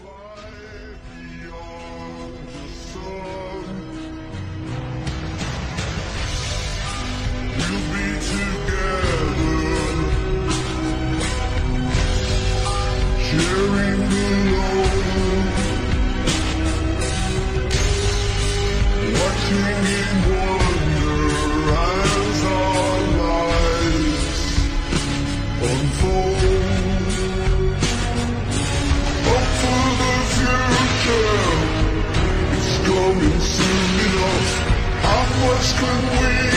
We'll be together. could win.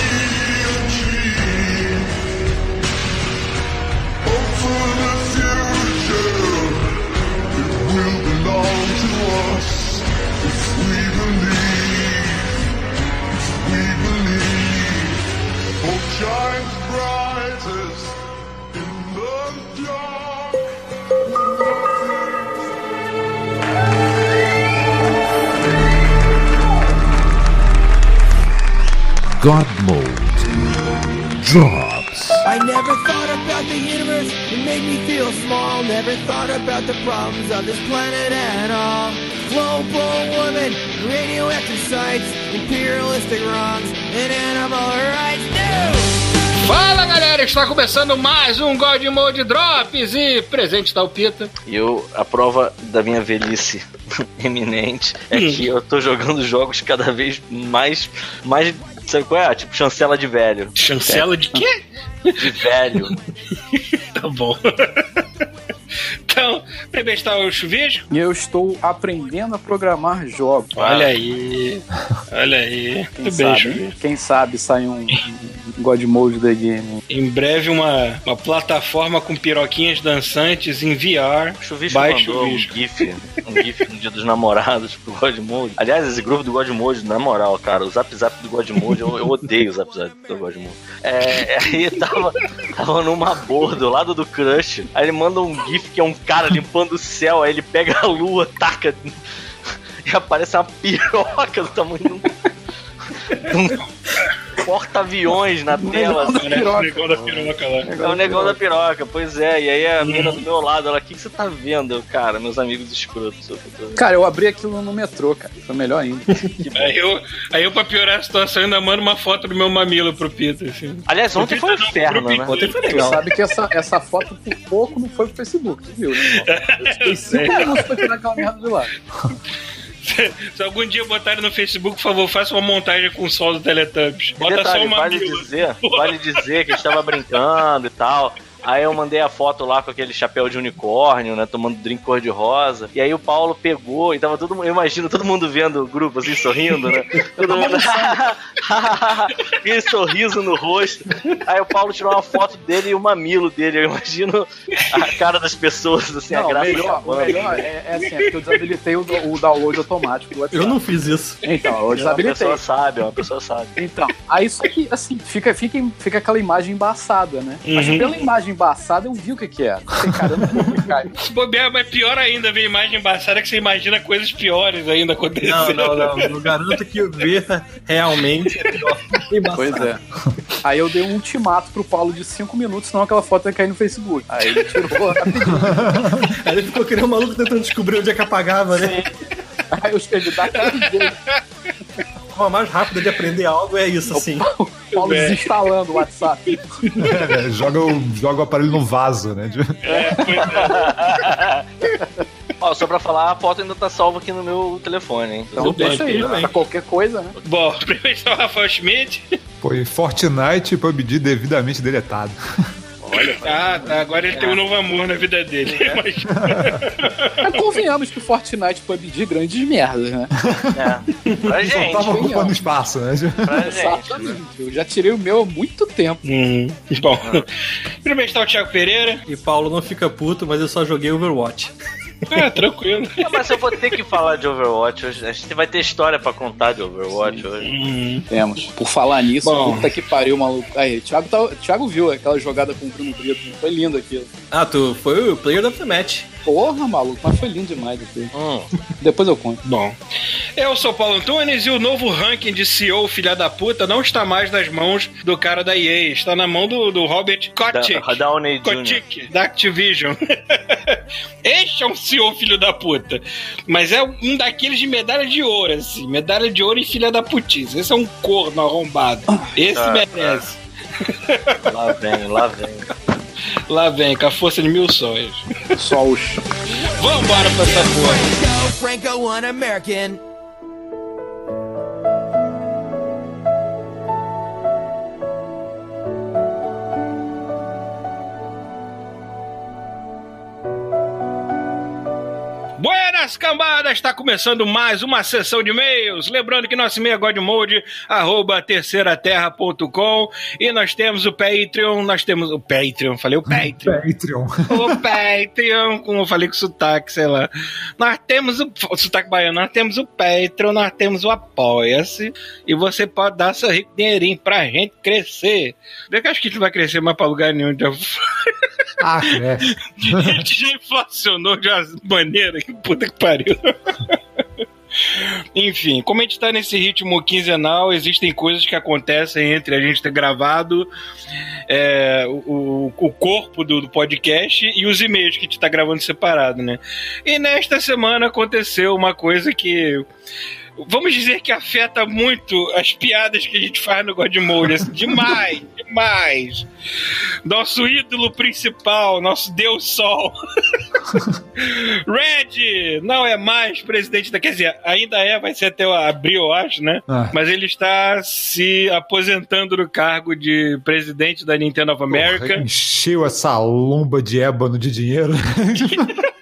God Mode drops. I never thought about the universe, it made me feel small. Never thought about the problems of this planet at all. Global woman, radioactive sites, imperialistic wrongs, and animal rights. No! Fala galera, está começando mais um God Mode Drops e presente da Alpita. E eu, a prova da minha velhice eminente é que eu tô jogando jogos cada vez mais, mais Sabe qual é? Tipo, chancela de velho. Chancela de quê? De velho. tá bom. Então, primeiro está o chuvisco. E eu estou aprendendo a programar jogos. Olha aí. Olha aí. Quem sabe, bem, quem sabe sai um God Mode da game. Em breve uma, uma plataforma com piroquinhas dançantes em VR. Chuvisco mandou chuvisco. um GIF, um GIF no dia dos namorados pro God Mode. Aliás, esse grupo do God Mode, na moral, cara, o Zap Zap do God Mode, eu, eu odeio o Zap Zap do God Mode. É, aí tava, tava numa boa do lado do Crush, aí ele manda um GIF que é um cara limpando o céu, aí ele pega a lua, taca e aparece uma piroca do tamanho de um, um porta-aviões na tela. Assim, né? O negão da piroca lá. É o negão da piroca, pois é. E aí a hum. mina do meu lado, ela, o que, que você tá vendo? Eu, cara, meus amigos escrotos. Cara, eu abri aquilo no metrô, cara. Foi melhor ainda. aí, eu, aí eu, pra piorar a situação, ainda mando uma foto do meu mamilo pro Peter. Assim. Aliás, ontem foi um inferno, né? Ontem foi legal. Você sabe que essa, essa foto por pouco não foi pro Facebook, viu, né? Eu cinco minutos pra tirar aquela merda de lá. Se algum dia botarem no Facebook, por favor, faça uma montagem com o sol do Teletubbies. Bota Detalhe, só uma vale dizer, vale dizer que estava brincando e tal. Aí eu mandei a foto lá com aquele chapéu de unicórnio, né? Tomando drink cor-de-rosa. E aí o Paulo pegou e tava todo mundo. Eu imagino todo mundo vendo o grupo assim, sorrindo, né? Todo mundo. Aquele sorriso no rosto. Aí o Paulo tirou uma foto dele e o mamilo dele. Eu imagino a cara das pessoas, assim, não, a graça. Melhor, o melhor é, é assim, é porque eu desabilitei o, o download automático do Eu não fiz isso. Então, eu desabilitei. Uma pessoa sabe, uma pessoa sabe. Então, aí só que, assim, fica, fica, fica aquela imagem embaçada, né? Uhum. Mas pela imagem embaçada, eu vi o que que era. Falei, caramba, Se bobear, mas pior ainda, ver imagem embaçada que você imagina coisas piores ainda acontecendo. Não, não, não. Eu garanto que ver realmente é pior. Pois é. Aí eu dei um ultimato pro Paulo de 5 minutos, senão aquela foto ia cair no Facebook. Aí ele tirou rapidinho. Aí ele ficou querendo um maluco tentando descobrir onde é que apagava, né? Aí eu escrevi dados dele forma mais rápida de aprender algo é isso, assim. O Paulo desinstalando o WhatsApp. É, joga, o, joga o aparelho no vaso, né? É, pois é. Ó, só pra falar, a foto ainda tá salva aqui no meu telefone, hein? Então deixa aí, pra qualquer coisa, né? Bom, primeiro está o Rafael Schmidt. Foi Fortnite e PUBG devidamente deletado. Olha, ah, tá. Agora ele é. tem um novo amor na vida dele. É. Mas... Mas convenhamos que Fortnite PUBG grandes merdas, né? É. Pra gente. Só tava ocupando espaço, né? Pra gente. Eu já tirei o meu há muito tempo. Uhum. Bom, primeiro está o Thiago Pereira. E Paulo não fica puto, mas eu só joguei Overwatch. É, tranquilo. É, mas eu vou ter que falar de Overwatch hoje. A gente vai ter história pra contar de Overwatch Sim. hoje. Hum. Temos. Por falar nisso, Bom. puta que pariu, maluco. Aí, Thiago, tá, Thiago viu aquela jogada com o Bruno Brito. Foi lindo aquilo. Ah, tu foi o player of the match. Porra, maluco, mas foi lindo demais aqui. Hum. Depois eu conto. Bom, eu sou o Paulo Antunes e o novo ranking de CEO filha da puta não está mais nas mãos do cara da EA, está na mão do, do Robert Kotick. Da- Downey Jr. Kotick, da Activision. este é um CEO filho da puta. Mas é um daqueles de medalha de ouro, assim. Medalha de ouro e filha da putice. Esse é um corno arrombado. Esse Ah, merece. Lá vem, lá vem. Lá vem, com a força de mil sonhos. Só os. Vambora pra essa porra. Franco, Franco, American. Buenas cambadas, está começando mais uma sessão de e-mails. Lembrando que nosso e-mail é godmode, arroba terceiraterra.com e nós temos o Patreon, nós temos o Patreon, falei o Patreon. Patreon. o Patreon, como eu falei com sotaque, sei lá. Nós temos o, o sotaque baiano, nós temos o Patreon, nós temos o Apoia-se e você pode dar seu rico dinheirinho pra gente crescer. Que eu acho que a gente vai crescer mais pra lugar nenhum. Já... Ah, cresce. A gente já inflacionou de uma maneira que puta que pariu. Enfim, como a gente tá nesse ritmo quinzenal, existem coisas que acontecem entre a gente ter gravado é, o, o corpo do, do podcast e os e-mails que a gente tá gravando separado, né? E nesta semana aconteceu uma coisa que. Vamos dizer que afeta muito as piadas que a gente faz no Godmode, assim, demais, demais. Nosso ídolo principal, nosso Deus Sol. Red não é mais presidente da. Quer dizer, ainda é, vai ser até abril, eu acho, né? Ah. Mas ele está se aposentando do cargo de presidente da Nintendo of America. Porra, encheu essa lomba de ébano de dinheiro.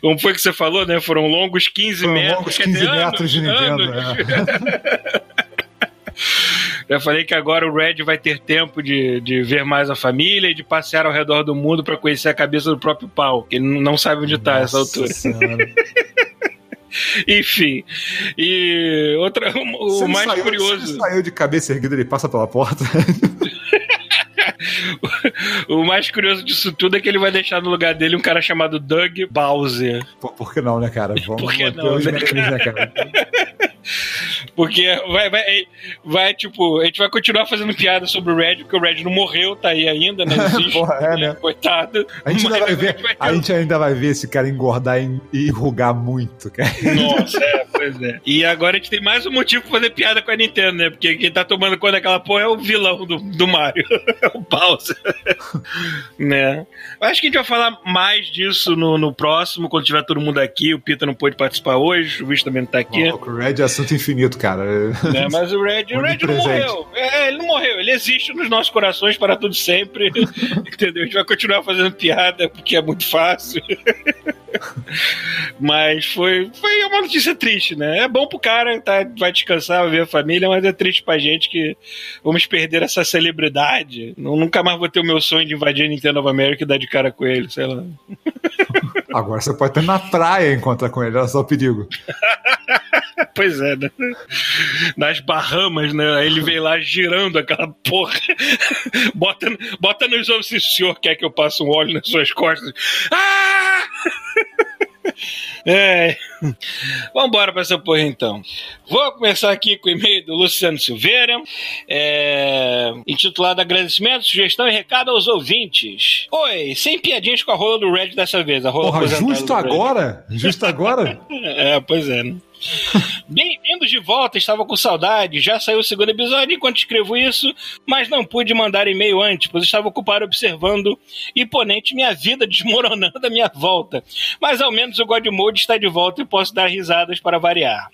Como foi que você falou, né? Foram longos 15 Foram metros. longos quer 15 dizer, metros de Nintendo. anos. é. Eu falei que agora o Red vai ter tempo de, de ver mais a família e de passear ao redor do mundo para conhecer a cabeça do próprio pau, que ele não sabe onde tá a essa altura. Enfim. E outra, o ele mais saiu- curioso. ele saiu de cabeça erguida, ele passa pela porta. O mais curioso disso tudo é que ele vai deixar no lugar dele um cara chamado Doug Bowser. Pô, por que não, né, cara? Vamos Por que não, os né, memes, né, cara? Porque vai, vai, vai, tipo, a gente vai continuar fazendo piada sobre o Red, porque o Red não morreu, tá aí ainda, né? Existe, Porra, é, né? Coitado. A gente, ainda vai ver, vai a gente ainda vai ver esse cara engordar e enrugar muito, cara. Nossa, é, pois é. E agora a gente tem mais um motivo pra fazer piada com a Nintendo, né? Porque quem tá tomando conta daquela porra é o vilão do, do Mario. É o Bowser. né? Acho que a gente vai falar mais disso no, no próximo, quando tiver todo mundo aqui. O Pita não pôde participar hoje, o Visto também não tá aqui. O Red é assunto infinito, cara. né? Mas o Red, o Red não morreu. É, ele não morreu. Ele existe nos nossos corações para tudo sempre. Entendeu? A gente vai continuar fazendo piada porque é muito fácil. mas foi, foi uma notícia triste, né? É bom pro cara, tá, vai descansar, vai ver a família, mas é triste pra gente que vamos perder essa celebridade. Nu- Nunca mais vou ter o meu sonho de invadir a Nintendo of America e dar de cara com ele, sei lá. Agora você pode estar na praia e encontrar com ele, olha só o perigo. Pois é, né? Nas Bahamas, né? Ele veio lá girando aquela porra. Bota, bota nos ombros se o senhor quer que eu passe um óleo nas suas costas. Ah! É. Vambora pra essa porra então. Vou começar aqui com o e-mail do Luciano Silveira, é, intitulado Agradecimento, sugestão e recado aos ouvintes. Oi, sem piadinhas com a rola do Red dessa vez. A rola Porra, justo Red. agora? Justo agora? É, pois é, né? Bem-vindos de volta, estava com saudade. Já saiu o segundo episódio enquanto escrevo isso, mas não pude mandar e-mail antes, pois estava ocupado observando imponente minha vida desmoronando à minha volta. Mas ao menos o God Mode está de volta e posso dar risadas para variar.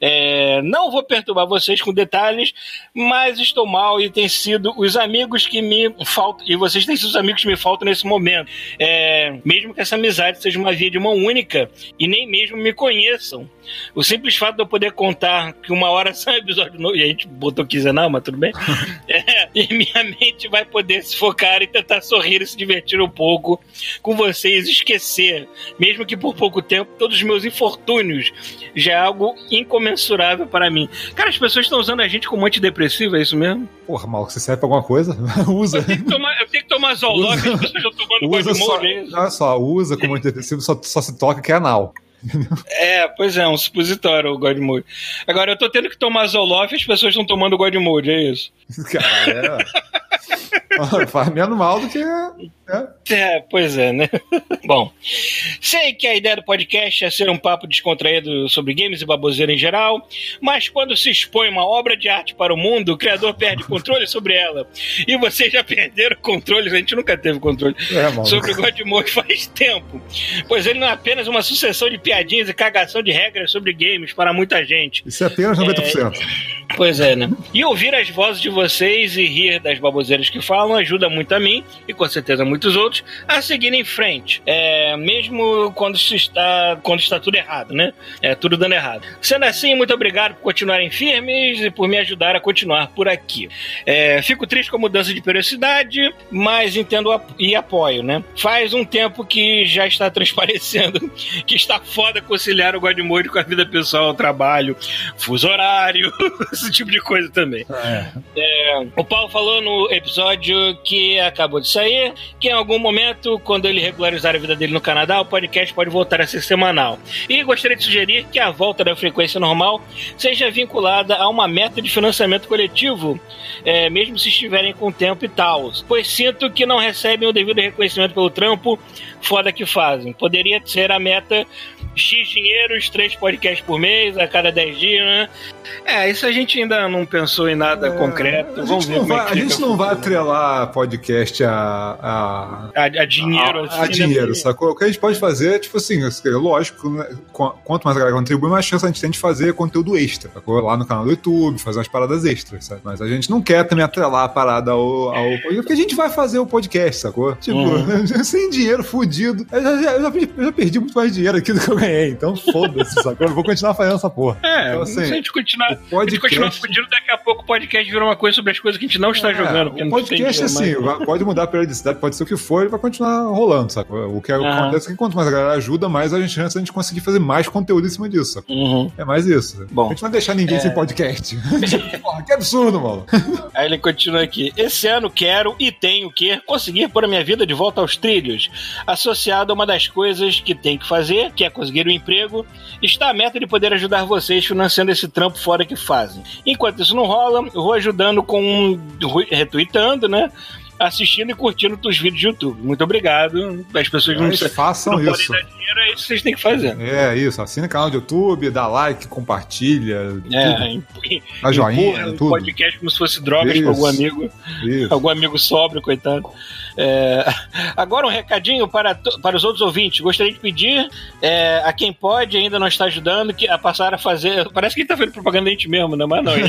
É, não vou perturbar vocês com detalhes, mas estou mal e tem sido os amigos que me faltam. E vocês têm sido os amigos que me faltam nesse momento. É, mesmo que essa amizade seja uma via de mão única e nem mesmo me conheçam. O simples fato de eu poder contar que uma hora sai um episódio novo, e a gente botou quinzenal, mas tudo bem. É, e minha mente vai poder se focar e tentar sorrir e se divertir um pouco com vocês, esquecer, mesmo que por pouco tempo, todos os meus infortúnios. Já é algo incomensurável para mim. Cara, as pessoas estão usando a gente como antidepressivo, é isso mesmo? Porra, maluco, você serve pra alguma coisa? usa. Eu tenho que tomar, eu tenho que tomar Zoloft, as pessoas estão tomando Usa só, olha só, usa como antidepressivo, só, só se toca que é anal. É, pois é, um supositório o Godmode. Agora, eu tô tendo que tomar Zoloft e as pessoas estão tomando Godmode, é isso? Cara, é. Faz menos mal do que. É. É, pois é, né? Bom, sei que a ideia do podcast é ser um papo descontraído sobre games e baboseira em geral, mas quando se expõe uma obra de arte para o mundo, o criador perde controle sobre ela. E vocês já perderam controle, a gente nunca teve controle É, sobre o Godmode faz tempo, pois ele não é apenas uma sucessão de piadinhas e cagação de regras sobre games para muita gente. Isso é apenas 90%. Pois é, né? E ouvir as vozes de vocês e rir das baboseiras que falam ajuda muito a mim, e com certeza muitos outros, a seguir em frente. É, mesmo quando se está, quando está tudo errado, né? É, tudo dando errado. Sendo assim, muito obrigado por continuarem firmes e por me ajudar a continuar por aqui. É, fico triste com a mudança de periodicidade, mas entendo e apoio, né? Faz um tempo que já está transparecendo que está foda conciliar o Godmode com a vida pessoal, o trabalho, fuso horário, esse tipo de coisa também. É, o Paulo falou no episódio que acabou de sair que em algum momento, quando ele regularizar a vida dele no Canadá, o podcast pode voltar a ser semanal. E gostaria de sugerir que a volta da frequência normal seja vinculada a uma meta de financiamento coletivo, é, mesmo se estiverem com tempo e tal. Pois sinto que não recebem o devido reconhecimento pelo trampo foda que fazem. Poderia ser a meta X dinheiros, três podcasts por mês, a cada 10 dias, né? É, isso a gente ainda não pensou em nada concreto. É, A Vamos gente ver não como vai, é a gente não vai atrelar podcast a, a, A, a dinheiro, a, assim, a né? dinheiro, sacou? O que a gente pode fazer é, tipo assim, lógico, né, qu- quanto mais a galera contribui, mais chance a gente tem de fazer conteúdo extra, sacou? Lá no canal do YouTube, fazer umas paradas extras, sabe? Mas a gente não quer também atrelar a parada ao, ao porque a gente vai fazer o podcast, sacou? Tipo, Uhum. sem dinheiro, fudido. Eu já, eu já eu já perdi muito mais dinheiro aqui do que eu ganhei, então foda-se, sacou? Eu vou continuar fazendo essa porra. É, Então, assim, se a gente continuar, a gente podcast- continuar fudido, daqui a pouco o podcast vira uma coisa sobre as coisas que a gente não está É, jogando. O podcast, assim, mais. pode mudar a periodicidade, pode ser o que for, ele vai continuar rolando, sabe? O que Aham. acontece é que quanto mais a galera ajuda, mais a gente chance a gente conseguir fazer mais conteúdo em cima disso. sabe? Uhum. É mais isso. Bom. a gente não vai deixar ninguém sem podcast. Porra, que absurdo, mano. Aí ele continua aqui. Esse ano quero e tenho que conseguir pôr a minha vida de volta aos trilhos. Associado a uma das coisas que tem que fazer, que é conseguir um emprego, está a meta de poder ajudar vocês financiando esse trampo fora que fazem. Enquanto isso não rola, eu vou ajudando com retweetando, né? Assistindo e curtindo os vídeos do YouTube. Muito obrigado. As pessoas não, Mas façam não isso. podem dar dinheiro, é isso que vocês têm que fazer. É isso, assina o canal do YouTube, dá like, compartilha, É, tudo. dá joinha, tudo. podcast como se fosse drogas para algum amigo. Isso. Algum amigo sóbrio, coitado. É, agora um recadinho para, para os outros ouvintes. Gostaria de pedir é, a quem pode ainda não está ajudando que, a passar a fazer. Parece que ele está fazendo propaganda da gente mesmo, né? Mas não, ele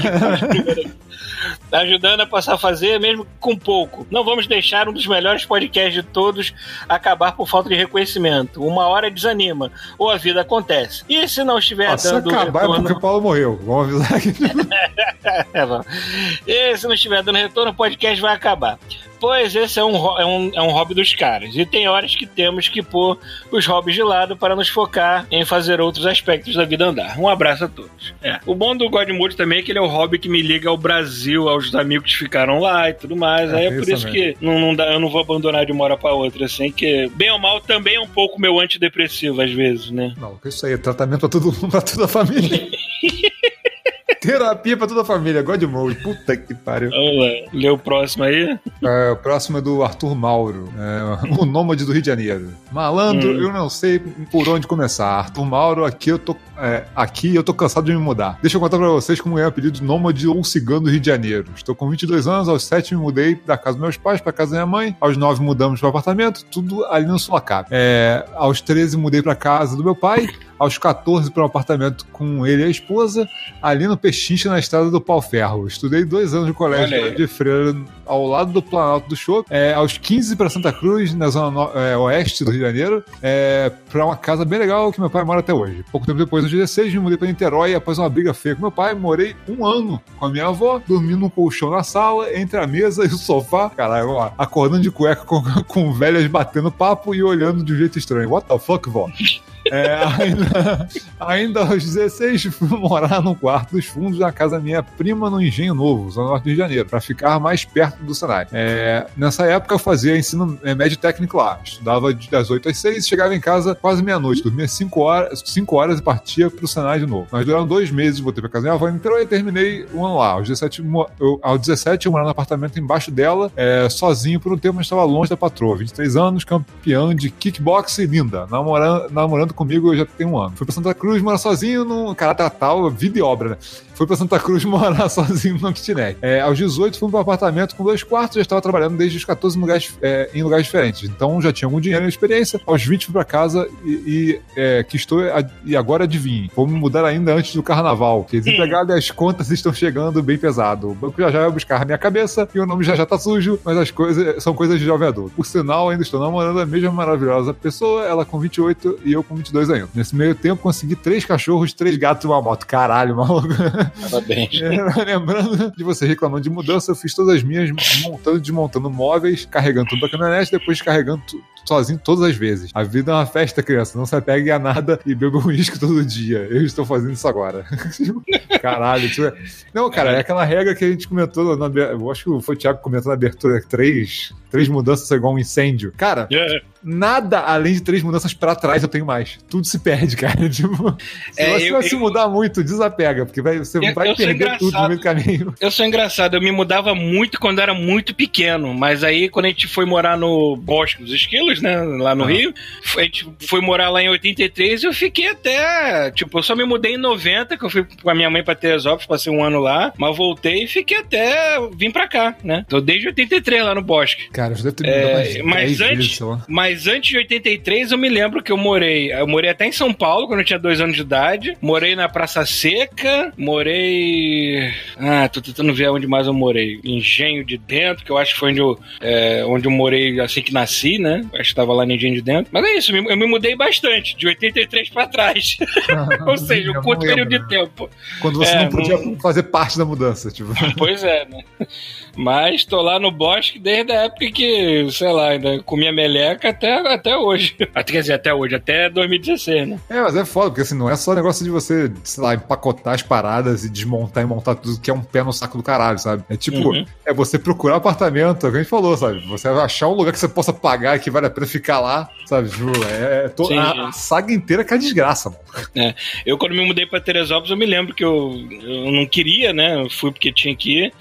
está ajudando a passar a fazer, mesmo com pouco. Não vamos deixar um dos melhores podcasts de todos acabar por falta de reconhecimento. Uma hora desanima, ou a vida acontece. E se não estiver se dando. acabar é retorno- porque o Paulo morreu. Vamos avisar aqui. é. E se não estiver dando retorno, o podcast vai acabar. Pois esse é um, é, um, é um hobby dos caras. E tem horas que temos que pôr os hobbies de lado para nos focar em fazer outros aspectos da vida andar. Um abraço a todos. É. O bom do Godmode também é que ele é o hobby que me liga ao Brasil, aos amigos que ficaram lá e tudo mais. É, Aí é por isso que não, não dá, eu não vou abandonar de uma hora para outra, assim, que bem ou mal também é um pouco meu antidepressivo às vezes, né? Não, isso aí é tratamento pra, todo, pra toda a família. Terapia pra toda a família, God Mode. Puta que pariu. Vamos lá. Lê o próximo aí. É, o próximo é do Arthur Mauro, é, o nômade do Rio de Janeiro. Malandro, Hum. eu não sei por onde começar. Arthur Mauro, aqui eu tô, é, aqui eu tô cansado de me mudar. Deixa eu contar pra vocês como é o apelido de nômade ou cigano do Rio de Janeiro. Estou com 22 anos, aos 7 me mudei da casa dos meus pais pra casa da minha mãe, aos 9 mudamos pro apartamento, tudo ali no Sulacap. É, aos 13 mudei pra casa do meu pai, aos 14 para um apartamento com ele e a esposa, ali no Pechincha, na estrada do Pau Ferro. Estudei dois anos de colégio de freira ao lado do Planalto do Show. É, aos 15 para Santa Cruz, na zona no- é, oeste do Rio de Janeiro, é, para uma casa bem legal que meu pai mora até hoje. Pouco tempo depois, aos 16, me mudei para Niterói após uma briga feia com meu pai. Morei um ano com a minha avó, dormindo num colchão na sala, entre a mesa e o sofá. Caralho, ó, acordando de cueca com, com velhas batendo papo e olhando de um jeito estranho. What the fuck, vó? É, ainda, ainda aos 16, fui morar num quarto dos fundos da casa minha prima no Engenho Novo, Zona Norte do Rio de Janeiro, para ficar mais perto do Senai. É, nessa época eu fazia ensino é, médio técnico lá. Estudava das 8 às 6 chegava em casa quase meia-noite. Dormia 5 horas, 5 horas e partia pro Senai de novo. Mas duraram dois meses, voltei pra casa minha avó em Niterói e terminei um ano lá. Aos 17, mo- eu, aos 17 eu morava no apartamento embaixo dela, é, sozinho por um tempo, mas estava longe da patroa. 23 anos, campeão de kickboxing, linda. Namorando, namorando comigo já tenho um ano. Fui pra Santa Cruz morar sozinho no caráter tal, vida e obra, né? Fui pra Santa Cruz morar sozinho no kitnet. É, aos 18 fui para um apartamento com dois quartos, já estava trabalhando desde os 14 em lugares, é, em lugares diferentes. Então já tinha algum dinheiro e experiência. Aos 20 fui pra casa e, e é, que estou a- e agora adivinhe. Vou me mudar ainda antes do carnaval, que desempregado e as contas estão chegando bem pesado. O banco já já vai buscar a minha cabeça e o nome já já tá sujo, mas as coisas são coisas de jovem adulto. Por sinal, ainda estou namorando a mesma maravilhosa pessoa, ela com 28 e eu com 22 ainda. Nesse meio tempo consegui três cachorros, três gatos e uma moto. Caralho, maluco. Parabéns. É, lembrando de você reclamando de mudança, eu fiz todas as minhas montando e desmontando móveis, carregando tudo pra caminhonete, depois carregando sozinho todas as vezes. A vida é uma festa, criança. Não se apegue a nada e beba um uísque todo dia. Eu estou fazendo isso agora. Caralho. Tipo, não, cara, é aquela regra que a gente comentou. Na, eu acho que foi o Thiago que comentou na abertura. Três, três mudanças é igual um incêndio. Cara, É. nada além de três mudanças pra trás eu tenho mais. Tudo se perde, cara. Tipo, se É, você eu- vai se eu- mudar muito, desapega, porque vai, você Eu- vai eu perder tudo no meio do caminho. Eu sou engraçado, eu me mudava muito quando era muito pequeno, mas aí quando a gente foi morar no Bosque dos Esquilos, né, lá no Ah. Rio, a gente foi morar lá em 83 e eu fiquei até, tipo, eu só me mudei em 90, que eu fui com a minha mãe pra Teresópolis, passei um ano lá, mas voltei e fiquei até, vim pra cá, né, tô desde 83 lá no Bosque. Cara, já deve ter É, mas 10 antes- vezes. Mas antes de 83, eu me lembro que eu morei. Eu morei até em São Paulo, quando eu tinha dois anos de idade. Morei na Praça Seca. Morei. Ah, tô tentando ver onde mais eu morei. Engenho de Dentro, que eu acho que foi onde eu, é, onde eu morei assim que nasci, né? Acho que tava lá Engenho de Dentro. Mas é isso, eu me- mudei bastante, de 83 pra trás. Ou seja, um curto período de tempo. Quando você É, não podia não- fazer parte da mudança, tipo. Pois é, né? Mas tô lá no bosque desde a época que, sei lá, ainda comia meleca até, até hoje. Quer dizer, até hoje, até 2016, né? É, mas é foda, porque assim, não é só negócio de você, sei lá, empacotar as paradas e desmontar e montar tudo que é um pé no saco do caralho, sabe? É tipo, Uhum. é você procurar apartamento, é o que a gente falou, sabe? Você achar um lugar que você possa pagar que vale a pena ficar lá, sabe? Tipo, é, é to- Sim, a, a saga inteira que é desgraça, mano. Eu, quando me mudei pra Teresópolis, eu me lembro que eu, eu não queria, né? Eu fui porque tinha que ir.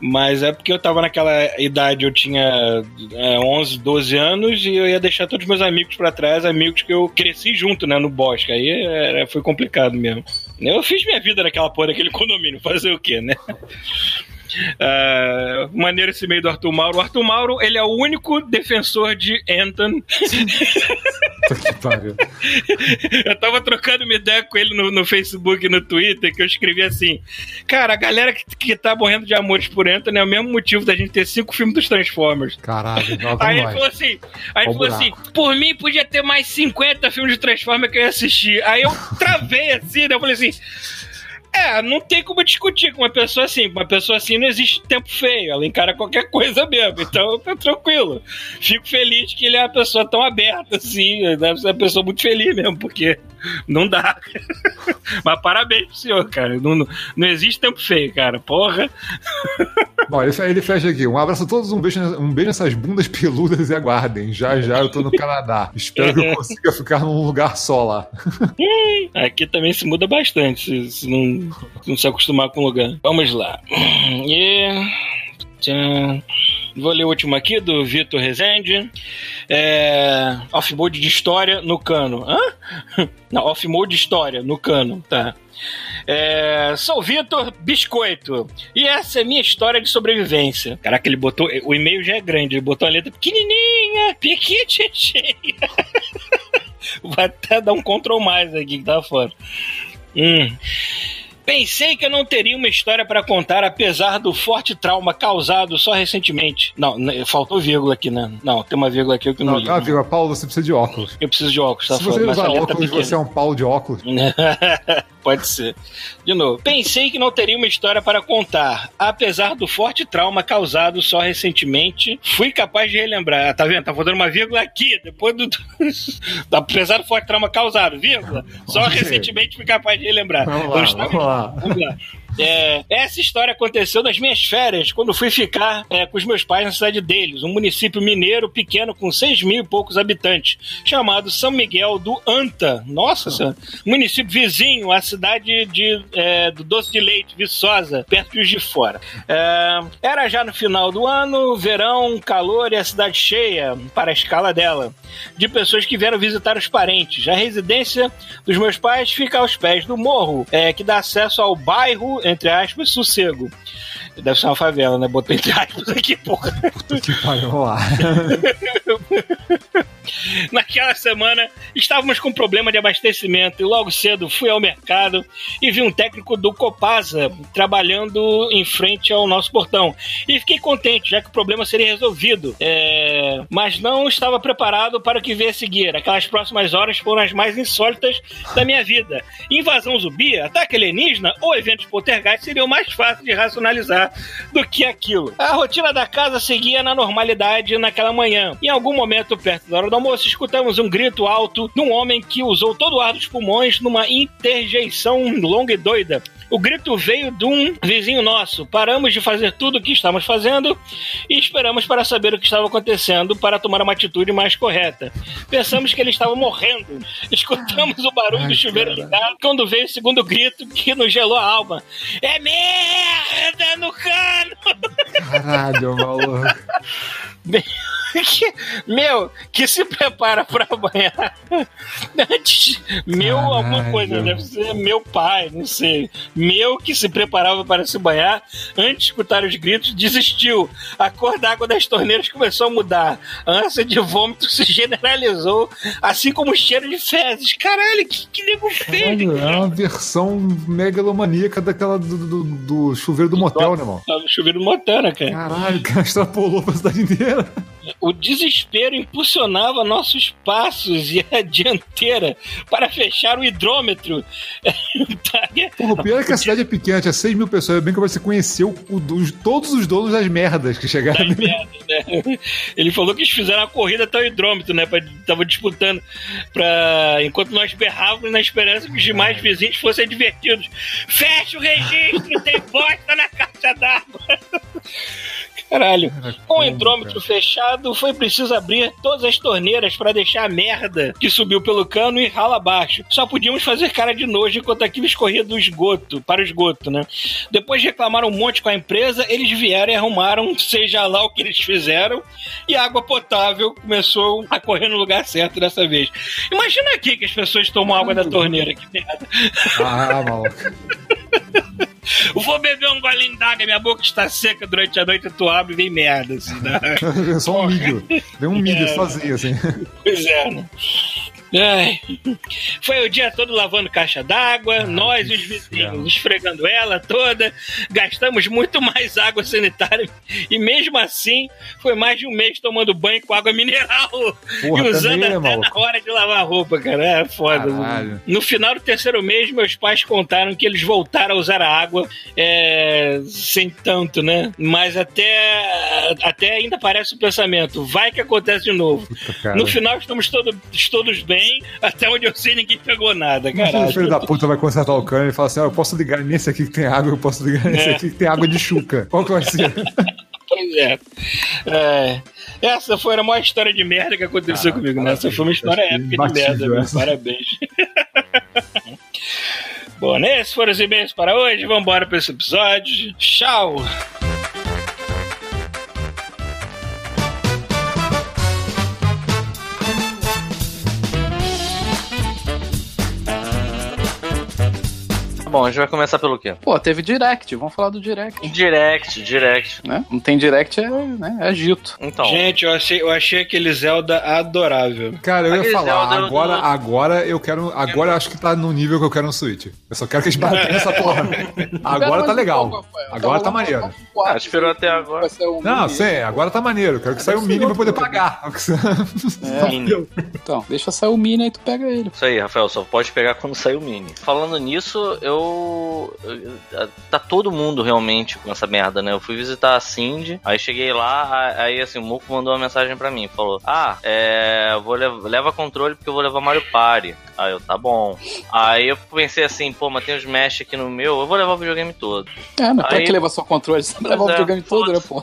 Mas é porque eu tava naquela idade, eu tinha é, 11, 12 anos e eu ia deixar todos os meus amigos pra trás, amigos que eu cresci junto, né, no bosque. Aí era, foi complicado mesmo. Eu fiz minha vida naquela porra daquele condomínio, fazer o quê, né? Ah, maneiro esse meio do Arthur Mauro. O Arthur Mauro, ele é o único defensor de Anton. Eu tava trocando uma ideia com ele no, no Facebook e no Twitter, que eu escrevi assim: Cara, a galera que, que tá morrendo de amores por Anthony é o mesmo motivo da gente ter cinco filmes dos Transformers. Caralho, Aí ele falou assim, aí ele falou assim, por mim podia ter mais 50 filmes de Transformers que eu ia assistir. Aí eu travei assim, né? Eu falei assim. É, não tem como discutir com uma pessoa assim. Com uma pessoa assim não existe tempo feio. Ela encara qualquer coisa mesmo. Então, tá tranquilo. Fico feliz que ele é uma pessoa tão aberta assim. Deve ser uma pessoa muito feliz mesmo, porque não dá. Mas parabéns pro senhor, cara. Não, não, não existe tempo feio, cara. Porra. Bom, ele, fe- ele fecha aqui. Um abraço a todos, um beijo, um beijo nessas bundas peludas e aguardem. Já já eu tô no Canadá. Espero que eu consiga ficar num lugar só lá. Aqui também se muda bastante, se, se não, não se acostumar com o lugar. Vamos lá. E... Vou ler o último aqui, do Vitor Rezende. É... Off-mode de história no cano. Hã? Não, off-mode de história no cano, tá. É, sou Vitor Biscoito e essa é minha história de sobrevivência. Caraca, ele botou. O e-mail já é grande, ele botou a letra pequenininha, pequitinha. Vai até dar um control mais aqui que tá fora. Hum. Pensei que eu não teria uma história para contar, apesar do forte trauma causado só recentemente. Não, né, faltou vírgula aqui, né? Não, tem uma vírgula aqui que eu não, Não, li. ah, viu, Paulo, você precisa de óculos. Eu preciso de óculos, tá Se você usar óculos, você é um pau de óculos. Pode ser. De novo. Pensei que não teria uma história para contar. Apesar do forte trauma causado só recentemente, fui capaz de relembrar. Tá vendo? Tá faltando uma vírgula aqui. Depois do. Apesar do forte trauma causado, vírgula. Só recentemente fui capaz de relembrar. Vamos lá, vamos lá. Vamos lá. É, essa história aconteceu nas minhas férias, quando fui ficar é, com os meus pais na cidade deles, um município mineiro pequeno com 6 mil e poucos habitantes, chamado São Miguel do Anta. Nossa senhora. Município vizinho à cidade de, é, do Doce de Leite, Viçosa, perto de de Fora. É, era já no final do ano, verão, calor e a cidade cheia, para a escala dela, de pessoas que vieram visitar os parentes. A residência dos meus pais fica aos pés do morro, é, que dá acesso ao bairro, entre aspas, Sossego. Deve ser uma favela, né? Botou entre aspas aqui, porra. Puta que pariu. Naquela semana estávamos com problema de abastecimento e logo cedo fui ao mercado e vi um técnico do Copasa trabalhando em frente ao nosso portão. E fiquei contente, já que o problema seria resolvido. É, Mas não estava preparado para o que veio a seguir. Aquelas próximas horas foram as mais insólitas da minha vida. Invasão zumbi, ataque alienígena ou eventos poltergeist seriam mais fáceis de racionalizar do que aquilo. A rotina da casa seguia na normalidade naquela manhã. Em algum momento, perto da hora do almoço, escutamos um grito alto de um homem que usou todo o ar dos pulmões numa interjeição longa e doida. O grito veio de um vizinho nosso. Paramos de fazer tudo o que estávamos fazendo e esperamos para saber o que estava acontecendo para tomar uma atitude mais correta. Pensamos que ele estava morrendo. Escutamos o barulho Ai, do chuveiro cara. ligado quando veio o segundo grito que nos gelou a alma. É merda no cano! Caralho, maluco. Que- meu, que se prepara pra banhar antes. Meu, Caralho. alguma coisa, deve ser meu pai, não sei. Meu que se preparava para se banhar antes de escutar os gritos, desistiu. A cor da água das torneiras começou a mudar. A ânsia de vômito se generalizou, assim como o cheiro de fezes. Caralho, que, que nego feio! É uma versão megalomaníaca daquela do, do, do chuveiro do motel, né, irmão? Tava chovendo motana, cara. Caralho, o cara extrapolou pra cidade inteira. O desespero impulsionava nossos passos e a dianteira para fechar o hidrômetro. Porra, o pior é que a cidade é pequena, tinha 6 mil pessoas. É bem que você conheceu o- os- todos os donos das merdas que chegaram. Das merdas, né? Ele falou que eles fizeram a corrida até o hidrômetro, né? Pra, tava disputando pra, enquanto nós berrávamos na esperança que os demais vizinhos fossem divertidos. Fecha o registro, tem bosta na caixa d'água. Caralho. Com o como, hidrômetro fechado, foi preciso abrir todas as torneiras para deixar a merda que subiu pelo cano e rala abaixo. Só podíamos fazer cara de nojo enquanto aquilo escorria do esgoto, para o esgoto, né? Depois de reclamar um monte com a empresa, eles vieram e arrumaram, seja lá o que eles fizeram, e a água potável começou a correr no lugar certo dessa vez. Imagina aqui que as pessoas tomam água da torneira, que merda. Ah, maluco. Vou beber um golinho d'água, minha boca está seca durante a noite, tu abre e vem merda, assim, né? Só um milho. Vem um milho É. sozinho, assim. Pois é, né? Ai. Foi o dia todo lavando caixa d'água, nós e os vizinhos esfregando ela toda, gastamos muito mais água sanitária e mesmo assim foi mais de um mês tomando banho com água mineral Porra, e usando também, né, até na hora de lavar a roupa, cara. É foda. Caralho. No final do terceiro mês, meus pais contaram que eles voltaram a usar a água é, sem tanto, né? Mas até, até ainda parece o pensamento, vai que acontece de novo. Puta. No final estamos todo- todos bem, até onde eu sei ninguém pegou nada, Imagina o filho da puta vai consertar o cano e fala assim: ó, eu posso ligar nesse aqui que tem água, eu posso ligar nesse É. aqui que tem água de chuca. Qual que vai ser? Pois é. É. Essa foi a maior história de merda que aconteceu Ah, comigo. né? Essa foi uma história épica de merda. essa. Parabéns. Bom, né? esses foram os e-mails para hoje. Vamos embora para esse episódio. Tchau! Bom, a gente vai começar pelo quê? Pô, teve direct, vamos falar do direct. Direct, direct. Né? Não tem direct, é, né, é agito. Então. Gente, eu achei, eu achei aquele Zelda adorável. Cara, eu ia Aquele falar, Zelda agora, do- agora eu quero. Agora eu acho que tá no nível que eu quero no Switch. Eu só quero que eles batem nessa porra. Agora tá legal. Agora tá maneiro. Ah, esperou até agora. Um Não, mini- sei, agora tá maneiro. Quero que saia o mínimo pra poder pagar. Mini. Então, deixa sair o mini aí tu pega ele. Isso aí, Rafael, só pode pegar quando sair o mini. Falando nisso, eu. Eu- Tá todo mundo realmente com essa merda, né? Eu fui visitar a Cindy, aí cheguei lá, aí assim, o Muco mandou uma mensagem pra mim, falou: Ah, é. Vou leva controle porque eu vou levar Mario Party. Aí eu, tá bom. Aí eu pensei assim, pô, mas tem os Smash aqui no meu, eu vou levar o videogame todo. É, mas pra Aí- que levar só controle? Você levar o é, videogame todo, né, pô?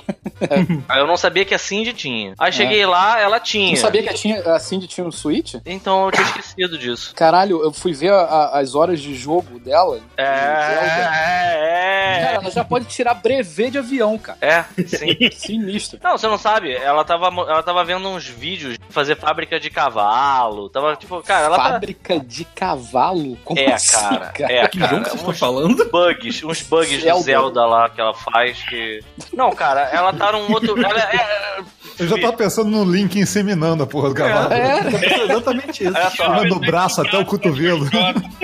Aí eu não sabia que a Cindy tinha. Aí cheguei lá, ela tinha. Não sabia que a, tinha, a Cindy tinha um Switch? Então eu tinha esquecido disso. Caralho, eu fui ver a- a- as horas de jogo dela. de Zelda. É, Cara, é, ela já pode tirar brevet de avião, cara. é. É, sim. Sinistro. Não, você não sabe. Ela tava, ela tava vendo uns vídeos de fazer fábrica de cavalo. Tava tipo, cara, ela tá. Fábrica de cavalo? Como É, assim, cara. É, Que jogo cara. que vocês estão Uns falando? bugs, uns bugs do Zelda. Zelda lá que ela faz que. Não, cara, ela tá num outro. Ela é. Eu já tava pensando no Link inseminando a porra do cavalo. É, Exatamente isso. Olha só, Tirando o braço até o cotovelo.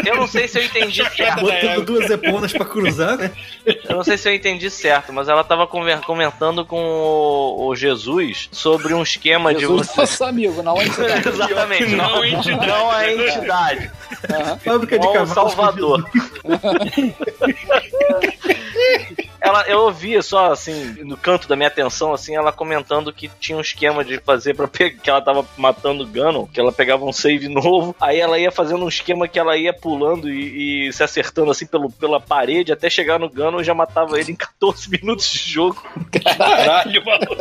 eu não sei se eu entendi certo. Botando duas eponas pra cruzar, né? Eu não sei se eu entendi certo, mas ela tava comentando com o, Jesus sobre um esquema de Jesus você. nosso amigo, não é Exatamente, não, Não a entidade. A entidade. Fábrica de cavalos. Salvador. ela, eu ouvia só assim, no canto da minha atenção, assim, ela comentando que tinha um esquema de fazer pra pegar, que ela tava matando o Ganon, que ela pegava um save novo, aí ela ia fazendo um esquema que ela ia pulando e, e se acertando assim pelo, pela parede até chegar no Ganon e já matava ele em 14 minutos de jogo. Caralho, maluco.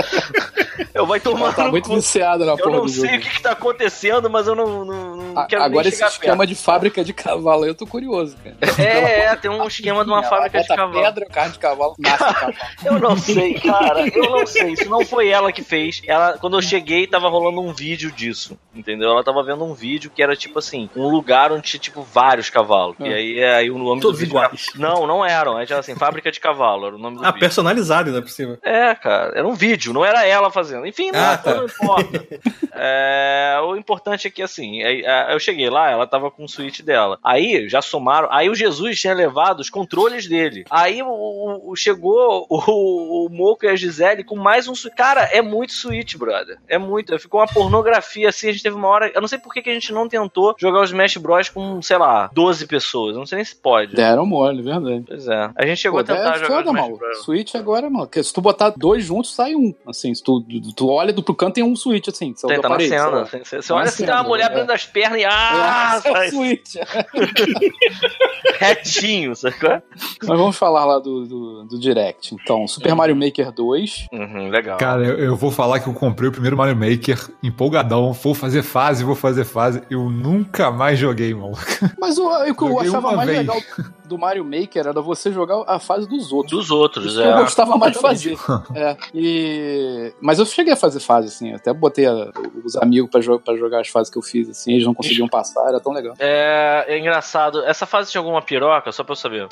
Eu vai tomar Tá muito cu. viciado na Eu porra não do sei jogo. o que, que tá acontecendo, mas eu não, não, não A- quero Agora nem esse chegar esquema perto. de fábrica de cavalo, aí eu tô curioso, cara. É, é, tem um esquema de uma fábrica de cavalo. pedra, carne de cavalo, nasce cavalo. Eu não sei, cara. Eu não sei. Isso não foi ela que fez. Ela, quando eu cheguei, tava rolando um vídeo disso. Entendeu? Ela tava vendo um vídeo que era tipo assim, um lugar onde tinha tipo vários cavalos. E aí, aí o nome Todos do vídeo. Era... Não, não eram. Aí tinha assim, fábrica de cavalo, era o nome do Ah, vídeo. personalizado ainda por cima. É, cara, era um vídeo, não era ela fazendo. Enfim, não, Ah, tá. não importa. É, o importante é que, assim, aí, é, eu cheguei lá, ela tava com o Switch dela. Aí já somaram. Aí o Jesus tinha levado os controles dele. Aí o, o- o- chegou o, o Moco e a Gisele com mais um. Cara, é muito Switch, brother. É muito. Ficou uma pornografia assim. A gente teve uma hora. Eu não sei por que, que a gente não tentou jogar os Smash Bros com, sei lá, 12 pessoas. Eu não sei nem se pode. Deram mole, verdade. Pois é. A gente chegou Pô, a tentar é jogar foda, mano. Switch agora, mano. Porque se tu botar dois juntos, sai um. Assim, se tu, tu olha do pro canto, tem um Switch, assim. Tem, da tá na parede, cena. lá. Você, você olha assim, tem cena, uma mulher é. abrindo as pernas e. Ah! é, é sai Switch. retinho, sacou? Mas vamos falar lá do, do, do Direct. Então, Super Mario Maker 2. Uhum, legal. Cara, eu, eu vou falar que eu comprei o primeiro Mario Maker empolgadão. Vou fazer fase, vou fazer fase. Eu nunca mais joguei, maluco. Mas o, o que eu achava mais vez. legal do Mario Maker era você jogar a fase dos outros. Dos outros, Isso que eu é. gostava mais de fazer. É, e... Mas eu cheguei a fazer fase, assim. Eu até botei a- os amigos pra, jo pra jogar as fases que eu fiz, assim. Eles não conseguiam passar, era tão legal. é. É engraçado. Essa fase tinha alguma piroca, só pra eu saber.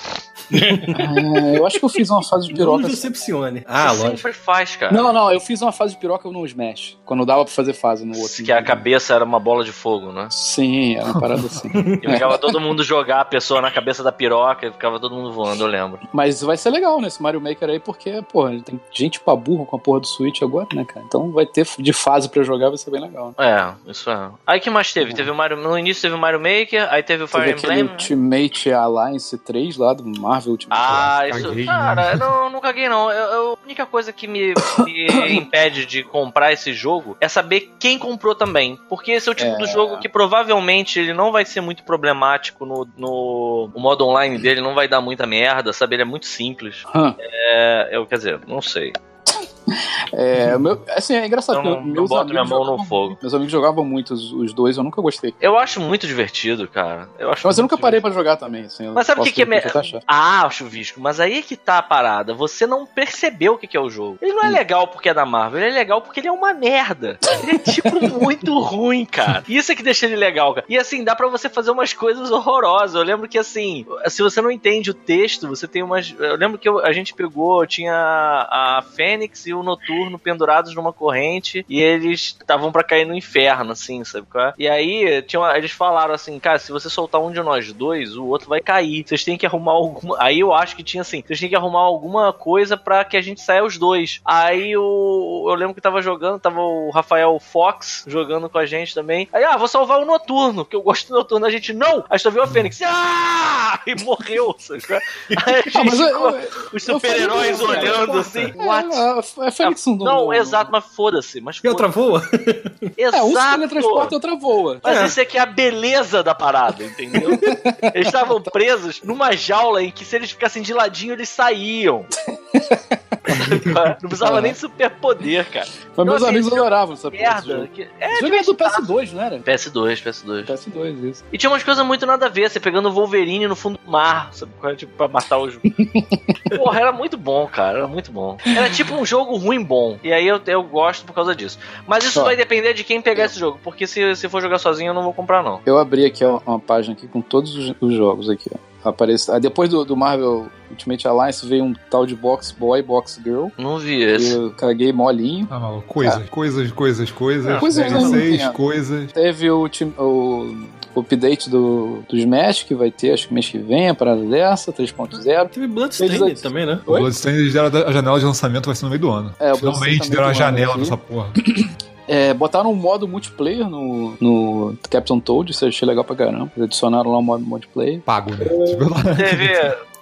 É, eu acho que eu fiz uma fase de Não piroca. assim. decepcione. Ah, Você lógico. sempre faz, cara. Não, não, eu fiz uma fase de piroca no Smash. Quando dava pra fazer fase no outro. Que a cabeça era uma bola de fogo, né? Sim, era uma parada assim. E ficava todo mundo jogar a pessoa na cabeça da piroca e ficava todo mundo voando, eu lembro. Mas vai ser legal nesse Mario Maker aí, porque, porra, ele tem gente pra burro com a porra do Switch agora, né, cara? Então vai ter de fase pra jogar, vai ser bem legal. Né? É, isso é. Aí que mais teve? Teve o Mario. No início teve o Mario Maker, aí teve o Fire Teve Emblem. né? Ultimate Alliance 3 lá do Marvel Ultimate Ah, isso. Caguei, cara, não, não caguei não. Eu, eu- a única coisa que me, me impede de comprar esse jogo é saber quem comprou também. Porque esse é o tipo É. do jogo que provavelmente ele não vai ser muito problemático no, no modo online dele, não vai dar muita merda, sabe? Ele é muito simples. Hum. É, eu, quer dizer, não sei. É, meu, assim, é engraçado. Eu não, não boto minha mão no fogo. Meus amigos jogavam muito os, os dois, eu nunca gostei. Eu acho muito divertido, cara. Eu acho Mas eu nunca parei pra jogar também. Assim, Mas sabe o que, que é de me... repente até achar. Ah, chuvisco, mas aí é que tá a parada. Você não percebeu o que, que é o jogo. Ele Hum. não é legal porque é da Marvel, ele é legal porque ele é uma merda. Ele é tipo muito ruim, cara. Isso é que deixa ele legal, cara. E assim, dá pra você fazer umas coisas horrorosas. Eu lembro que assim, se você não entende o texto, você tem umas. Eu lembro que eu- a gente pegou, tinha a Fênix e o Noturno pendurados numa corrente e eles estavam pra cair no inferno, assim, sabe qual é? E aí tinha uma- eles falaram assim, cara, se você soltar um de nós dois, o outro vai cair. Vocês têm que arrumar alguma. Aí eu acho que tinha assim, vocês têm que arrumar alguma coisa pra que a gente saia os dois. Aí o. Eu lembro que tava jogando, tava o Rafael Fox jogando com a gente também. Aí, ah, vou salvar o noturno, porque eu gosto do noturno. A gente, não! Aí só viu a Fênix. Ah! E morreu, sabe? qual é? Aí a gente Ah, eu- eu- os super-heróis olhando assim. É, What? A Fênix não, Não, exato, mas foda-se. Mas E outra voa? Exato. É, um se teletransporta e outra voa. Mas É. isso aqui é a beleza da parada, entendeu? eles estavam presos numa jaula em que se eles ficassem de ladinho, eles saíam. Não precisava nem de superpoder, cara. Mas meus Não, amigos assim, adoravam essa Merda. jogo. que- É, jogo é do PS2, não era? PS2, PS2. PS2, isso. E tinha umas coisas muito nada a ver, você pegando o Wolverine no fundo do mar, sabe? é? Tipo, pra matar os. Porra, era muito bom, cara, era muito bom. Era tipo um jogo ruim bom. E aí eu, eu gosto por causa disso. Mas isso Ó. vai depender de quem pegar esse jogo, porque se, se for jogar sozinho eu não vou comprar, não. Eu abri aqui ó, uma página aqui com todos os, os jogos aqui, ó. Aparece, ah, depois do, do Marvel Ultimate Alliance veio um tal de Box Boy, Box Girl. Não vi esse. Eu caguei molinho. Ah, maluco, coisas, coisas, coisas, coisas. É, coisas eu não entendo. coisas. Teve o, o, update do, do Smash, que vai ter, acho que mês que vem, a parada dessa, 3.0. Teve Bloodstained Eles- também, né? O? Bloodstained deram a janela de lançamento vai ser no meio do ano. É, Finalmente deram a janela nessa porra. É, botaram um modo multiplayer no, no Captain Toad, isso eu achei legal pra caramba. Eles adicionaram lá um modo multiplayer. Pago, né? Tipo, lá- Teve.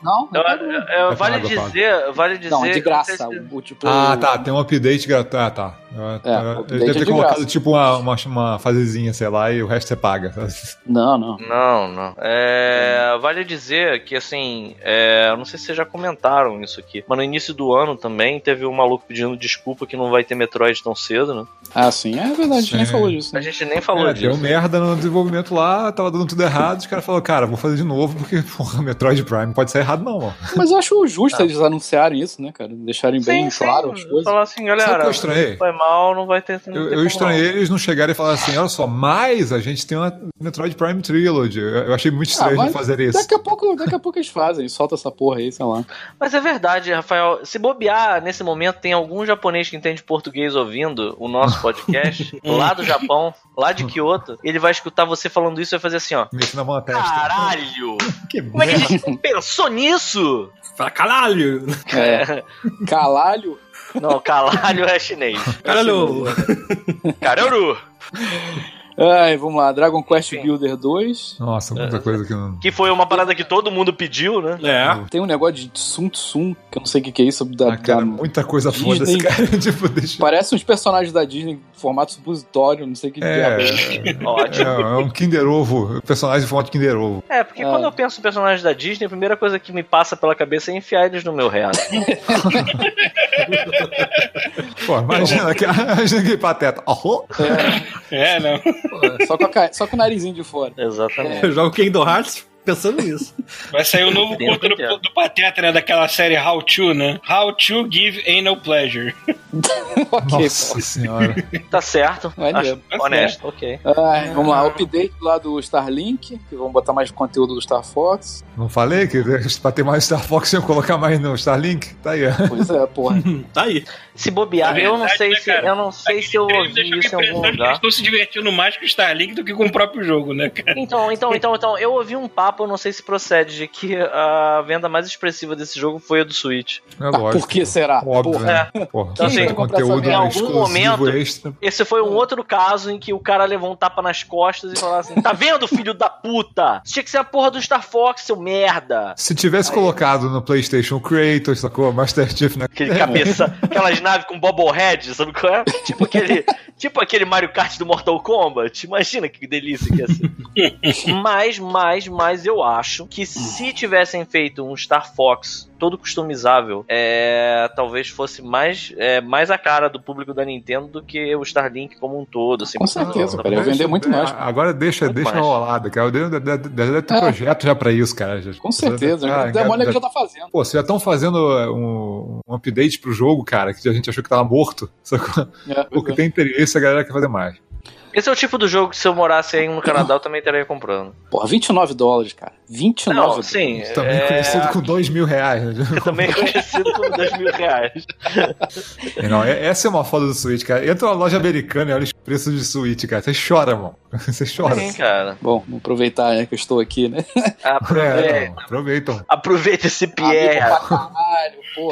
Não, Eu- não, eu- eu- É vale é dizer. Vale dizer. não, de graça. O se- multiplayer. Ah, tá. Tem um update gratuito. Ah, tá. É, o update Ele deve é ter de colocado graça. tipo uma, uma, uma fasezinha, sei lá, e o resto você paga. Não, não. Não, não. É, vale dizer que, assim, é, eu não sei se vocês já comentaram isso aqui, mas no início do ano também teve um maluco pedindo desculpa que não vai ter Metroid tão cedo, né? Ah, sim, é verdade, a gente nem falou disso. A Né? gente nem falou É, deu disso. merda no desenvolvimento lá, tava dando tudo errado. Os caras falaram, cara, vou fazer de novo, porque, porra, Metroid Prime pode ser errado, não, mano. Mas eu acho justo eles anunciarem isso, né, cara? Deixarem bem Sim, claro sim. as coisas. Falar assim, Sabe o que galera, eu estranhei? foi mal, não vai ter. não Eu, eu estranhei eles não chegarem e falar assim, olha só, mas a gente tem uma Metroid Prime Trilogy. Eu, achei muito estranho Ah, eles mas fazer isso. Daqui a, pouco, daqui a pouco eles fazem, solta essa porra aí, sei lá. Mas é verdade, Rafael. Se bobear, nesse momento tem algum japonês que entende português ouvindo o nosso podcast, lá do Japão, lá de Kyoto, e ele vai escutar você falando isso e vai fazer assim, ó. Mexendo na mão na testa. Caralho! Que Como é que a gente não pensou nisso? Fala, caralho! É. Calalho. Não, calalho é chinês. Caralho! Caruru! Ai, vamos lá. Dragon Quest Enfim. Builder 2. Nossa, muita coisa que não. Que foi uma parada que todo mundo pediu, né? É. Tem um negócio de Tsum Tsum, que eu não sei o que, que é isso. Da, Ah, cara, da- muita coisa foda esse cara. tipo, deixa. Parece uns personagens da Disney em formato supositório, não sei o que É, diabo. é, Ótimo. é um Kinder Ovo, personagem de forma de Kinder Ovo. É, porque Ah. quando eu penso em personagens da Disney, a primeira coisa que me passa pela cabeça é enfiar eles no meu reato. Pô, imagina, que, imagina que pateta. Oh, É, não. Pô, Só com, a só com o narizinho de fora. Exatamente. Eu jogo Kingdom Hearts pensando nisso. Vai sair o novo Dentro conto do, do Pateta, né? Daquela série How To, né? How To Give Anal Pleasure. ok, nossa senhora. Tá certo. Acho honesto, ok. Ai, vamos lá, update lá do Starlink, que vão botar mais conteúdo do Star Fox. Não falei que pra ter mais Star Fox eu colocar mais no Starlink? Tá aí, ó. Pois é, porra. Tá aí. Se bobear, É eu não verdade, sei né, se eu não sei se eu ouvi isso em algum que eles lugar. estão se divertindo mais com o Starlink do que com o próprio jogo, né, cara? Então, então, então, então, eu ouvi um papo, eu não sei se procede, de que a venda mais expressiva desse jogo foi a do Switch. É Ah, lógico. por que será? Óbvio, Porra. né? Porra, Então, assim, conteúdo em algum momento- extra. Esse foi um outro caso em que o cara levou um tapa nas costas e falou assim: Tá vendo, filho da puta? Isso tinha que ser a porra do Star Fox, seu merda. Se tivesse colocado no PlayStation Kratos, sacou? Master Chief, né? Aquele cabeça, aquelas naves com bobblehead, sabe qual é? Tipo aquele, tipo aquele Mario Kart do Mortal Kombat. Imagina que delícia que ia ser. Mas, mas, mas mas eu acho que se tivessem feito um Star Fox todo customizável, é, talvez fosse mais, é, mais a cara do público da Nintendo do que o Starlink como um todo. Assim, Com certeza, Não, cara. Ia vender muito mais. Agora deixa, Muito deixa mais. rolada, cara. Deve, deve, deve ter É. projeto já pra isso, cara. Já- Com certeza. Ah, o demônio é que já tá fazendo. Pô, vocês já estão fazendo um, um update pro jogo, cara, que a gente achou que tava morto. Sacou? É, Porque tem interesse, a galera quer fazer mais. Esse é o tipo do jogo que se eu morasse aí no Canadá eu também estaria comprando. Porra, 29 dólares, cara. 29 Não, dólares. sim. Também é... conhecido com dois mil reais. Né? Também conhecido como 2 mil reais. Não, é- essa é uma foda do Switch, cara. Entra na loja americana e olha os preços de Switch, cara. Você chora, mano. Você chora. Sim, cara. Bom, vamos aproveitar né, que eu estou aqui, né? É, Aproveita, não, aproveitam. aproveita esse Pierre. porra.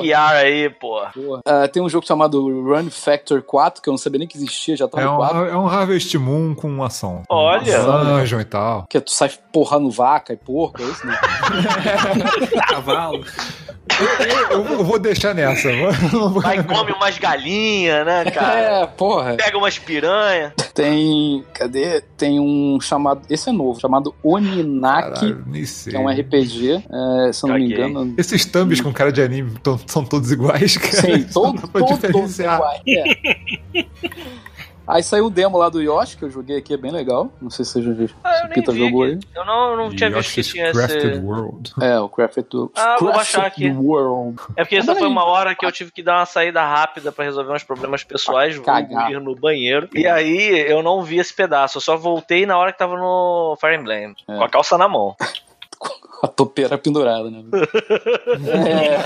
PR aí, pô. porra. Ah, tem um jogo chamado Run Factor 4, que eu não sabia nem que existia, já tá É no um, 4. é um Harvest Moon com ação. Olha. Dungeon e tal. Que tu sai porrando vaca e porco, é isso, né? Cavalo. Eu, eu vou deixar nessa. Vai e come umas galinhas, né, cara? É, porra. Pega umas piranha. Tem. Cadê? Tem um chamado. Esse é novo, chamado Oninaki, Caralho, nem sei. que é um RPG. é, se eu não me engano. Esses thumbs com cara de anime tão- são todos iguais, cara. Sim, todo, Não dá pra todo, diferenciar. iguais, é. Aí saiu o demo lá do Yoshi, que eu joguei aqui, é bem legal. Não sei se você já viu. Ah, se Pita vi. jogou aí. que- Eu não, não tinha visto que tinha Crafted esse. World. É, o Crafted do Ah, vou Crafted baixar aqui. World. É porque essa foi uma hora que eu tive que dar uma saída rápida pra resolver uns problemas pessoais, vou cagar. ir no banheiro. E aí eu não vi esse pedaço, eu só voltei na hora que tava no Fire Emblem, É. com a calça na mão. A topeira pendurada, né? é,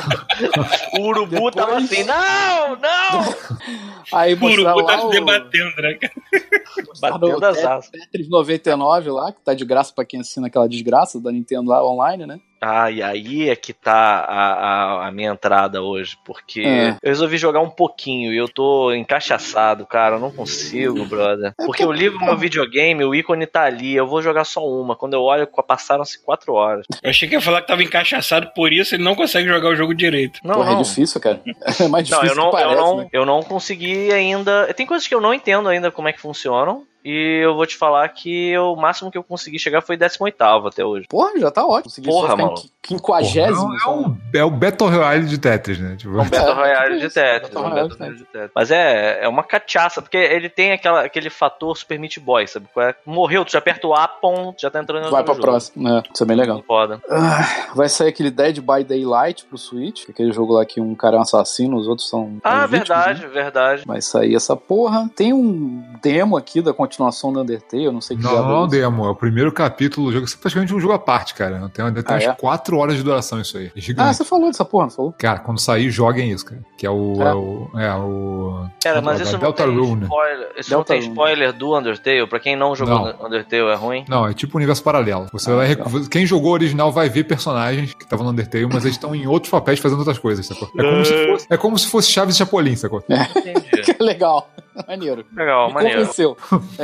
O urubu Depois- tava assim, não, não! aí O urubu tá lá se o debatendo, né, Batendo as asas. Tetris 99 lá, que tá de graça pra quem assina aquela desgraça da Nintendo lá online, né? Ah, e aí é que tá a, a, a minha entrada hoje, porque É. eu resolvi jogar um pouquinho e eu tô encaixaçado, cara, eu não consigo, brother. Porque eu ligo meu videogame, o ícone tá ali, eu vou jogar só uma. Quando eu olho, passaram-se quatro horas. Eu achei que ia falar que tava encaixaçado, por isso ele não consegue jogar o jogo direito. Não, Porra, não. é difícil, cara. É mais Não, difícil eu não, que parece, eu, não, né? eu não consegui ainda. Tem coisas que eu não entendo ainda como é que funcionam. E eu vou te falar que o máximo que eu consegui chegar foi 18 até hoje. Porra, já tá ótimo. Consegui Porra, mano. quinquagésimo. É, um, é o Battle Royale de Tetris, né? Tipo, É um Battle É, Royale de Tetris. Um Royale Battle Royale de Tetris. Mas é, é uma cachaça, porque ele tem aquela, aquele fator Super Meat Boy, sabe? é? Morreu, tu já aperta o A, pum, já tá entrando no Vai pra jogo. próxima. É, isso é bem legal. Foda. Ah, vai sair aquele Dead by Daylight pro Switch, que é aquele jogo lá que um cara é um assassino, os outros são. Ah, vítimas, verdade, né? verdade. Vai sair essa porra. Tem um demo aqui da continuação do Undertale, eu não sei que Não, diabo não é um demo, é o primeiro capítulo do jogo. Isso é praticamente um jogo à parte, cara. Tem, tem Ah, umas é? 4 horas de duração isso aí. É gigante. Ah, você falou dessa porra, não falou? Cara, quando sair, joguem isso, cara. Que é o. É. É, o. É o. Cara, mas é? isso não Delta tem Rune. spoiler. Isso não Delta tem Rune. spoiler do Undertale. Pra quem não jogou Não. Undertale é ruim. Não, é tipo um universo paralelo. Você Ah, vai rec- Quem jogou o original vai ver personagens que estavam no Undertale, mas eles estão em outros papéis fazendo outras coisas, sacou? É como, se fosse, é como se fosse Chaves e Chapolin, sacou? Entendi. Legal. Maneiro. Legal, Me maneiro. convenceu. É,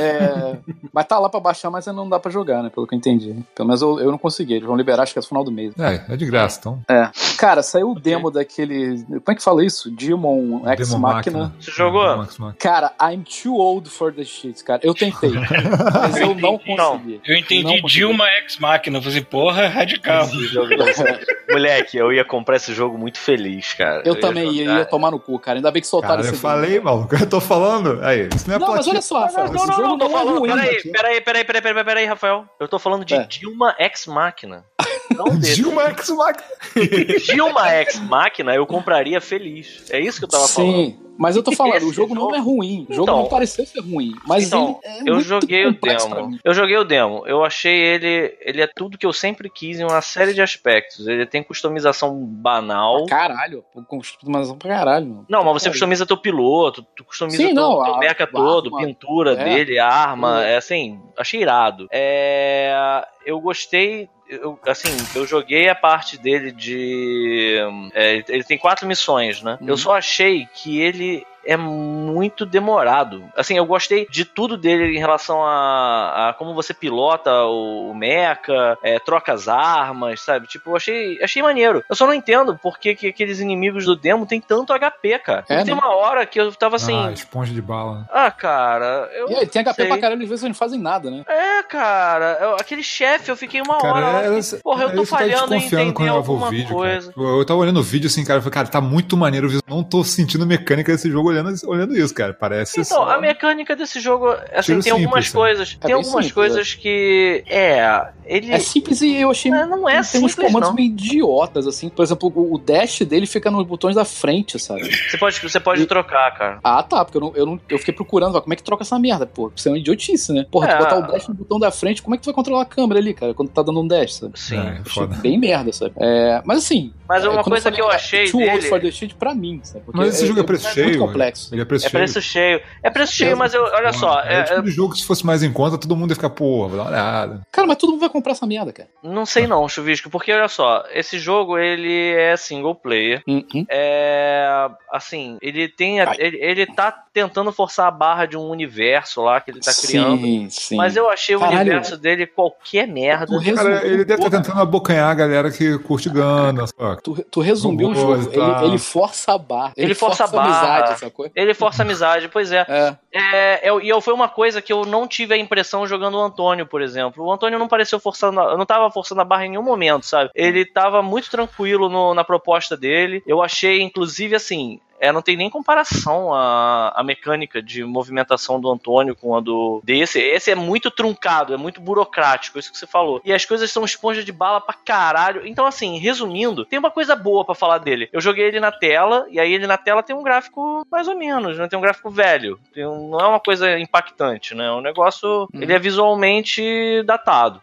mas tá lá pra baixar, mas não dá pra jogar, né? Pelo que eu entendi. Pelo menos eu, eu não consegui. Eles vão liberar, acho que é no final do mês. É, é de graça, então. É. Cara, saiu o demo daquele. Como é que fala isso? Demon X Machina. Você jogou? X. Cara, I'm too old for the shit, cara. Eu tentei, mas eu não Não. consegui. Eu entendi Não consegui. Dilma Ex Machina. Eu falei assim, porra, radical. Esse jogo- Moleque, eu ia comprar esse jogo muito feliz, cara. Eu também ia, ia tomar no cu, cara. Ainda bem que soltaram Cara, eu esse falei, maluco, eu tô falando. Aí, isso não é Não, mas olha só, Rafael. Não, não, jogo não, tô não é falando. ruim. Peraí, peraí, peraí, peraí, peraí, peraí, Rafael. Eu tô falando de É. Dilma Ex desse. Dilma X Machina. Dilma Ex Machina eu compraria feliz. É isso que eu tava falando. Sim, mas eu tô falando, o Esse jogo não jogo- é ruim. O jogo Então- não pareceu ser ruim. Mas então, é eu joguei o pra demo. Eu joguei o demo. Eu achei ele. Ele é tudo que eu sempre quis em uma série de aspectos. Ele tem customização banal. Caralho, customização pra caralho. mano. Não, mas você customiza teu piloto, tu customiza Sim, teu, não, teu a- mecha a todo, arma, pintura é. dele, a arma, é assim, achei irado. É, eu gostei, eu, assim, eu joguei a parte dele de. é, ele tem quatro missões, né? Uhum. Eu só achei que ele é muito demorado. Assim, eu gostei de tudo dele em relação a, a como você pilota o, o mecha, é, troca as armas, sabe? Tipo, eu achei, achei maneiro. Eu só não entendo por que, que aqueles inimigos do demo tem tanto HP, cara. É, tem né? uma hora que eu tava assim. Ah, esponja de bala. Ah, cara, eu. E aí, tem HP sei. pra caralho, às vezes eles não fazem nada, né? É, cara. Eu- aquele chefe, eu fiquei uma hora lá. Cara, fiquei, Porra, eu tô é isso que falhando em desconfiando quando entender eu vou alguma vídeo, coisa. Cara. Eu, eu tava olhando o vídeo assim, cara, eu falei, cara, tá muito maneiro o visual. Não tô sentindo mecânica desse jogo olhando, olhando isso, cara. Parece Então, só... a mecânica desse jogo, assim, Tiro tem algumas simples, né? coisas. tem bem algumas simples, coisas que. É. Ele. É simples e eu achei. É, não é tem uns simples, comandos não. meio idiotas, assim. Por exemplo, o dash dele fica nos botões da frente, sabe? Você pode, você pode E- trocar, cara. Ah, tá, porque eu, não, eu, não, eu fiquei procurando, como é que troca essa merda, pô? Isso é uma idiotice, né? Porra, É. tu botar o dash no botão da frente, como é que tu vai controlar a câmera ali, cara, quando tá dando um dash, sabe? Sim. É, Achei foda. bem merda, sabe? É, mas assim. Mas é, uma coisa falei, que eu é, achei Two Words for dele. the Shit pra mim, sabe? Porque Mas esse jogo é preço cheio? Complexo. Ele é preço É cheio. preço cheio. É preço cheio, mas eu, olha só, É, é- o tipo de jogo que se fosse mais em conta, todo mundo ia ficar, porra, vou dar uma olhada. Cara, mas todo mundo vai comprar essa merda, cara. não sei não, Chuvisco, porque olha só, esse jogo ele é single player. Uhum. É. Assim, ele tem. a-. Ele, ele tá tentando forçar a barra de um universo lá que ele tá criando. Sim, sim. Mas eu achei o Caralho. universo dele qualquer merda. Cara, ele deve estar porra, tentando abocanhar a galera que curte saca? Tu, tu resumiu o jogo. Ele, ele força a barra. Ele força a barra. amizade, sacou? Ele força amizade, pois é. É. É, eu- e eu, foi uma coisa que eu não tive a impressão jogando o Antônio, por exemplo. O Antônio não pareceu forçando, não tava forçando a barra em nenhum momento, sabe? Ele tava muito tranquilo no- na proposta dele. Eu achei, inclusive, assim. É, não tem nem comparação a, a mecânica de movimentação do Antônio com a do desse. Esse é muito truncado, é muito burocrático, isso que você falou. E as coisas são esponja de bala pra caralho. Então, assim, resumindo, tem uma coisa boa pra falar dele. Eu joguei ele na tela, e aí ele na tela tem um gráfico mais ou menos, né? Tem um gráfico velho. Um- não é uma coisa impactante, né? É um negócio. Ele é visualmente datado.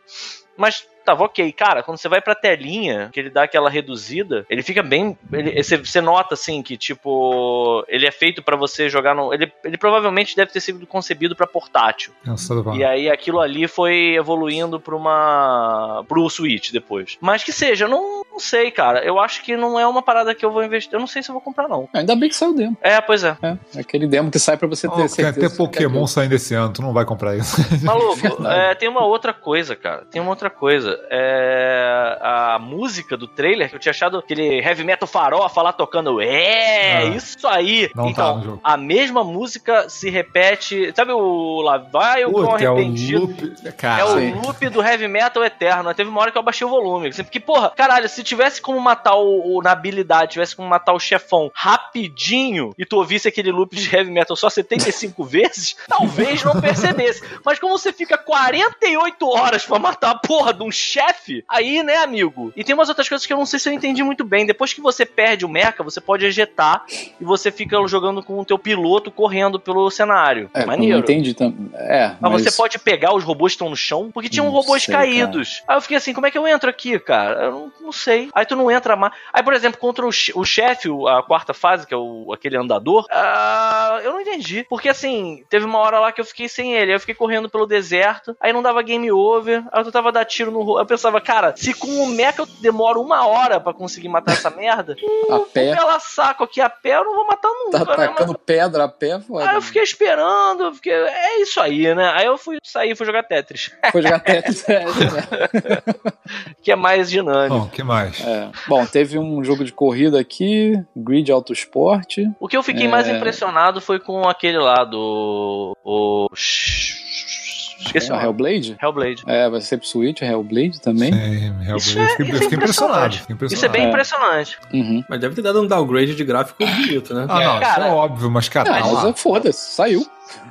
Mas tava ok. Cara, quando você vai pra telinha, que ele dá aquela reduzida, ele fica bem. Ele, você, você nota assim que, tipo, ele é feito pra você jogar no. Ele, ele provavelmente deve ter sido concebido pra portátil. Cansado, pá. E aí aquilo ali foi evoluindo pra uma. pro Switch depois. Mas que seja, eu não, não sei, cara. Eu acho que não é uma parada que eu vou investir. Eu não sei se eu vou comprar, não. Ainda bem que saiu o demo. É, pois é. É, aquele demo que sai pra você ter Oh, tem certeza. até Pokémon saindo esse ano, tu não vai comprar isso. Maluco, é, tem uma outra coisa, cara. Tem uma outra coisa. É, a música do trailer, que eu tinha achado aquele heavy metal farofa lá tocando. É, Ah. isso aí. Não tá então, jogo. a mesma música se repete. Sabe o Lá vai o cão Puta, é o arrependido? loop. É Cara, o Sim. loop do heavy metal eterno. Teve uma hora que eu baixei o volume. assim, Porque, porra, caralho, se tivesse como matar o, o- na habilidade, tivesse como matar o chefão rapidinho e tu ouvisse aquele loop de heavy metal só 75 vezes, talvez não percebesse. Mas como você fica 48 horas pra matar a porra de um chefe, aí, né, amigo? E tem umas outras coisas que eu não sei se eu entendi muito bem. Depois que você perde o mecha, você pode ejetar e você fica jogando com o teu piloto correndo pelo cenário. É, eu Maneiro. não entendi também. É, Mas, mas você pode pegar os robôs que estão no chão, porque tinham Não robôs sei, caídos. Aí eu fiquei assim, como é que eu entro aqui, cara? Eu não, não sei. Aí tu não entra mais. Aí, por exemplo, contra o, o chefe, a quarta fase, que é o, aquele andador, ah, eu não entendi. Porque assim, teve uma hora lá que eu fiquei sem ele. Aí eu fiquei correndo pelo deserto, aí não dava game over, aí eu tentava dar tiro no Eu pensava, cara, se com o mecha eu demoro uma hora pra conseguir matar essa merda, a pé ela saco aqui a pé, eu não vou matar nunca, tá né? atacando pedra a pé, foda. Aí eu fiquei esperando, eu fiquei, é isso aí, né? Aí eu fui sair, fui jogar Tetris, Foi jogar Tetris. é, é. que é mais dinâmico. Bom, o que mais? É. Bom, teve um jogo de corrida aqui, Grid Autosport. O que eu fiquei É. mais impressionado foi com aquele lá do. O. Esqueci É, o nome. Hellblade? Hellblade. É, vai ser pro Switch, Hellblade também. Sim, Hellblade. Isso é- Eu fiquei, isso eu é fiquei impressionado. Isso é bem É. impressionante. Uhum. Mas deve ter dado um downgrade de gráfico bonito, né? Ah, não, Cara, isso é óbvio, mas cara, Ah, tá é foda-se, saiu.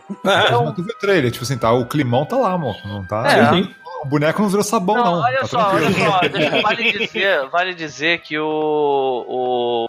É, Mas tu viu o trailer, tipo assim, tá, o climão tá lá, amor. Não tá. É. O boneco não virou sabão, não. Não, olha tá só, olha tranquilo. só. deixa- vale, dizer, vale dizer que o,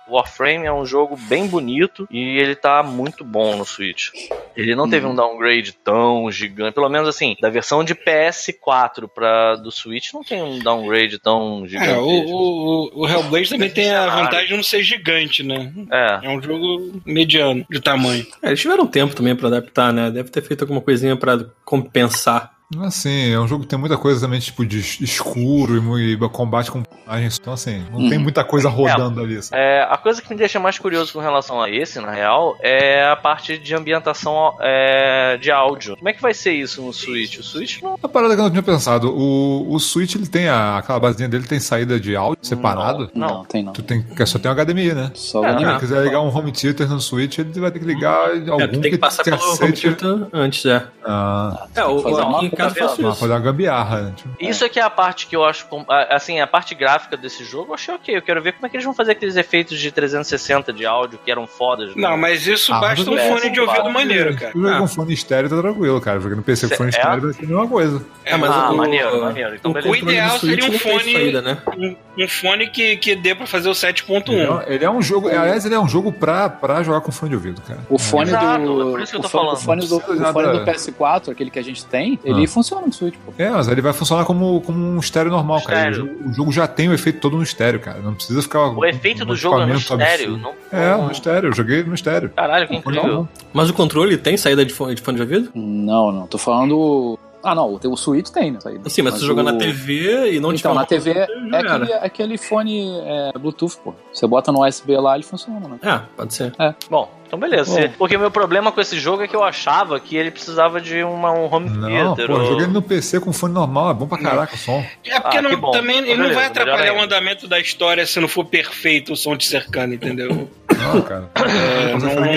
o Warframe é um jogo bem bonito e ele tá muito bom no Switch. Ele não teve um downgrade tão gigante. Pelo menos assim, da versão de PS4 pra do Switch não tem um downgrade tão gigante. É, o, o, o Hellblade também tem a vantagem de não ser gigante, né? É. É um jogo mediano de tamanho. É, eles tiveram tempo também pra adaptar, né? Deve ter feito alguma coisinha pra compensar. Assim, é um jogo que tem muita coisa também, tipo, de es- escuro e, e combate com personagens. Então, assim, não tem muita coisa rodando ali. assim. É, a coisa que me deixa mais curioso com relação a esse, na real, é a parte de ambientação é, de áudio. Como é que vai ser isso no Switch? O Switch não. Uma parada que eu não tinha pensado, o, o Switch, ele tem a, aquela basezinha dele, tem saída de áudio separado. Não. Não, tem não. Tu tem, que só tem um HDMI, né? Só É, o Se anime. ele quiser ligar um home theater no Switch, ele vai ter que ligar algum É, tu tem que passar pelo home aceite- theater antes, é. Ah, É, o, aqui caso Tá Ah, isso. fazer uma gambiarra, né? Tipo, Isso é que é a parte que eu acho. Assim, a parte gráfica desse jogo eu achei ok. Eu quero ver como é que eles vão fazer aqueles efeitos de 360 de áudio que eram fodas. né? Não, mas isso Ah, basta um mas fone de ouvido maneiro, cara. Se jogar com fone estéreo, tá tranquilo, cara. Porque no PC com fone É? estéreo vai ser a mesma coisa. É, mas Ah, o, maneiro, maneiro. Então, o beleza. controle ideal seria um fone- saída, né? Um, um fone que, que dê pra fazer o Ele 7.1. é, ele é um jogo. Aliás, ele é um jogo pra, pra jogar com fone de ouvido, cara. O fone Exato, do. é por isso que eu tô o falando. o fone do, Não precisa o fone nada- do PS4, aquele que a gente tem, ele Ah. Funciona no Switch, pô. É, mas ele vai funcionar como, como um estéreo normal, cara. O jogo, o jogo já tem o efeito todo no estéreo, cara. Não precisa ficar. O efeito do jogo é no estéreo. Não... É, no estéreo. Eu joguei no estéreo. Caralho, que incrível. Mas o controle tem saída de fone de, fone de ouvido? Não, não. Tô falando. Ah, não. O, o Switch tem, né? saída. Sim, mas, se jogar o- na TV e não Então, na TV é já era. aquele, aquele fone é, Bluetooth, pô. Você bota no USB lá, ele funciona, né? Ah, pode ser. Bom, então beleza. Bom. Porque o meu problema com esse jogo é que eu achava que ele precisava de uma, um home Não, theater. pô, ou- eu joguei no PC com fone normal. É bom pra caraca o som. É porque Ah, não- também ele não Beleza, vai melhor atrapalhar o andamento da história se não for perfeito o som te cercando, entendeu? Não, cara. É,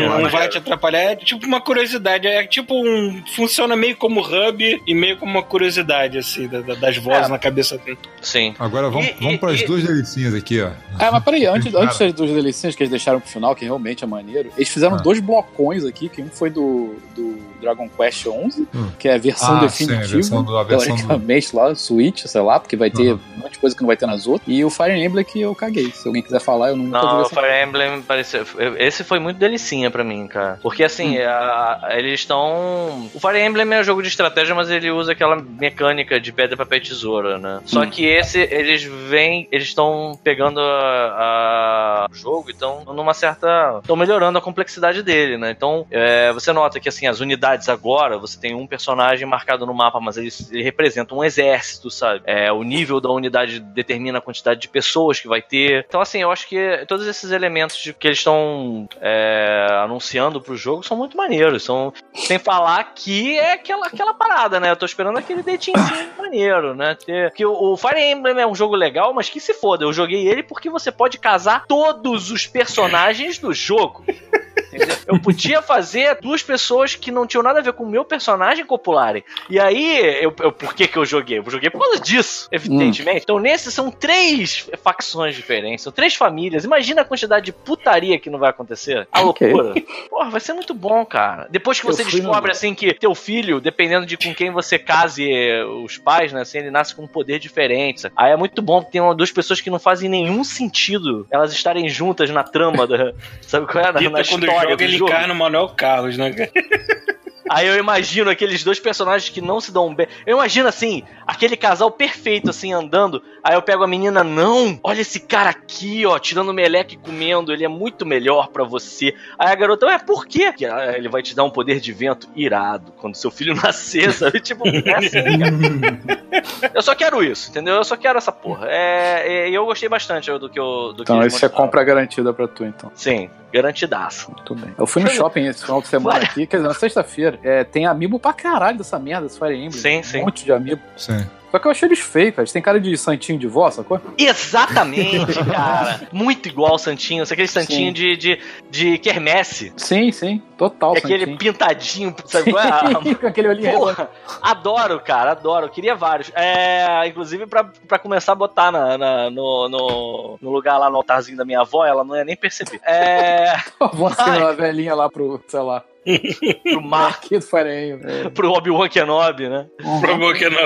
não, não vai te atrapalhar. É tipo uma curiosidade. É tipo um. Funciona meio como hub e meio como uma curiosidade, assim, da- da- das vozes É. na cabeça dele. Sim. Agora vamos, E- vamos e- pras e- duas delicinhas aqui, ó. Ah, mas peraí, antes, antes das duas delicinhas que eles deixaram pro final, que realmente é maneiro, eles fizeram Ah. dois blocões aqui, que um foi do, do Dragon Quest 11, Hum. que é a versão Ah, sim, definitiva, a versão do- a versão do- teoricamente lá, Switch, sei lá, porque vai ter Uhum. um monte de coisa que não vai ter nas outras, e o Fire Emblem que eu caguei. Se alguém quiser falar, eu nunca Não, o Fire Emblem pareceu. Esse foi muito delicinha pra mim, cara. Porque assim, Hum. a- eles estão. O Fire Emblem é um jogo de estratégia, mas ele usa aquela mecânica de pedra, papel e tesoura, né? Só Hum. que esse, eles vêm. Eles estão pegando a, a- o jogo e estão numa certa. estão melhorando a complexidade dele, né? Então, é, você nota que assim, as unidades agora, você tem um personagem marcado no mapa, mas ele, ele representa um exército, sabe? É, o nível da unidade determina a quantidade de pessoas que vai ter. Então, assim, eu acho que todos esses elementos de- que eles estão é, anunciando pro jogo são muito maneiros. São, sem falar que é aquela, aquela parada, né? Eu tô esperando aquele datingzinho maneiro, né? Que, que o, o Fire Emblem é um jogo legal, mas que se foda. Eu joguei ele porque você pode casar todos os personagens do jogo. Entendeu? Eu podia fazer duas pessoas que não tinham nada a ver com o meu personagem copularem. E aí, eu, eu- por que que eu joguei? Eu joguei por causa disso, evidentemente. Então, nesses são três facções diferentes, são três famílias. Imagina a quantidade de putaria que não vai acontecer. A Ok. loucura. Porra, vai ser muito bom, cara. Depois que Eu você no- descobre, assim, que teu filho, dependendo de com quem você case os pais, né, assim, ele nasce com um poder diferente. sabe? Aí é muito bom que tem uma, duas pessoas que não fazem nenhum sentido elas estarem juntas na trama da. Sabe qual é? Na, na história joga, do ele cai no Manuel Carlos, né? Aí eu imagino aqueles dois personagens que não se dão bem. Eu imagino assim, aquele casal perfeito assim andando. Aí eu pego a menina, não, olha esse cara aqui, ó, tirando meleque e comendo, ele é muito melhor pra você. Aí a garota, ué, por quê? Que ah, ele vai te dar um poder de vento irado quando seu filho nascer, sabe? Tipo, é assim. Eu só quero isso, entendeu? Eu só quero essa porra. É, é, e eu gostei bastante do que eu. Do Então, que esse é compra garantida pra tu, então. Sim, garantidaço. Muito bem. Eu fui no shopping esse final de semana Olha. aqui, quer dizer, na sexta-feira. É, tem amiibo pra caralho dessa merda, desse Fire Emblem. Sim, sim. Um monte de amiibo. Sim. Só que eu achei eles feios, cara. Eles têm cara de santinho de vó, sacou? Exatamente, cara. Muito igual o Santinho. Aquele Santinho Sim. de, de, de quermesse. Sim, sim. Total, É aquele santinho. pintadinho, sabe qual é? Com aquele olhinho. Porra, adoro, cara, adoro. Eu queria vários. É, inclusive pra, pra começar a botar na, na- no, no, no lugar lá no altarzinho da minha avó, ela não ia nem perceber. É. Vou assinar uma velhinha lá pro, sei lá, Pro Mark, do Fire Emblem. pro Obi-Wan Kenobi, né? Provou que não.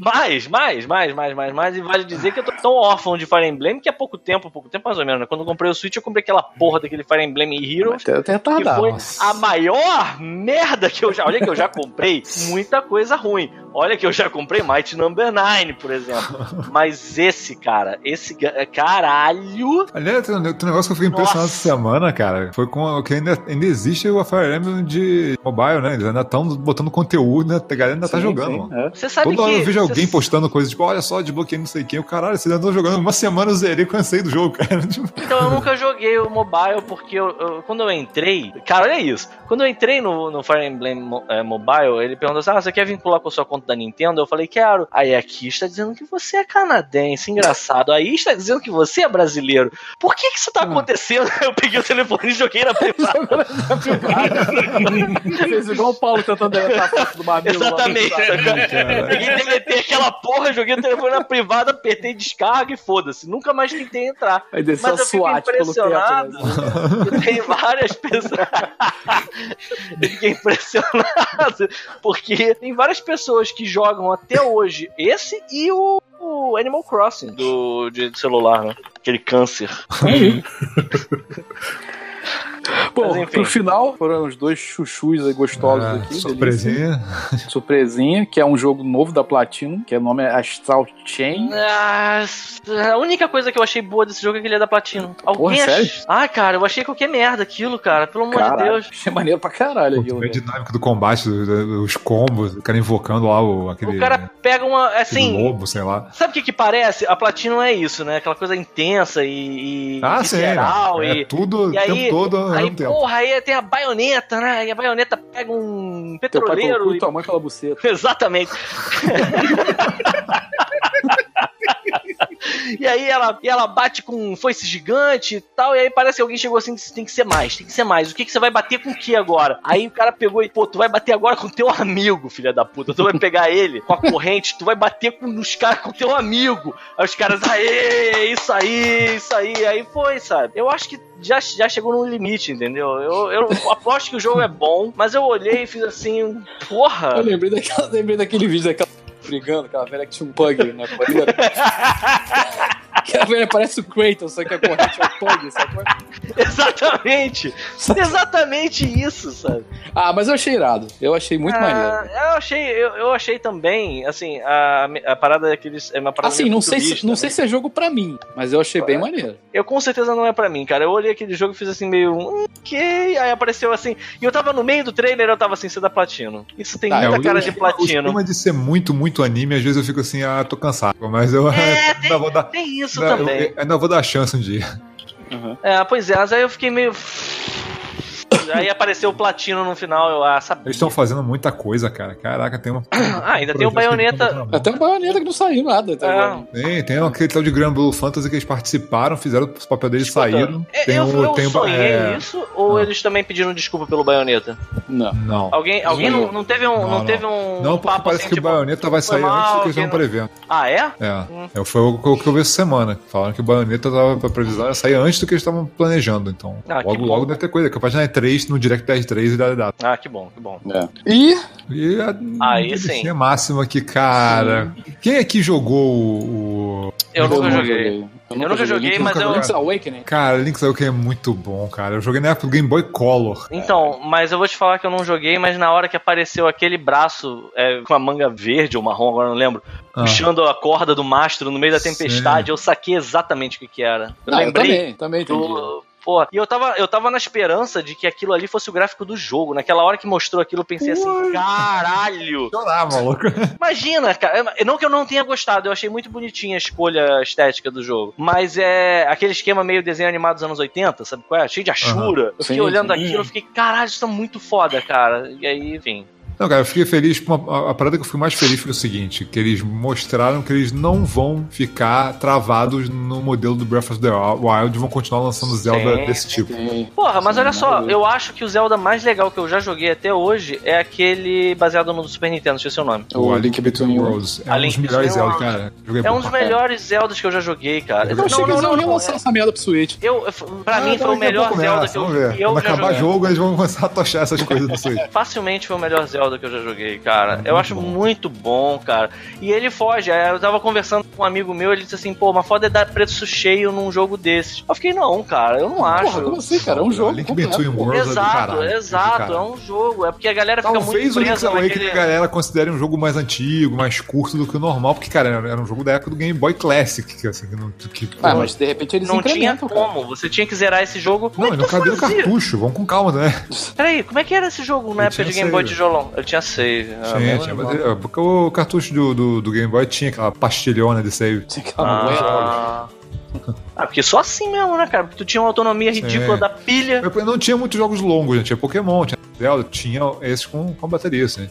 Mais, mais, mais, mais, mais, mais. E vale dizer que eu tô tão órfão de Fire Emblem que há pouco tempo, pouco tempo mais ou menos, né? Quando eu comprei o Switch, eu comprei aquela porra daquele Fire Emblem Heroes. Eu tenho Que retardado. foi a maior merda que eu já. Olha que eu já comprei muita coisa ruim. Olha que eu já comprei Might Number 9, por exemplo. Mas esse, cara, esse caralho. Aliás, tem um negócio que eu fiquei impressionado Nossa. essa semana, cara. Foi com que ainda, ainda existe o Fire Emblem de mobile, né? Eles ainda estão botando conteúdo, né? A galera ainda tá Sim, jogando, sim, é. Você sabe Toda hora que. eu vejo alguém você- postando coisas tipo, olha só, desbloqueei não sei quem. O caralho, vocês ainda estão jogando. Uma semana eu zerei e cansei do jogo, cara. Tipo, Então eu nunca joguei o mobile porque eu, eu- quando eu entrei. Cara, olha isso. Quando eu entrei no, no Fire Emblem é, Mobile, ele perguntou assim: Ah, você quer vincular com a sua conta da Nintendo? Eu falei, quero. Aí aqui está dizendo que você é canadense, engraçado. Aí está dizendo que você é brasileiro. Por que que isso tá acontecendo? Eu peguei o telefone e joguei na privada. Fez igual o Paulo tentando deletar a foto do mamilo. Exatamente. Peguei, deletei aquela porra, joguei o telefone na privada, apertei descarga e foda-se. Nunca mais tentei entrar. Aí desceu Mas eu fico teto. impressionado. Né? que Tem várias pessoas. eu fiquei impressionado. Porque tem várias pessoas que jogam até hoje esse e o, o Animal Crossing do, de celular, né? Aquele câncer. Bom, Mas, enfim. pro final, foram os dois chuchus aí gostosos Ah, aqui. surpresinha. delícia. Surpresinha, que é um jogo novo da Platinum, que o nome é Astral Chain. Ah, a única coisa que eu achei boa desse jogo é que ele é da Platinum. Alguém Porra, ach- sério? Ah, cara, eu achei qualquer merda aquilo, cara. Pelo amor de Caralho, Deus. achei maneiro pra caralho aquilo. Bem velho. dinâmico do combate, os combos, o cara invocando lá o, aquele, O cara pega uma. aquele Assim, lobo, sei lá. Sabe o que que parece? A Platinum é isso, né? Aquela coisa intensa e, e Ah, sim. É e... tudo o E aí, tempo todo aí mesmo tempo. porra, aí tem a baioneta, né? E a baioneta pega um Teu pai petroleiro e... e tua mãe pela buceta. Exatamente. e aí ela, e ela bate com um foice gigante e tal, e aí parece que alguém chegou assim disse, tem que ser mais, tem que ser mais. O que, que você vai bater com o que agora? Aí o cara pegou e, pô, tu vai bater agora com teu amigo, filha da puta. Tu vai pegar ele com a corrente, tu vai bater com os caras com teu amigo. Aí os caras, aê, isso aí, isso aí. Aí foi, sabe? Eu acho que já, já chegou no limite, entendeu? Eu, eu aposto que o jogo é bom, mas eu olhei e fiz assim, porra. Eu lembrei, daquela, lembrei daquele vídeo daquela brigando, aquela velha que tinha um pug na Aquela velha parece o Kratos, só que a corrente é o pug, sabe? Exatamente! Exatamente isso, sabe? Ah, mas eu achei irado. Eu achei muito maneiro. Ah, eu achei, eu, eu achei também, assim, a, a parada daqueles. É uma parada Assim, não sei, se, não né? sei se é jogo pra mim, mas eu achei bem maneiro. Eu com certeza não é pra mim, cara. Eu olhei aquele jogo e fiz assim, meio. "Hum, Ok, aí apareceu assim. E eu tava no meio do trailer, eu tava assim, você é da Platino. Isso tem Ah, muita o- cara o de O Platino. esquema de ser muito, muito anime, às vezes eu fico assim, ah, tô cansado. Mas eu É, ainda vou dar. Tem isso ainda- também. eu- ainda vou dar chance um dia. É, pois é, mas aí eu fiquei meio. Aí apareceu o Platino no final, eu ah, sabia. Eles estão fazendo muita coisa, cara. Caraca, tem uma. Ah, ainda tem o Bayonetta. Até o baioneta que não saiu nada. Até É. agora. Tem, tem aquele tal de Grand Blue Fantasy que eles participaram, fizeram os papéis deles Escuta, saíram. é, Tem eu, o. eu tem o sonhei é, isso ou Ah. eles também pediram desculpa pelo Bayonetta? Não. Não. Alguém, alguém não, não teve um, não, Não, não. teve um Não, porque papo parece assim, que tipo, o Bayonetta vai sair mal, antes do que eles não- prevendo. Ah, é? É. É, Foi o que eu vi essa semana. Falaram que o Bayonetta tava pra previsão ia sair antes do que eles estavam planejando. Então, Ah, logo, logo deve ter coisa. Capaz na E3, no Direct PS3 e da data. Ah, que bom, que bom. É. E E a Aí sim. máxima que, cara. Quem aqui jogou o. Eu nunca não joguei. Eu nunca joguei, Link's- mas eu- Link's Awakening. Cara, Link's Awakening é muito bom, cara. Eu joguei na época do Game Boy Color. Então, mas eu vou te falar que eu não joguei, mas na hora que apareceu aquele braço é, com a manga verde ou marrom, agora eu não lembro, Ah. puxando a corda do mastro no meio da Sim. tempestade, eu saquei exatamente o que, que era. Eu Não, eu lembrei também, também entendi. do. Pô, e eu tava, eu tava na esperança de que aquilo ali fosse o gráfico do jogo. Naquela hora que mostrou aquilo, eu pensei assim: caralho! Chorar, maluco. Imagina, cara. Não que eu não tenha gostado, eu achei muito bonitinha a escolha estética do jogo. Mas é aquele esquema meio desenho animado dos anos 80, sabe qual é? Cheio de achura. Eu fiquei Sim, olhando sim. aquilo, eu fiquei, caralho, isso tá muito foda, cara. E aí, enfim. Não, cara, eu fiquei feliz. uma- a, a parada que eu fui mais feliz foi o seguinte: que eles mostraram que eles não vão ficar travados no modelo do Breath of the Wild, vão continuar lançando Zelda Sim, desse tipo. Tem- Porra, mas Sim, olha só, eu acho que o Zelda mais legal que eu já joguei até hoje é aquele baseado no Super Nintendo, esqueci o nome. O Link Between Worlds. É A um dos melhores Zelda, cara. Joguei É um dos melhores Zeldas que eu já joguei, cara. Eu Eu achei que eles iam relançar essa merda pro Switch. Eu, pra Ah, mim foi o a melhor Zelda começa, que eu, vamos ver. que eu Quando já acabar joguei. jogo, eles vão começar a tochar essas coisas do Switch. Facilmente foi o melhor Zelda que eu já joguei, cara. eu muito acho bom. muito bom, cara. E ele foge. Eu tava conversando com um amigo meu, ele disse assim, pô, uma foda é dar preço cheio num jogo desses. Eu fiquei, não, cara, eu não acho. Porra, como assim, cara? É um jogo. Link Between. Worlds é do Exato, caralho, exato, é um jogo. É porque a galera fica Talvez muito o Link's naquele... a galera considere um jogo mais antigo, mais curto do que o normal, porque, cara, era um jogo da época do Game Boy Classic, que, assim, que, não- que Ah, mas de repente eles Não tinha como, você tinha que zerar esse jogo. Não, é que não cabia no fazia? cartucho, vamos com calma, né? Peraí, como é que era esse jogo na Ele época de Game Boy tijolão? Ele tinha save. Tinha, mesmo tinha, mas, é, porque o cartucho do, do, do Game Boy tinha aquela pastilhona de save. Tinha aquela. Ah. ah, porque só assim mesmo, né, cara? Porque tu tinha uma autonomia ridícula Sim. da pilha. Não tinha muitos jogos longos, né? Tinha Pokémon, tinha Zelda, tinha esses com, com bateria, assim.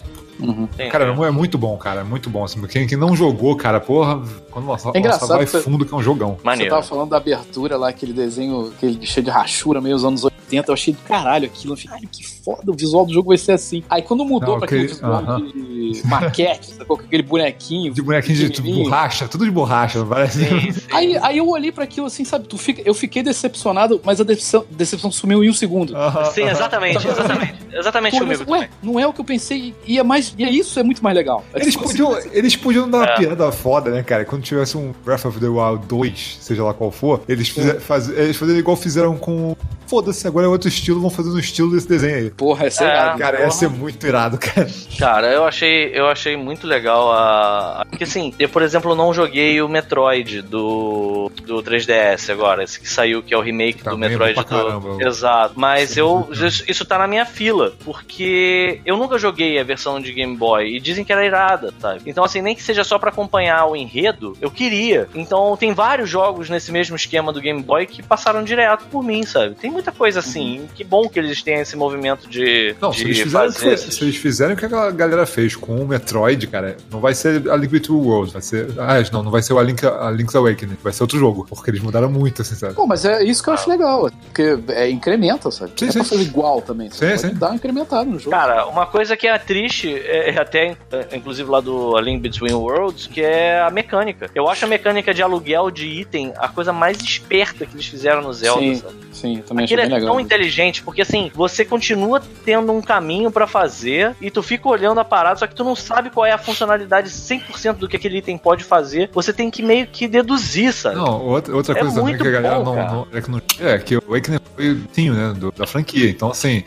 Tem- Cara, não é muito bom, cara. É muito bom. Assim, quem, quem não jogou, cara, porra, quando lançar, É engraçado lançar vai que- fundo que é um jogão. Maneiro. Você tava falando da abertura lá, aquele desenho aquele cheio de rachura, meio os anos 80. Eu achei do caralho aquilo. Eu falei, que foda, o visual do jogo vai ser assim. Aí quando mudou Não, pra aquele visual aham. de maquete, sacou? Com aquele bonequinho. De bonequinho de pequenininho. borracha, tudo de borracha, parece. Sim, sim. Aí, aí eu olhei pra aquilo assim, sabe? Tu fica, eu fiquei decepcionado, mas a decepção, decepção sumiu em um segundo. Aham, Sim, aham. exatamente, exatamente. Exatamente Pô, mas, comigo ué, não é o que eu pensei. E é mais. E é isso, é muito mais legal. É Eles tipo podiam, assim, eles podiam dar uma É. piada foda, né, cara? Quando tivesse um Breath of the Wild 2, seja lá qual for, eles, fizer, faz, eles fazerem igual fizeram com. Foda-se, agora é outro estilo, vão fazer no estilo desse desenho aí. Porra, é É. sério. Cara, ia ser muito irado, cara. Cara, eu achei, eu achei muito legal a. Porque assim, eu, por exemplo, não joguei o Metroid do, do 3DS agora, esse que saiu, que é o remake do Também é Metroid pra do. caramba. Exato. Mas Sim, eu. Isso, isso tá na minha fila, porque eu nunca joguei a versão de Game Boy e dizem que era irada, sabe? Então, assim, nem que seja só pra acompanhar o enredo, eu queria. Então, tem vários jogos nesse mesmo esquema do Game Boy que passaram direto por mim, sabe? Tem muita coisa assim. Que bom que eles têm esse movimento de, Não, de se eles, fizerem, o que fazer. foi- se eles fizerem o que a galera fez com o Metroid, cara, não vai ser a Link Between Worlds, vai ser. Ah, não, não vai ser o a, Link, a Link's Awakening, vai ser outro jogo, porque eles mudaram muito, assim, sabe? Pô, mas é isso que eu acho legal. Porque é incrementa, sabe? Sim, não é sim. fazer igual também. Sim, pode sim. dar uma incrementada no jogo. Cara, uma coisa que é triste, é é até é, inclusive lá do A Link Between Worlds, que é a mecânica. Eu acho a mecânica de aluguel de item a coisa mais esperta que eles fizeram no Zelda. sim, sabe? sim, também achei Aquilo é bem legal. tão inteligente, porque assim, você continua tendo um caminho pra fazer e tu fica olhando a parada, só que tu não sabe qual é a funcionalidade 100% do que aquele item pode fazer. Você tem que meio que deduzir, sabe? Não, outra, outra É coisa também que a galera bom, não, não- é, que não. É, que o Awakening foi o tinho, né? do- da franquia. Então, assim,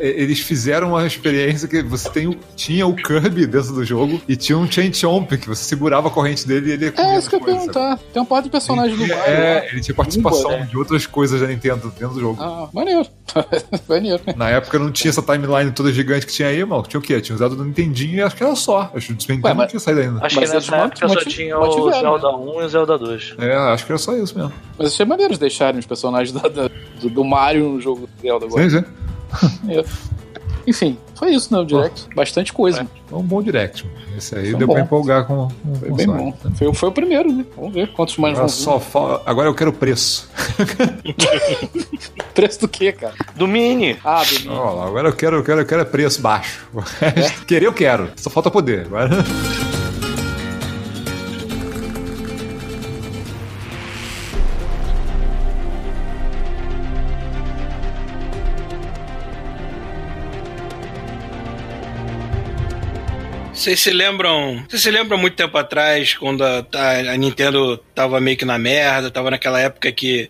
eles fizeram uma experiência que você tem, tinha o Kirby dentro do jogo e tinha um Chain Chomp, que você segurava a corrente dele ele É isso que eu ia perguntar. Tem uma parte de personagem do Mario. É, lá. ele tinha participação né? de outras coisas da Nintendo dentro do jogo. Ah, maneiro. maneiro. Na época não tinha essa timeline toda gigante que tinha aí, mano. Tinha o quê? Tinha usado do Nintendinho e acho que era só. Acho que o Nintendo não mas- tinha saído ainda. Acho Mas que nessa época só tinha o mantiveram, Zelda 1 e o Zelda 2. É, acho que era só isso mesmo. Mas achei maneiro eles deixarem os personagens da- da- do, do Mario no jogo do Zelda agora. Sim, sim. Enfim, foi isso, né? O Direct. Bastante coisa. Foi um bom direct. mano. Esse aí Foi deu bom. pra empolgar com, com Foi com bem o bom. Sonic. Foi, foi o primeiro, né? Vamos ver quantos mais Agora vão vir. só fal- Agora eu quero o preço. Preço do quê, cara? Do Mini! Ah, do Mini. Ó, agora eu quero, eu quero, eu quero é preço baixo. Resto- Querer eu quero. Só falta poder. Agora... Vocês se lembram? Vocês se lembram muito tempo atrás, quando a, a- a Nintendo tava meio que na merda, tava naquela época que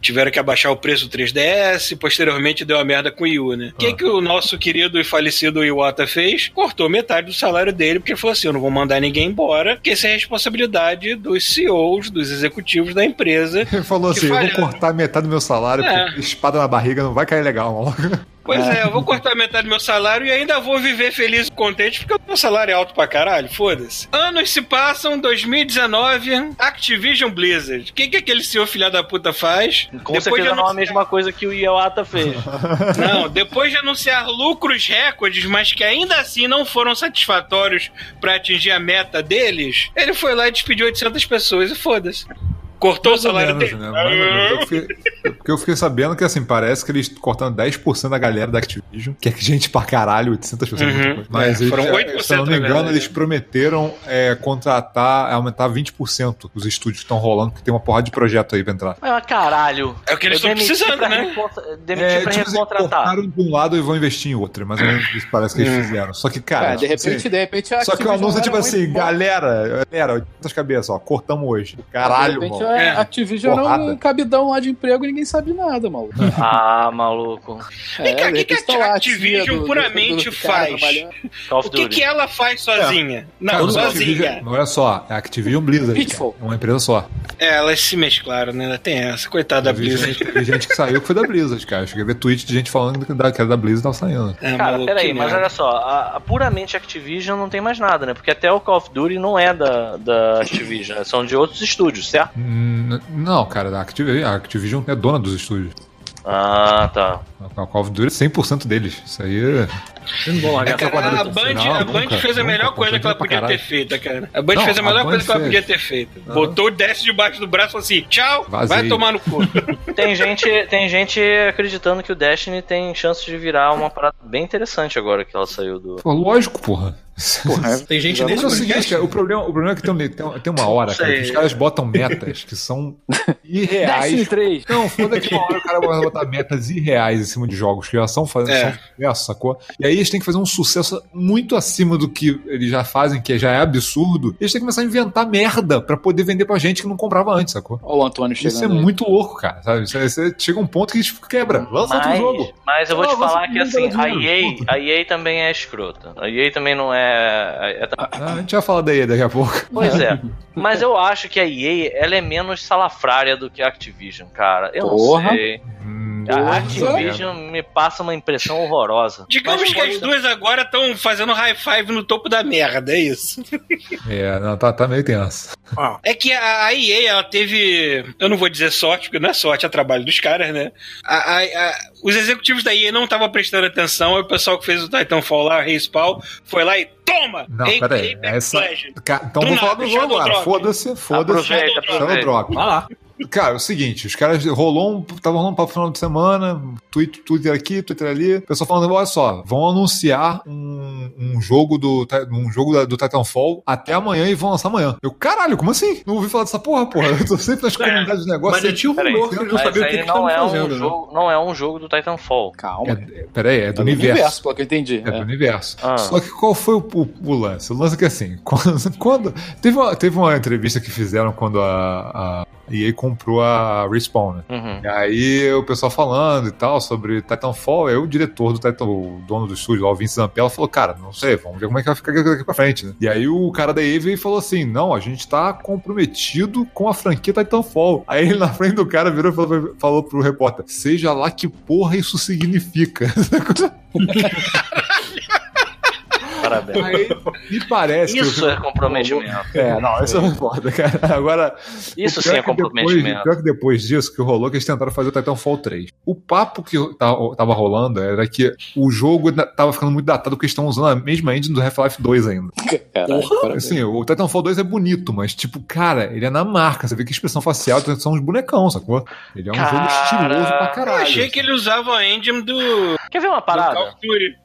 tiveram que abaixar o preço do 3DS e posteriormente deu a merda com o Wii U, né? O que, Ah. que o nosso querido e falecido Iwata fez? Cortou metade do salário dele, porque ele falou assim: eu não vou mandar ninguém embora, porque isso é responsabilidade dos CEOs, dos executivos da empresa. Ele falou Que assim: eu vou cortar metade do meu salário, É. porque espada na barriga não vai cair legal, maluco. Pois é, eu vou cortar metade do meu salário e ainda vou viver feliz e contente porque o meu salário é alto pra caralho, foda-se. Anos se passam, 2019, Activision Blizzard. O que, que aquele senhor filha da puta faz? Com Depois certeza de não é a anunciar- mesma coisa que o Iwata fez. Não, depois de anunciar lucros recordes, mas que ainda assim não foram satisfatórios pra atingir a meta deles, ele foi lá e despediu 800 pessoas e foda-se. Cortou Mais o salário menos, dele. né? Eu fiquei- Porque eu fiquei sabendo que, assim, parece que eles cortando 10% da galera da Activision, que é gente pra caralho, 800 pessoas. é Uhum. Mas É, eles, foram é, 8% se eu não me engano, galera. eles prometeram é, contratar, aumentar 20% dos estúdios que estão rolando, porque tem uma porrada de projeto aí pra entrar. Mas caralho. É o que eles estão precisando, né? recontra- Demiti É, pra tipo assim, recontratar. cortaram de um lado e vão investir em outro. Mais ou menos isso parece que eles fizeram. Só que, cara. Cara, de repente, assim, de repente Só que o anúncio é tipo assim, galera, galera, 800 cabeças, ó, cortamos hoje. Caralho, mano. A É. Activision era Porrada. um cabidão lá de emprego e ninguém sabe nada, maluco. Ah, maluco. De o que que a Activision do- do- puramente do cara faz? O que, que ela faz sozinha? Não, Cara, sozinha. Não é só, é Activision Blizzard. Cara. Uma empresa só. É, elas se mesclaram, né? Ainda Tem essa, coitada da Blizzard. gente, teve gente que saiu que foi da Blizzard, cara. Eu cheguei a ver tweet de gente falando que da- que era da Blizzard e tava saindo. É, Cara, maluco, peraí, mas olha só, a, a puramente Activision não tem mais nada, né? Porque até o Call of Duty não é da, da Activision, são de outros estúdios, certo? Hum, Não, cara, a Activision, a Activision é dona dos estúdios. Ah, tá. A Call of Duty é 100% deles. Isso aí é... Eu não vou largar É, cara, a Band, Não, a Band nunca, fez a nunca, melhor pô, coisa que ela podia ter feito, cara. A Band Não, fez a a melhor Band coisa que ela fez. podia ter feito. Botou o desce debaixo do braço e falou assim: tchau, Vazei. vai tomar no cu. Tem gente, tem gente acreditando que o Destiny tem chance de virar uma parada bem interessante agora que ela saiu do. Pô, lógico, porra. Porra, Tem gente nesse é o seguinte, cara, o problema, o problema é que tem, tem, tem uma hora, cara, que os caras botam metas que são irreais. 3. Não, foda que uma hora o cara vai botar metas irreais em cima de jogos que já são fazendo É. sucesso, sacou? E aí eles têm que fazer um sucesso muito acima do que eles já fazem, que já é absurdo. Eles têm que começar a inventar merda pra poder vender pra gente que não comprava antes, sacou? Olha o Antônio chegando. Isso é aí. muito louco, cara. Sabe? Isso, isso chega um ponto que isso quebra. Lança outro Mas, jogo. mas eu vou Não, te falar que assim, a EA, a EA também é escrota. A EA também não é. É- Ah, a gente vai falar daí daqui a pouco. Pois é. Mas eu acho que a EA ela é menos salafrária do que a Activision, cara. Eu Porra. não sei. Hum, A Activision me passa uma impressão horrorosa. Digamos Mas que as duas agora estão fazendo high five no topo da merda, é isso. É, não, tá, tá meio tenso. É que a, a EA, ela teve. Eu não vou dizer sorte, porque não é sorte, é trabalho dos caras, né? A- a- a- os executivos da EA não estavam prestando atenção, aí o pessoal que fez o Titanfall lá, o Respawn, foi lá e toma! Não, Ape- peraí. Apex Essa... Então Do vou falar nada, do jogo Shadow agora. Foda-se, foda-se. Aproveita, Shadow aproveita. Drop. Vai lá. Cara, é o seguinte, os caras rolou um. Tava rolando um papo final de semana, tweet, Twitter aqui, Twitter ali. O pessoal falando, olha só, vão anunciar um, um jogo do um jogo da- do Titanfall até amanhã e vão lançar amanhã. Eu, caralho, como assim? Não ouvi falar dessa porra, porra. Eu tô sempre nas comunidades de negócio. Mas é tio Peraí, rumor que eles não Mas sabiam o que que não é um fazendo. né? jogo, não é um jogo do Titanfall. Calma. É, peraí, é do É do universo. pelo que eu entendi. É do É. universo. Ah. Só que qual foi o, o- o lance? O lance é que assim, quando. quando- teve, uma, teve uma entrevista que fizeram quando a, a EA comprou a Respawn, né? Uhum. E aí o pessoal falando e tal sobre Titanfall, aí o diretor do Titan, o dono do estúdio, lá, o Vince Zampella, falou, cara, não sei, vamos ver como é que vai ficar daqui pra frente, né? E aí o cara da EA veio e falou assim, não, a gente tá comprometido com a franquia Titanfall. Aí ele na frente do cara virou e falou, falou pro repórter, seja lá que porra isso significa. Parabéns. Aí me parece que Isso o- é comprometimento. É, não, isso não importa, cara. Agora. Isso sim é que depois- comprometimento. pior que depois disso, que rolou, que eles tentaram fazer o Titanfall 3. O papo que tava rolando era que o jogo tava ficando muito datado porque eles estão usando a mesma engine do Half-Life 2 ainda. Caralho. Assim, o Titanfall 2 é bonito, mas, tipo, cara, ele é na marca. Você vê que a expressão facial são uns bonecão, sacou? Ele é um jogo Cara, estiloso pra Eu caralho. achei que ele usava a engine do, Quer ver uma parada?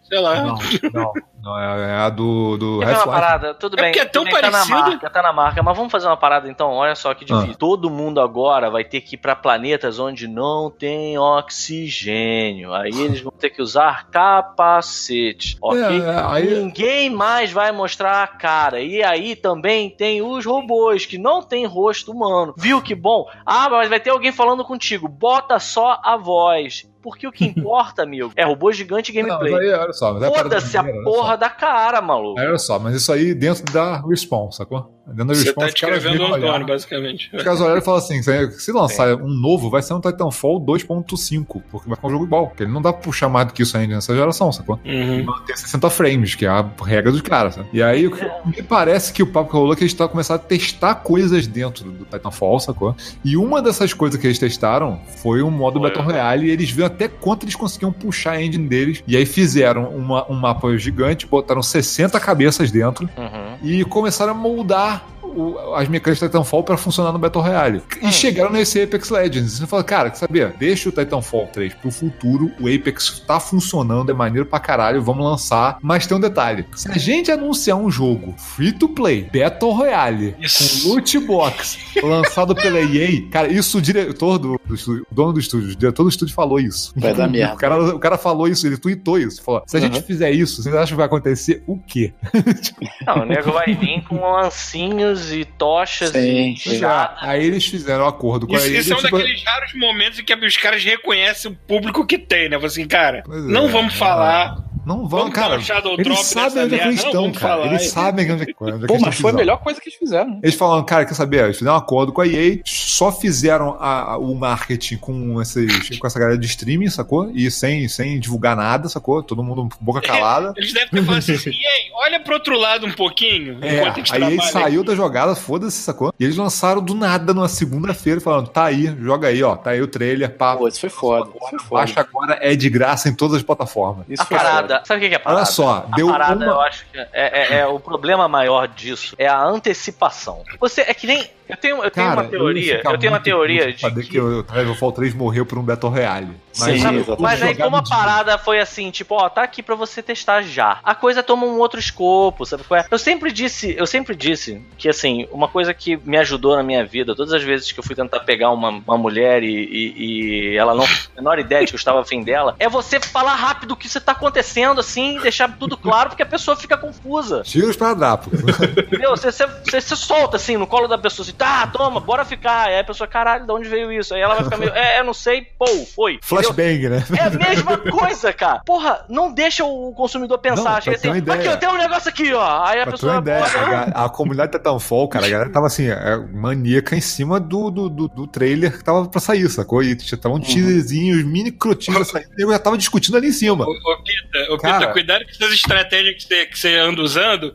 Sei lá. Não, não. Não, é é a do, do Quer uma parada? Tudo É bem. porque é tão bem, Tá parecido. na marca, tá na marca. Mas vamos fazer uma parada então. Olha só que difícil. Ah. Todo mundo agora vai ter que ir pra planetas onde não tem oxigênio. Aí eles vão ter que usar capacete. Ok? É, aí- Ninguém mais vai mostrar a cara. E aí também tem os robôs que não tem rosto humano. Viu que bom? Ah, mas vai ter alguém falando contigo. Bota só a voz. Porque o que importa, amigo, é robô gigante Não, gameplay. aí, olha só. mas é Foda-se a porra da cara, maluco. Olha só, mas isso aí dentro da Respawn, sacou? Dentro da Você Respawn, tá descrevendo o Antônio, olhar, basicamente. os caras olharam e falaram assim, se lançar um novo, vai ser um Titanfall 2.5, porque vai ficar um jogo igual, porque ele não dá pra puxar mais do que isso ainda nessa geração, sacou? Uhum. Manter 60 frames, que é a regra dos caras, sabe? E aí, o que- me parece que o papo que rolou é que eles estão começando a testar coisas dentro do Titanfall, sacou? E uma dessas coisas que eles testaram foi o modo Foi. Battle Royale, e eles viram até quanto eles conseguiam puxar a engine deles, e aí fizeram uma- um mapa gigante, botaram 60 cabeças dentro, Uhum. e começaram a moldar 가! O- as mecânicas do Titanfall pra funcionar no Battle Royale. E chegaram nesse Apex Legends. Você fala, cara, quer saber? Deixa o Titanfall 3 pro futuro. O Apex tá funcionando, é maneiro pra caralho. Vamos lançar. Mas tem um detalhe: se a gente anunciar um jogo free to play, Battle Royale, Isso. com loot box, lançado pela EA, cara, isso o diretor do, do estúdio, o dono do estúdio, o diretor do estúdio falou isso. Vai dar merda. O cara, o cara falou isso, ele tweetou isso. Falou: se a gente Uhum. fizer isso, vocês acham que vai acontecer o quê? Não, o nego vai vir com lancinhos e tochas Sim, e já. Aí eles fizeram um acordo com Isso, a isso é um tipo, daqueles raros momentos em que os caras reconhecem o público que tem, né? Assim, cara, Pois não é. vamos falar Não vão, Vamos cara. um Eles sabem onde é que eles estão, cara. falar. Eles sabem onde é que onde é Pô, mas foi a melhor coisa que eles fizeram. Eles falaram, cara, quer saber? Eles fizeram um acordo com a EA, só fizeram a- a- o marketing com, esses, com essa galera de streaming, sacou? E sem, sem divulgar nada, sacou? Todo mundo boca calada. Eles devem ter falado assim, e aí, olha pro outro lado um pouquinho, É, enquanto a gente a EA saiu aqui. da jogada, foda-se, sacou? E eles lançaram do nada numa segunda-feira, falando, tá aí, joga aí, ó, tá aí o trailer, pá. Pô, isso foi foda. Isso foi foda. Baixa agora, é de graça em todas as plataformas. Isso A foi parada, sabe o que é a parada? Olha só, a deu parada, uma- eu acho que é, é- é o problema maior disso é a antecipação. Você é que nem eu tenho, eu tenho Cara, uma teoria, ia ficar eu tenho uma teoria de saber que, que o Titanfall 3 morreu por um Battle Royale. Sim, Mas, exatamente. Mas aí, como a parada foi assim, tipo, ó, tá aqui pra você testar já. A coisa toma um outro escopo, sabe qual é? Eu sempre disse, eu sempre disse que, assim, uma coisa que me ajudou na minha vida, todas as vezes que eu fui tentar pegar uma, uma mulher e, e- e ela não tinha a menor ideia de que eu estava afim dela, é você falar rápido o que você tá acontecendo, assim, deixar tudo claro, porque a pessoa fica confusa. Tiros pra dar, pô. Entendeu? Você, você, você se solta assim no colo da pessoa, assim, tá, toma, bora ficar. Aí a pessoa, caralho, de onde veio isso? Aí ela vai ficar meio, é, eu não sei, pô, foi. Entendeu? Flashbang, né? É a mesma coisa, cara. Porra, não deixa o consumidor Não, pensar. pra Chega ter assim, aqui, ó, tem um negócio aqui, ó. Aí a Pra pessoa. ideia, "Ah, a, a comunidade Titanfall, cara, a galera tava assim, é, maníaca em cima do, do, do, do trailer que tava pra sair, sacou? E tava um teaserzinho, os mini crotinhos saindo, e eu já tava discutindo ali em cima. Ô, ô, Pita, ô, Cara. Pita, cuidado com essas estratégias que você, que você anda usando.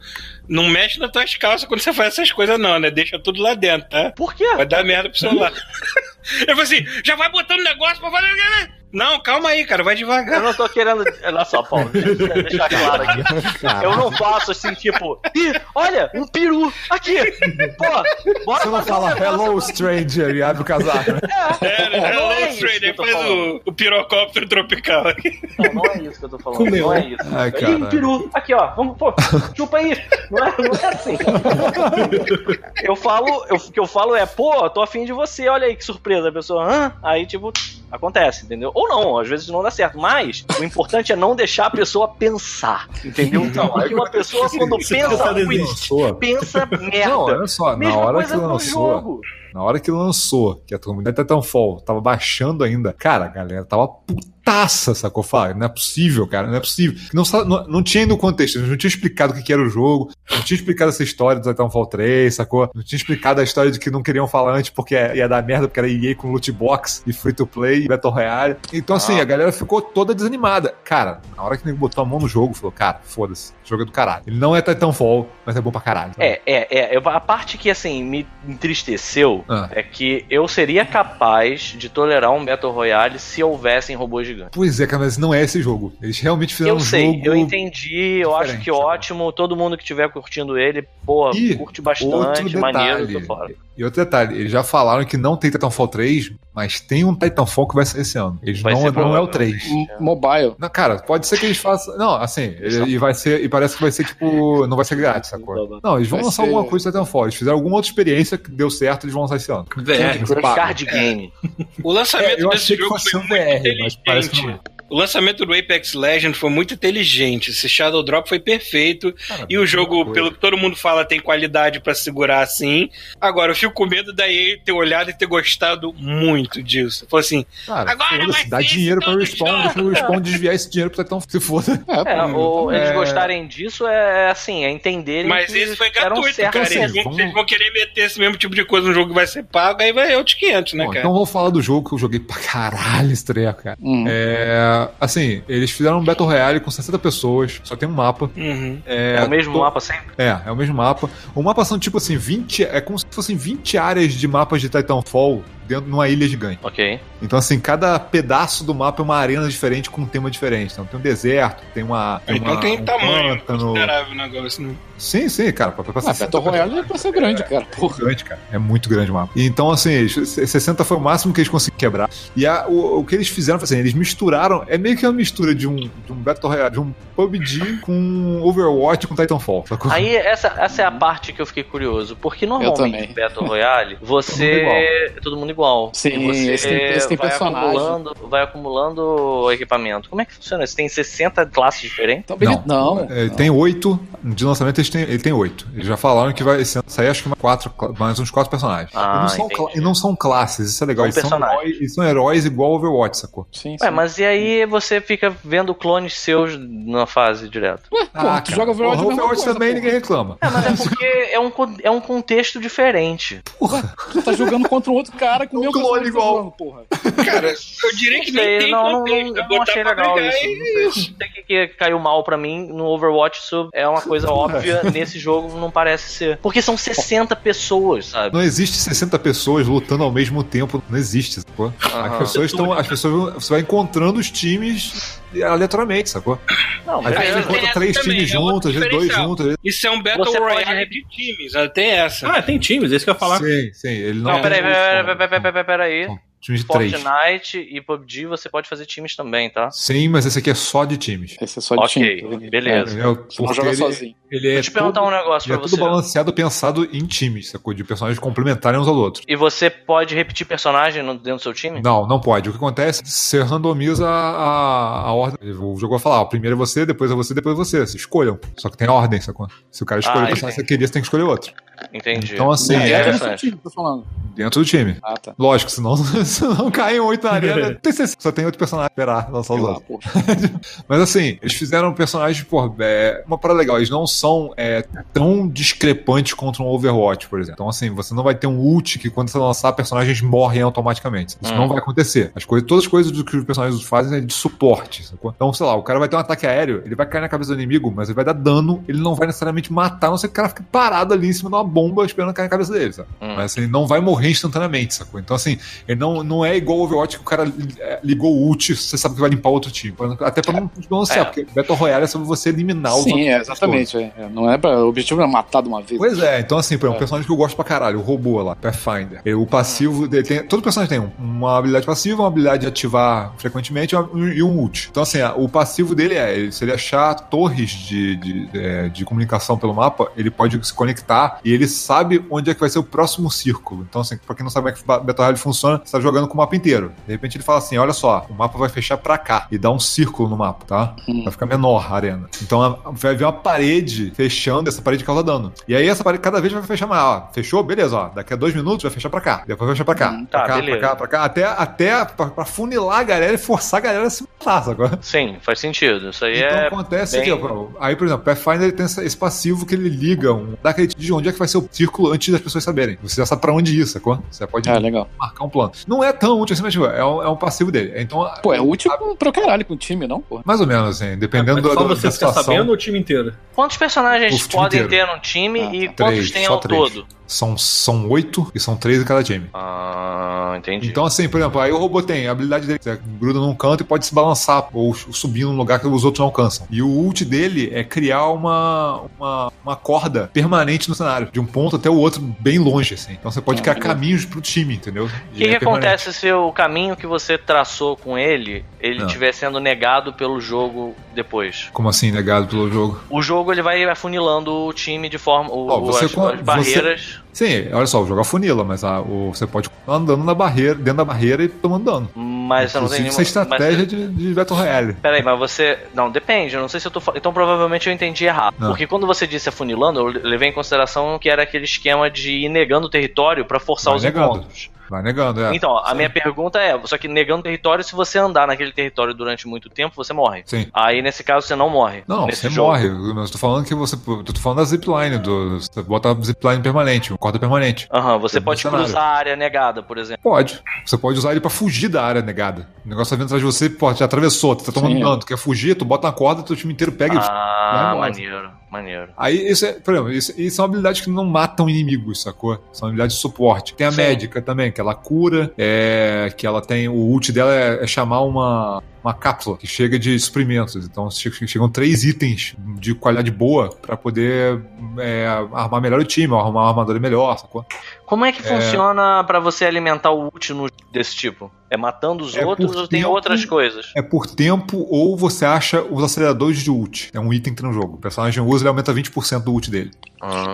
Não mexe nas tuas calças quando você faz essas coisas, não, né? Deixa tudo lá dentro, tá? Por quê? Vai dar merda pro celular. Eu falei assim, já vai botando negócio pra fazer. Não, calma aí, cara, vai Eu devagar. não tô querendo. Olha só, Paulo, deixa, deixa claro aqui. Eu não faço assim, tipo, ih, olha, um peru aqui. Pô, bora Você não um fala negócio Hello aqui." Stranger e abre o casaco, né? É, né? Não é Hello, isso Stranger, eu faz o, o pirocóptero tropical aqui. Não, não é isso que eu tô falando. Comeu. Não é isso. Ai, Ih, caralho. peru. Aqui, ó. Vamos, pô, chupa aí. Não é, não é assim. Eu falo, eu- o que eu falo é, pô, tô afim de você, olha aí que surpresa. A pessoa, hã? Aí, tipo, acontece, entendeu? Ou não, às vezes não dá certo. Mas o importante é não deixar a pessoa pensar, entendeu? Não, porque uma pessoa, quando pensa muito, pensa merda. Não, olha só, na Mesma hora coisa que lançou, jogo. na hora que lançou, que a comunidade Titanfall tava baixando ainda, cara, a galera tava putaça, sacou? Fala, não é possível, cara, não é possível. Não, não, não tinha ainda o contexto, não tinha explicado o que, que era o jogo, não tinha explicado essa história do Titanfall 3, sacou? Não tinha explicado a história de que não queriam falar antes porque ia dar merda, porque era EA com loot box e free to play e Battle Royale. Então, assim, Ah. a galera ficou toda desanimada. Cara, na hora que ele botou a mão no jogo, falou, cara, foda-se, o jogo é do caralho. Ele não é Titanfall, mas é bom pra caralho. sabe? É, é, é. A parte que, assim, me entristeceu Ah. é que eu seria capaz de tolerar um Battle Royale se houvessem robôs gigantes. Pois é, cara, mas não é esse jogo. Eles realmente fizeram Eu um sei, jogo. eu entendi, eu acho que sabe? ótimo. Todo mundo que estiver curtindo ele, pô, E curte Outro bastante, maneiro, detalhe. tô fora. E outro detalhe, eles já falaram que não tem Titanfall 3, mas tem um Titanfall que vai sair esse ano. Eles Vai não, ser não é o provavelmente. 3. M- Mobile. Não, cara, pode ser que eles façam. Não, assim, ele- e vai ser. E parece que vai ser tipo. Não vai ser grátis, sacou? Não, eles vão Vai lançar ser- alguma coisa de Titanfall. Eles fizeram alguma outra experiência que deu certo, eles vão lançar esse ano. VR. Paga. Card game. O lançamento É, eu desse jogo foi um VR, mas parece é. O lançamento do Apex Legend foi muito inteligente. Esse Shadow Drop foi perfeito. Cara, E o jogo, coisa. pelo que todo mundo fala, tem qualidade pra segurar assim. Agora, eu fico com medo da EA ter olhado e ter gostado muito disso. Falou assim: Cara, Agora vai dá dinheiro pra Respawn, jogo. deixa o Respawn desviar esse dinheiro pra Titanfall. Se foda. É, É, ou eles É. gostarem disso é assim, é entenderem Mas que esse foi gratuito, cara. Assim, vão, vamos- eles vão querer meter esse mesmo tipo de coisa no jogo que vai ser pago, aí vai outros 500, né, Bom, cara? então vamos falar do jogo que eu joguei pra caralho esse treco, cara. Hum. É, assim, eles fizeram um Battle Royale com 60 pessoas, só tem um mapa. Uhum. É, É o mesmo to- mapa sempre? É, é o mesmo mapa. O mapa são tipo assim, 20. É como se fossem 20 áreas de mapas de Titanfall dentro de uma ilha gigante. Ok. Então, assim, cada pedaço do mapa é uma arena diferente com um tema diferente. Então, tem um deserto, tem uma. Tem Então uma, tem um tamanho pântano. considerável o negócio, né? Sim, sim, cara. Pra, pra Ah, Battle Royale é pra ser grande, cara. Porra. grande, cara. É muito grande o mapa. Então, assim, eles- 60 foi o máximo que eles conseguiram quebrar. E a- o, o que eles fizeram foi assim, eles misturaram. É meio que uma mistura de um, de um Battle Royale, de um PUBG com Overwatch com Titanfall. Sacou? Aí essa, essa é a parte que eu fiquei curioso, porque normalmente Battle Royale, você. Todo mundo igual. Sim, E você esse tem- esse tem vai personagem. Acumulando, vai acumulando equipamento. Como é que funciona? Você tem 60 classes diferentes? Então, beleza. Não. É, Ele tem oito. De lançamento ele tem oito. Eles já falaram que vai esse ano sair acho que mais, quatro, mais uns quatro personagens. Ah, e, não são, e não são classes, isso é legal. São Eles são, heróis, eles são heróis igual Overwatch, sacou? Sim, sim. Ué, mas e aí você fica vendo clones seus na fase direto? Ué, porra, tu joga Overwatch, Porra, é Overwatch coisa, também porra. ninguém reclama. É, mas é porque é um, é um contexto diferente. Tu tá jogando contra um outro cara com o meu clone igual. porra. Cara, eu diria que Não sei, nem tem não, não, contexto. não, é não achei legal isso. Não sei, o que, que caiu mal pra mim no Overwatch. Isso é uma coisa óbvia. Nesse jogo não parece ser. Porque são 60 pessoas, sabe? Não existe 60 pessoas lutando ao mesmo tempo, não existe, sacou? Aham. As pessoas estão. As pessoas. vão- Você vai encontrando os times aleatoriamente, sacou? Não, Às vezes encontra três também, times é juntos, às vezes dois juntos. Isso é um Battle Você Royale de times, ela tem essa. Ah, tem times, é isso que eu ia falar. Sim, sim. Ele não. Não, peraí, tem- peraí, peraí, peraí, peraí. São Times de três. Fortnite e PUBG você pode fazer times também, tá? Sim, mas esse aqui é só de times. Esse é só de Ok, time. tá beleza. Entendeu? Você não joga ele, sozinho. ele é Vou te perguntar todo, um negócio ele é pra tudo você. balanceado pensado em times, sacou? De personagens complementarem uns aos outros. E você pode repetir personagem dentro do seu time? Não, não pode. O que acontece? Você randomiza a, a ordem. O jogo vai falar: ó, primeiro é você, depois é você, depois é você. Se escolham. Só que tem ordem, sacou? Se o cara escolher Ah, o personagem que você queria, você tem que escolher outro. Entendi. Então, assim, é- é, é interessante. time, tô falando. Dentro do time. Ah, tá. Lógico, senão, senão caem oito na arena. Tem 60, Só tem oito personagens pra esperar lançar os Sei outros. Mas assim, eles fizeram personagens, pô, é, uma parada legal. Eles não são é, tão discrepantes contra um Overwatch, por exemplo. Então, assim, você não vai ter um ult que quando você lançar, personagens morrem automaticamente. Isso Hum. não vai acontecer. As coisas, todas as coisas do que os personagens fazem é de suporte. Sacou? Então, sei lá, o cara vai ter um ataque aéreo, ele vai cair na cabeça do inimigo, mas ele vai dar dano, ele não vai necessariamente matar, a não ser que o cara fique parado ali em cima de uma bomba esperando cair na cabeça dele, sabe? Hum. Mas assim, ele não vai morrer instantaneamente, sacou? Então, assim, ele não, não é igual o Overwatch que o cara é, ligou o ult, você sabe que vai limpar outro time. Até pra não balancear, É. porque Battle Royale é sobre você eliminar os Sim, é, exatamente. é. É, Não é pra, o objetivo é matar de uma vez. Pois é, então assim, por um É. personagem que eu gosto pra caralho, o robô lá, Pathfinder. O passivo dele tem. Todo personagem tem um- uma habilidade passiva, uma habilidade de ativar frequentemente e um ult. Então, assim, o passivo dele é: ele- se ele achar torres de, de, é, de comunicação pelo mapa, ele pode se conectar e ele sabe onde é que vai ser o próximo círculo. Então, assim, pra quem não sabe como é que ba- Battle Royale funciona, você tá jogando com o mapa inteiro. De repente ele fala assim: olha só, o mapa vai fechar pra cá e dá um círculo no mapa, tá? Hum. Vai ficar menor a arena. Então vai vir uma parede fechando, essa parede causa dano. E aí essa parede cada vez vai fechar mais. Ó, fechou? Beleza, ó. Daqui a dois minutos vai fechar pra cá. Depois vai fechar pra cá. Hum, pra tá, cá, beleza. pra cá, pra cá. Até, até pra, pra funilar a galera e forçar a galera a se matar, agora. Sim, faz sentido. Isso aí Então é. acontece bem- ó. Aí, por exemplo, Pathfinder tem esse passivo que ele liga, um, dá aquele de onde é que vai ser o círculo antes das pessoas saberem. Você já sabe pra onde ir, sacou? Você pode Ah, legal. marcar um plano. Não é tão útil assim, mas tipo, é um, é um passivo dele. Então, Pô, é útil pro caralho com o time, não, pô. mais ou menos, assim, dependendo Mas do, só do, você da situação. sabendo ou o time inteiro? Quantos personagens podem inteiro. ter num time Ah, e tá. quantos Três, tem ao três. todo? São, são oito e são três em cada time. Ah, entendi. Então, assim, por exemplo, aí o robô tem a habilidade dele, você gruda num canto e pode se balançar ou subir num lugar que os outros não alcançam. E o ult dele é criar uma, uma, uma corda permanente no cenário, de um ponto até o outro, bem longe, assim. Então você pode Ah, criar caminhos pro time, entendeu? O que, é que acontece se o caminho que você traçou com ele, ele Não. estiver sendo negado pelo jogo depois? Como assim, negado pelo jogo? O jogo ele vai afunilando o time de forma. O, Ó, você as, as barreiras. Sim, olha só, o jogo afunila, mas a, o, você pode continuar andando na barreira, dentro da barreira e tomando dano. Mas você não isso é nenhuma. estratégia mas- de, de Battle Royale. Peraí, mas você. Não, depende. Eu não sei se eu tô. Então provavelmente eu entendi errado. Não. Porque quando você disse afunilando, eu levei em consideração que era aquele esquema de ir negando o território pra forçar Vai os negando. encontros. Vai negando, é. Então, a Sim. minha pergunta é: só que negando território, se você andar naquele território durante muito tempo, você morre. Sim. Aí nesse caso você não morre. Não, nesse você jogo. morre. Mas eu tô falando que você. Tô falando da zipline, do, você bota a zipline permanente, uma corda permanente. Aham, você Dentro do pode cruzar a área negada, por exemplo. Pode. Você pode usar ele pra fugir da área negada. O negócio tá vindo atrás de você, pô, te atravessou, tu tá tomando Sim. dano, tu quer fugir, tu bota uma corda, teu time inteiro pega e. vai Ah, maneiro, maneiro. Aí, isso é, por exemplo, isso, isso são habilidades que não matam inimigos, sacou? São habilidades de suporte. Tem a Sim. médica também, que ela cura, é, que ela tem. O ult dela é, é chamar uma, uma cápsula que chega de suprimentos. Então che- chegam três itens de qualidade boa pra poder é, armar melhor o time, arrumar uma armadura melhor, sacou? Como é que funciona pra você alimentar o ult desse tipo? É matando os É outros ou tem tempo. outras coisas? É por tempo ou você acha os aceleradores de ult. É um item que tem no jogo. O personagem usa, ele aumenta 20% do ult dele.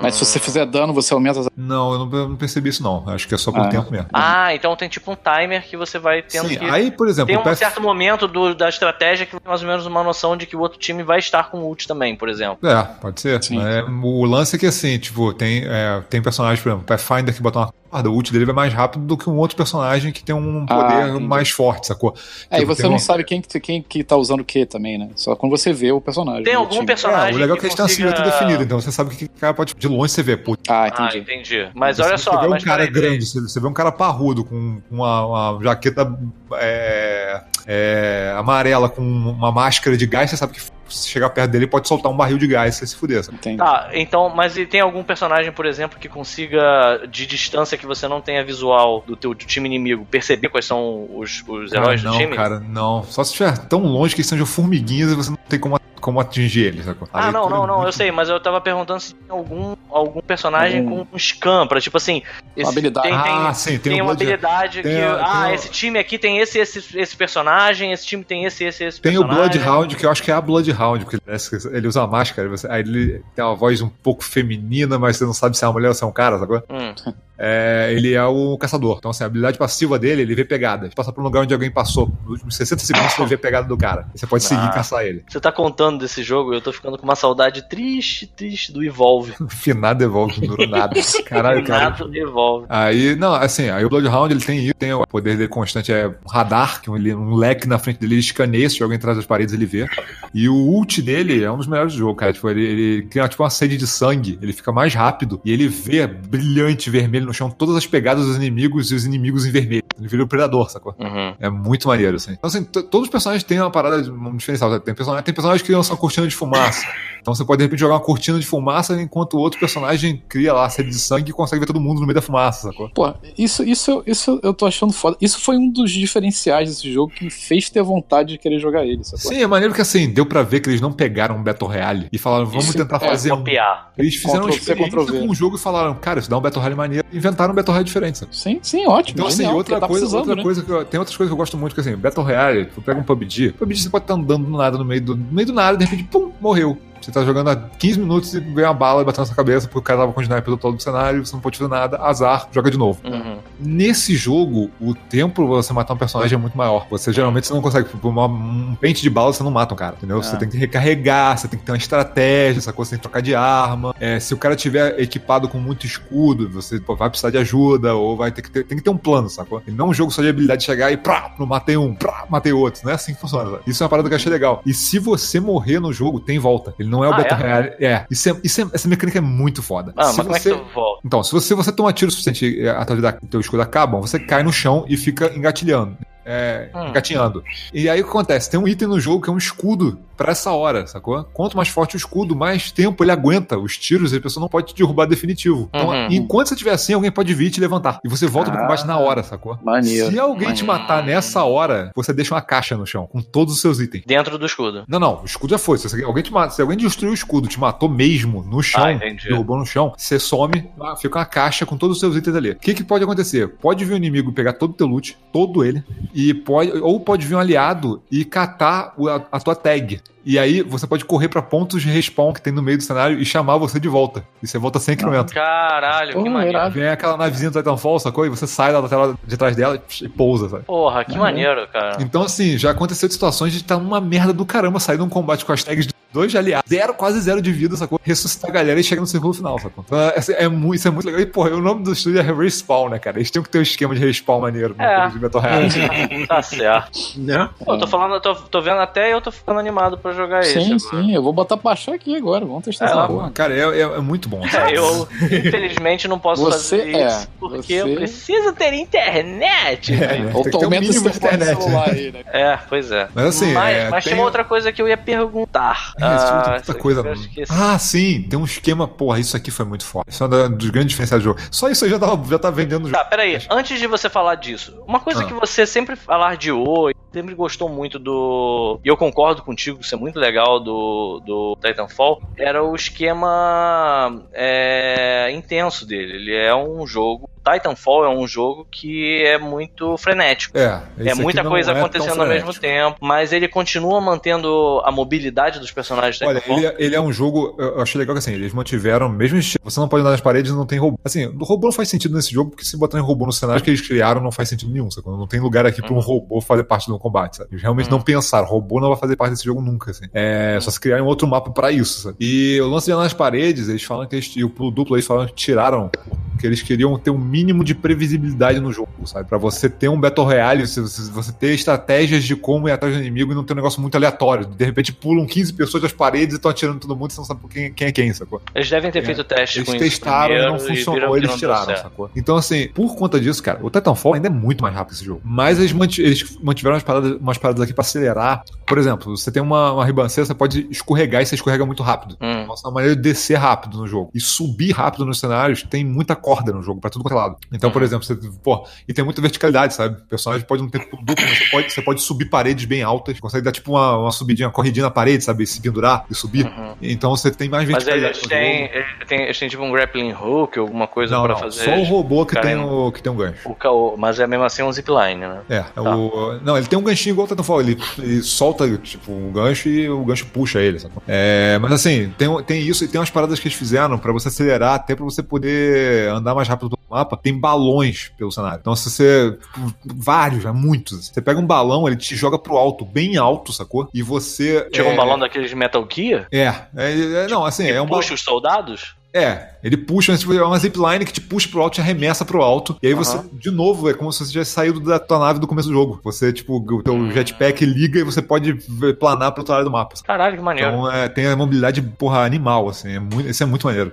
Mas se você fizer dano, você aumenta as... Não, eu não, eu não percebi isso não. Acho que é só por Ah. tempo mesmo. Ah, então tem tipo um timer que você vai tendo Sim, que. aí, por exemplo, Tem um PS certo momento do- da estratégia que tem mais ou menos uma noção de que o outro time vai estar com ult também, por exemplo. É, pode ser. Sim. É, o lance é que assim, tipo, tem, é, tem personagem, por exemplo, o Pathfinder que bota uma corda, o ult dele vai mais rápido do que um outro personagem que tem um Ah, poder entendi. mais forte, sacou? É, e Tipo, você não um- sabe quem, que- quem que tá usando o que também, né? Só quando você vê o personagem. Tem algum time. personagem É, o legal é que que eles têm uma consiga- silhueta definida, então você sabe que o cara pode. De longe você vê, pô. Ah, Ah, entendi. entendi. Mas Você- olha você só, vê um cara grande, você, você vê um cara parrudo com uma, uma jaqueta é, é, amarela com uma máscara de gás, você sabe que se chegar perto dele pode soltar um barril de gás e você se fuder. sabe? Entendi. Tá, então, mas e tem algum personagem, por exemplo, que consiga, de distância que você não tenha visual do teu do time inimigo, perceber quais são os, os heróis Ah, não, do time? cara, não. Só se estiver tão longe que eles sejam formiguinhas e você não tem como, como atingir eles, sacou? Ah, não, não, não, eu sei, mas eu tava perguntando se tem algum, algum personagem Algum- com um scan, pra tipo assim. Esse, habilidade. Tem, tem, Ah, sim, tem tem o uma habilidade tem que. tem ah, o- esse time aqui tem esse, esse, esse personagem, esse time tem esse, esse, esse Tem o personagem. Bloodhound, que eu acho que é a Bloodhound, porque ele, ele usa uma máscara, você- aí ele tem uma voz um pouco feminina, mas você não sabe se é uma mulher ou se é um cara, sacou? Hum. É, ele é o caçador. Então, assim, a habilidade passiva dele, ele vê pegadas. Passa por um lugar onde alguém passou. Nos últimos 60 segundos, você vê a pegada do cara. Você pode seguir Ah. e caçar ele. Você tá contando desse jogo e eu tô ficando com uma saudade triste, triste do Evolve. Finado evolve, não durou nada. Caralho, cara. Nada Evolve. Aí, não, assim, aí o Bloodhound ele tem isso, tem o poder dele constante, é um radar, que ele, um leque na frente dele, ele escaneia, se alguém atrás das paredes ele vê. E o ult dele é um dos melhores do jogo, cara. Tipo, ele, ele cria tipo uma sede de sangue, ele fica mais rápido e ele vê brilhante vermelho no chão todas as pegadas dos inimigos e os inimigos em vermelho. Ele vira o predador, sacou? Uhum. É muito maneiro, assim. Então, assim, todos os personagens têm uma parada, de- um diferencial. Tem personagens, tem personagens que lançam cortina de fumaça. Então você pode, de repente, jogar uma cortina de fumaça enquanto o outro personagem cria lá a sede de sangue e consegue ver todo mundo no meio da fumaça, sacou? Pô, isso, isso, isso eu tô achando foda. Isso foi um dos diferenciais desse jogo que me fez ter vontade de querer jogar ele, sacou? Sim, é maneiro que assim, deu pra ver que eles não pegaram um Battle Royale e falaram, vamos Isso, tentar é, fazer um. Copiar. Eles fizeram uma experiência V. com o jogo e falaram, cara, isso dá um Battle Royale maneiro. E inventaram um Battle Royale diferente, sabe? Sim, sim, ótimo. Então, assim, genial, outra, tá coisa, outra né? coisa que eu, tem outras coisas que eu gosto muito, que assim, Battle Royale, tu pega um PUBG, PUBG você pode estar andando do nada no meio do, no meio do nada, de repente, pum, morreu. Você tá jogando há 15 minutos e ganha uma bala e batendo na sua cabeça porque o cara tava com o sniper do todo do cenário, você não pode fazer nada, azar, joga de novo. Uhum. Nesse jogo, o tempo pra você matar um personagem é muito maior. Você geralmente você não consegue, por uma- um pente de bala, você não mata um cara, entendeu? Você Ah. tem que recarregar, você tem que ter uma estratégia, essa coisa, você tem que trocar de arma. É, se o cara tiver equipado com muito escudo, você pô, vai precisar de ajuda, ou vai ter que ter, tem que ter um plano, sacou? E não um jogo só de habilidade de chegar e prá, não matei um, prá, matei outro. Não é assim que funciona. sabe? Isso é uma parada que eu achei legal. E se você morrer no jogo, tem volta. Ele não é o Ah, Battle é? Royale. É. Isso é, isso é- essa mecânica é muito foda. Ah, se mas como é você... que tu volta? Então, se você, você toma tiro suficiente e a tua vida, teu escudo acaba, você cai no chão e fica engatilhando. É, Hum. engatinhando. E aí o que acontece? Tem um item no jogo que é um escudo pra essa hora, sacou? Quanto mais forte o escudo, mais tempo ele aguenta os tiros e a pessoa não pode te derrubar definitivo. Então, Uhum. enquanto você estiver assim, alguém pode vir e te levantar. E você volta pro Ah. combate na hora, sacou? Maneiro. Se alguém te matar nessa hora, você deixa uma caixa no chão com todos os seus itens. Dentro do escudo. Não, não, o escudo já foi. Se alguém te mata, se alguém destruiu o escudo, te matou mesmo no chão, Ah, derrubou no chão, você some, ah, fica uma caixa com todos os seus itens ali. O que, que pode acontecer? Pode vir um inimigo pegar todo o teu loot, todo ele, e pode, ou pode vir um aliado e catar a, a tua tag. E aí você pode correr pra pontos de respawn que tem no meio do cenário e chamar você de volta. E você volta sem km. Caralho, que maneiro. Vem aquela navezinha do Titanfall, sacou? E você sai da tela de trás dela e pousa, sabe? Porra, que maneiro, cara. Então, assim, já aconteceu de situações de estar numa merda do caramba sair de um combate com as tags de dois aliados, zero, quase zero de vida, sacou? Ressuscitar a galera e chegar no círculo final, sacou? Então, é, é muito, isso é muito legal. E, porra, o nome do estúdio é Respawn, né, cara? Eles tinham que ter um esquema de respawn maneiro É. de Battle Royale. tá certo. Né? Pô, eu tô falando, eu tô, tô vendo até eu tô ficando animado pra jogar esse. Sim, agora. sim, eu vou botar pra baixar aqui agora, vamos testar essa Ah, porra. cara, é, é- é muito bom. sabe? É, eu infelizmente não posso Você fazer é, isso porque você- eu preciso ter internet. É, É, né? Ou Tem um aumenta o seu de internet. celular aí, né? pois é. Mas assim, mas, é, mas tem- tinha uma outra coisa que eu ia perguntar. É Ah, aqui coisa. Ah, sim, tem um esquema, porra, isso aqui foi muito forte. Isso é um dos grandes diferenciais do jogo. Só isso aí já tá, já tá vendendo o jogo. Tá, peraí. Antes de você falar disso, uma coisa Ah. que você sempre alardeou e sempre gostou muito do. E eu concordo contigo, isso é muito legal do, do Titanfall. Era o esquema é, intenso dele. Ele é um jogo Titanfall é um jogo que é muito frenético. É, é muita coisa é acontecendo ao mesmo tempo, mas ele continua mantendo a mobilidade dos personagens Olha, ele, é- ele é um jogo, eu achei legal que assim, eles mantiveram o mesmo estilo. Você não pode andar nas paredes e não tem robô. Assim, o robô não faz sentido nesse jogo, porque se botar em robô no cenário que eles criaram, não faz sentido nenhum. Sabe? Não tem lugar aqui Uhum. pra um robô fazer parte do combate, sabe? Eles realmente não pensaram, robô não vai fazer parte desse jogo nunca, assim. É, só se criar um outro mapa pra isso, sabe? E o lance de andar nas paredes, eles falam que eles, e o duplo eles falam que tiraram que eles queriam ter um mínimo de previsibilidade no jogo, sabe? Pra você ter um Battle Royale, você, você ter estratégias de como ir atrás do inimigo e não ter um negócio muito aleatório. De repente pulam 15 pessoas das paredes e estão atirando todo mundo e você não sabe quem, quem é quem, sacou? Eles devem ter É. feito teste Eles com isso testaram e não funcionou, que eles tiraram, sacou? Então, assim, por conta disso, cara, o Titanfall ainda é muito mais rápido esse jogo. Mas eles, manti- eles mantiveram umas paradas, umas paradas aqui pra acelerar. Por exemplo, você tem uma, uma ribanceira, você pode escorregar e você escorrega muito rápido. Hum. Nossa, é uma maneira de descer rápido no jogo. E subir rápido nos cenários tem muita corda no jogo, pra tudo quanto é lado. Então, por exemplo, você, pô, e tem muita verticalidade, sabe? O personagem pode não ter pulo duplo, mas você pode, você pode subir paredes bem altas, consegue dar tipo uma, uma subidinha, uma corridinha na parede, sabe? Se pendurar e subir. Uhum. Então você tem mais Mas verticalidade eles no têm, eles têm, eles têm tipo um grappling hook, alguma coisa Não, pra não, fazer. só o robô que tem, o, que tem um gancho. o caô, mas é mesmo assim um zipline, né? É, é Tá. o. Não, ele tem um ganchinho igual o Titanfall. Ele, ele solta, tipo, um gancho e o gancho puxa ele. Sabe? É, mas assim, tem, tem isso e tem umas paradas que eles fizeram pra você acelerar, até pra você poder andar mais rápido pelo mapa. Tem balões pelo cenário. Então, se você. Vários, já muitos. Você pega um balão, ele te joga pro alto, bem alto, sacou? E você. Tipo é, um balão daqueles de Metal Gear? É, é, é, não, assim, é um puxa os soldados? É, ele puxa, tipo, é uma zipline que te puxa pro alto e te arremessa pro alto. E aí você, de novo, é como se você tivesse saído da tua nave do começo do jogo. Você, tipo, o teu Hum. jetpack liga e você pode planar pro outro lado do mapa. Caralho, que maneiro. Então é, tem a mobilidade, porra, animal, assim. É muito, isso é muito maneiro.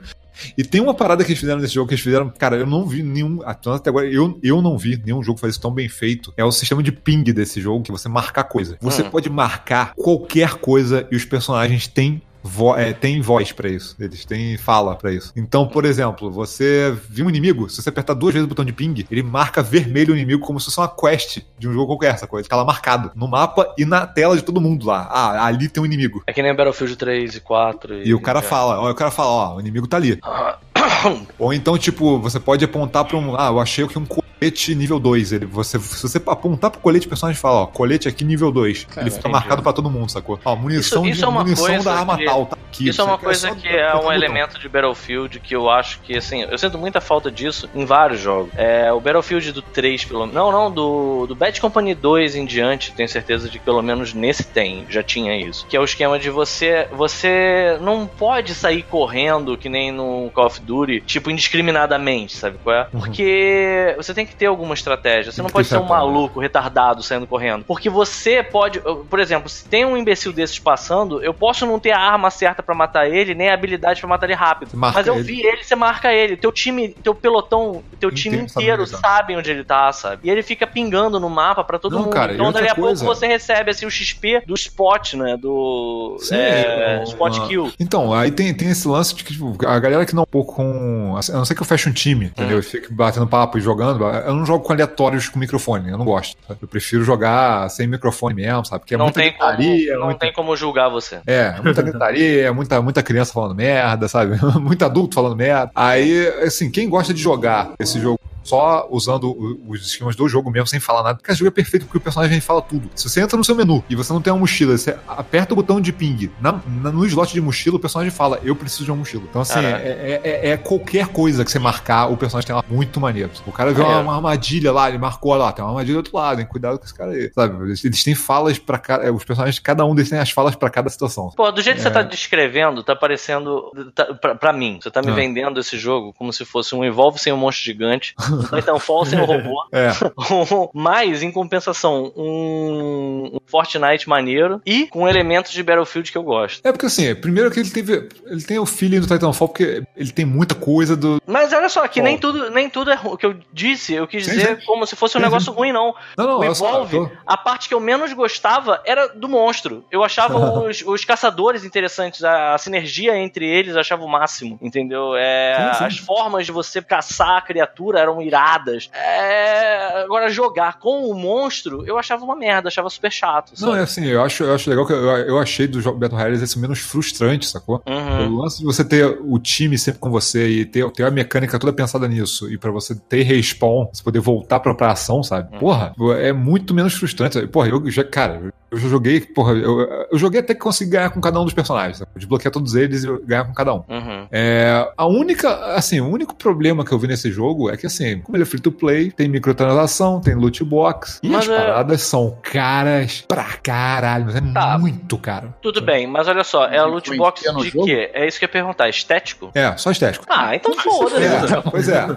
E tem uma parada que eles fizeram nesse jogo que eles fizeram, cara, eu não vi nenhum. Até agora, eu, eu não vi nenhum jogo fazer isso tão bem feito. É o sistema de ping desse jogo, que você marcar coisa. Você Hum. pode marcar qualquer coisa e os personagens têm. Vo é, tem voz pra isso, eles têm fala pra isso. Então, por exemplo, você viu um inimigo, se você apertar duas vezes o botão de ping, ele marca vermelho o inimigo como se fosse uma quest de um jogo qualquer, essa coisa. Fica lá marcado no mapa e na tela de todo mundo lá. Ah, ali tem um inimigo. É que nem Battlefield 3 e 4. E o cara é. fala, ó, o cara fala, ó, o inimigo tá ali. Ou então, tipo, você pode apontar pra um. Ah, eu achei que um colete nível 2. Ele, você, se você apontar pro colete, o personagem fala, ó, colete aqui nível 2. Cara, ele fica entendi. marcado pra todo mundo, sacou? Ó, munição, Isso- isso de, é munição da arma que- tal, tá aqui. Isso é uma coisa só que é um elemento de Battlefield que eu acho que, assim, eu sinto muita falta disso em vários jogos. É, o Battlefield do 3, pelo menos. Não, não, do, do Bad Company 2 em diante, tenho certeza de que pelo menos nesse tem, já tinha isso. Que é o esquema de você. Você não pode sair correndo que nem no Call of Duty, tipo, indiscriminadamente, sabe qual é? Porque você tem que ter alguma estratégia. Você não que pode ter ser um maluco, retardado, saindo correndo. Porque você pode. Por exemplo, se tem um imbecil desses passando, eu posso não ter a arma certa pra matar ele, nem a habilidade pra matar ele rápido. Marca Mas eu ele. vi ele, você marca ele. Teu time, teu pelotão, teu time Inteiro sabe onde ele tá. sabem onde ele tá, sabe? E ele fica pingando no mapa pra todo Não, mundo. cara, e então daqui a coisa- pouco você recebe assim o XP do spot, né? Do. Sim, é, uma- spot kill. Então, aí tem, tem esse lance de que tipo, a galera que não é um pouco com. assim, A não ser que eu feche um time, entendeu? Hum. Eu fico batendo papo e jogando. Eu não jogo com aleatórios com microfone, eu não gosto. sabe? Eu prefiro jogar sem microfone mesmo, sabe? Porque é não muita tem, como, gritaria, não muita- tem como julgar você. É, muita gritaria, muita, muita criança falando merda, sabe? Muito adulto falando merda. Aí, assim, quem gosta de jogar esse jogo só usando o- os esquemas do jogo mesmo, sem falar nada, porque esse jogo é perfeito porque o personagem fala tudo. Se você entra no seu menu e você não tem uma mochila, você aperta o botão de ping na, na- no slot de mochila, o personagem fala, eu preciso de uma mochila. Então, assim, Caraca. é, é- é qualquer coisa que você marcar, o personagem tem lá muito maneiro. O cara viu uma, uma armadilha lá, ele marcou lá, tem uma armadilha do outro lado, hein? Cuidado com esse cara aí. Sabe? Eles, eles têm falas pra cada. Os personagens, cada um deles tem as falas pra cada situação. Pô, do jeito que É. você tá descrevendo, tá parecendo. Tá, pra, pra mim, você tá me Ah. vendendo esse jogo como se fosse um Evolve sem um monstro gigante, um Titanfall sem um robô. É. Mas, em compensação, um, um Fortnite maneiro e com elementos de Battlefield que eu gosto. É porque assim, primeiro que ele teve. Ele tem o feeling do Titanfall, porque ele tem muita coisa do. Mas olha só, que nem tudo, nem tudo é o que eu disse, eu quis dizer sim. como se fosse um Sim, negócio ruim, não. Não, não, o só- Evolve, tô- a parte que eu menos gostava era do monstro. Eu achava os, os caçadores interessantes, a, a sinergia entre eles eu achava o máximo, entendeu? É. As formas de você caçar a criatura eram eram iradas. É, Agora, jogar com o monstro, eu achava uma merda, achava super chato. Não, sabe? é assim, eu acho, eu acho legal que eu, eu achei do Battle Royale esse menos frustrante, sacou? Uhum. O lance de você ter o time sempre com você e ter, ter a mecânica toda pensada nisso, e pra você ter respawn, você poder voltar pra, pra ação, sabe? Uhum. Porra, é muito menos frustrante. Porra, eu já, cara, eu já joguei, porra, eu, eu joguei até que consegui ganhar com cada um dos personagens, sabe? desbloquear todos eles e ganhar com cada um. Uhum. É, a única, assim, o único problema que eu vi nesse jogo é que, assim, como ele é free to play, tem microtransação, tem loot box, e Mas as é- paradas são caras pra caralho, mas é Tá. muito caro. Tudo bem, mas olha só, é a loot box de jogo? quê? É isso que eu ia perguntar, estético? É, só estético. Ah, então foda-se. É, pois é.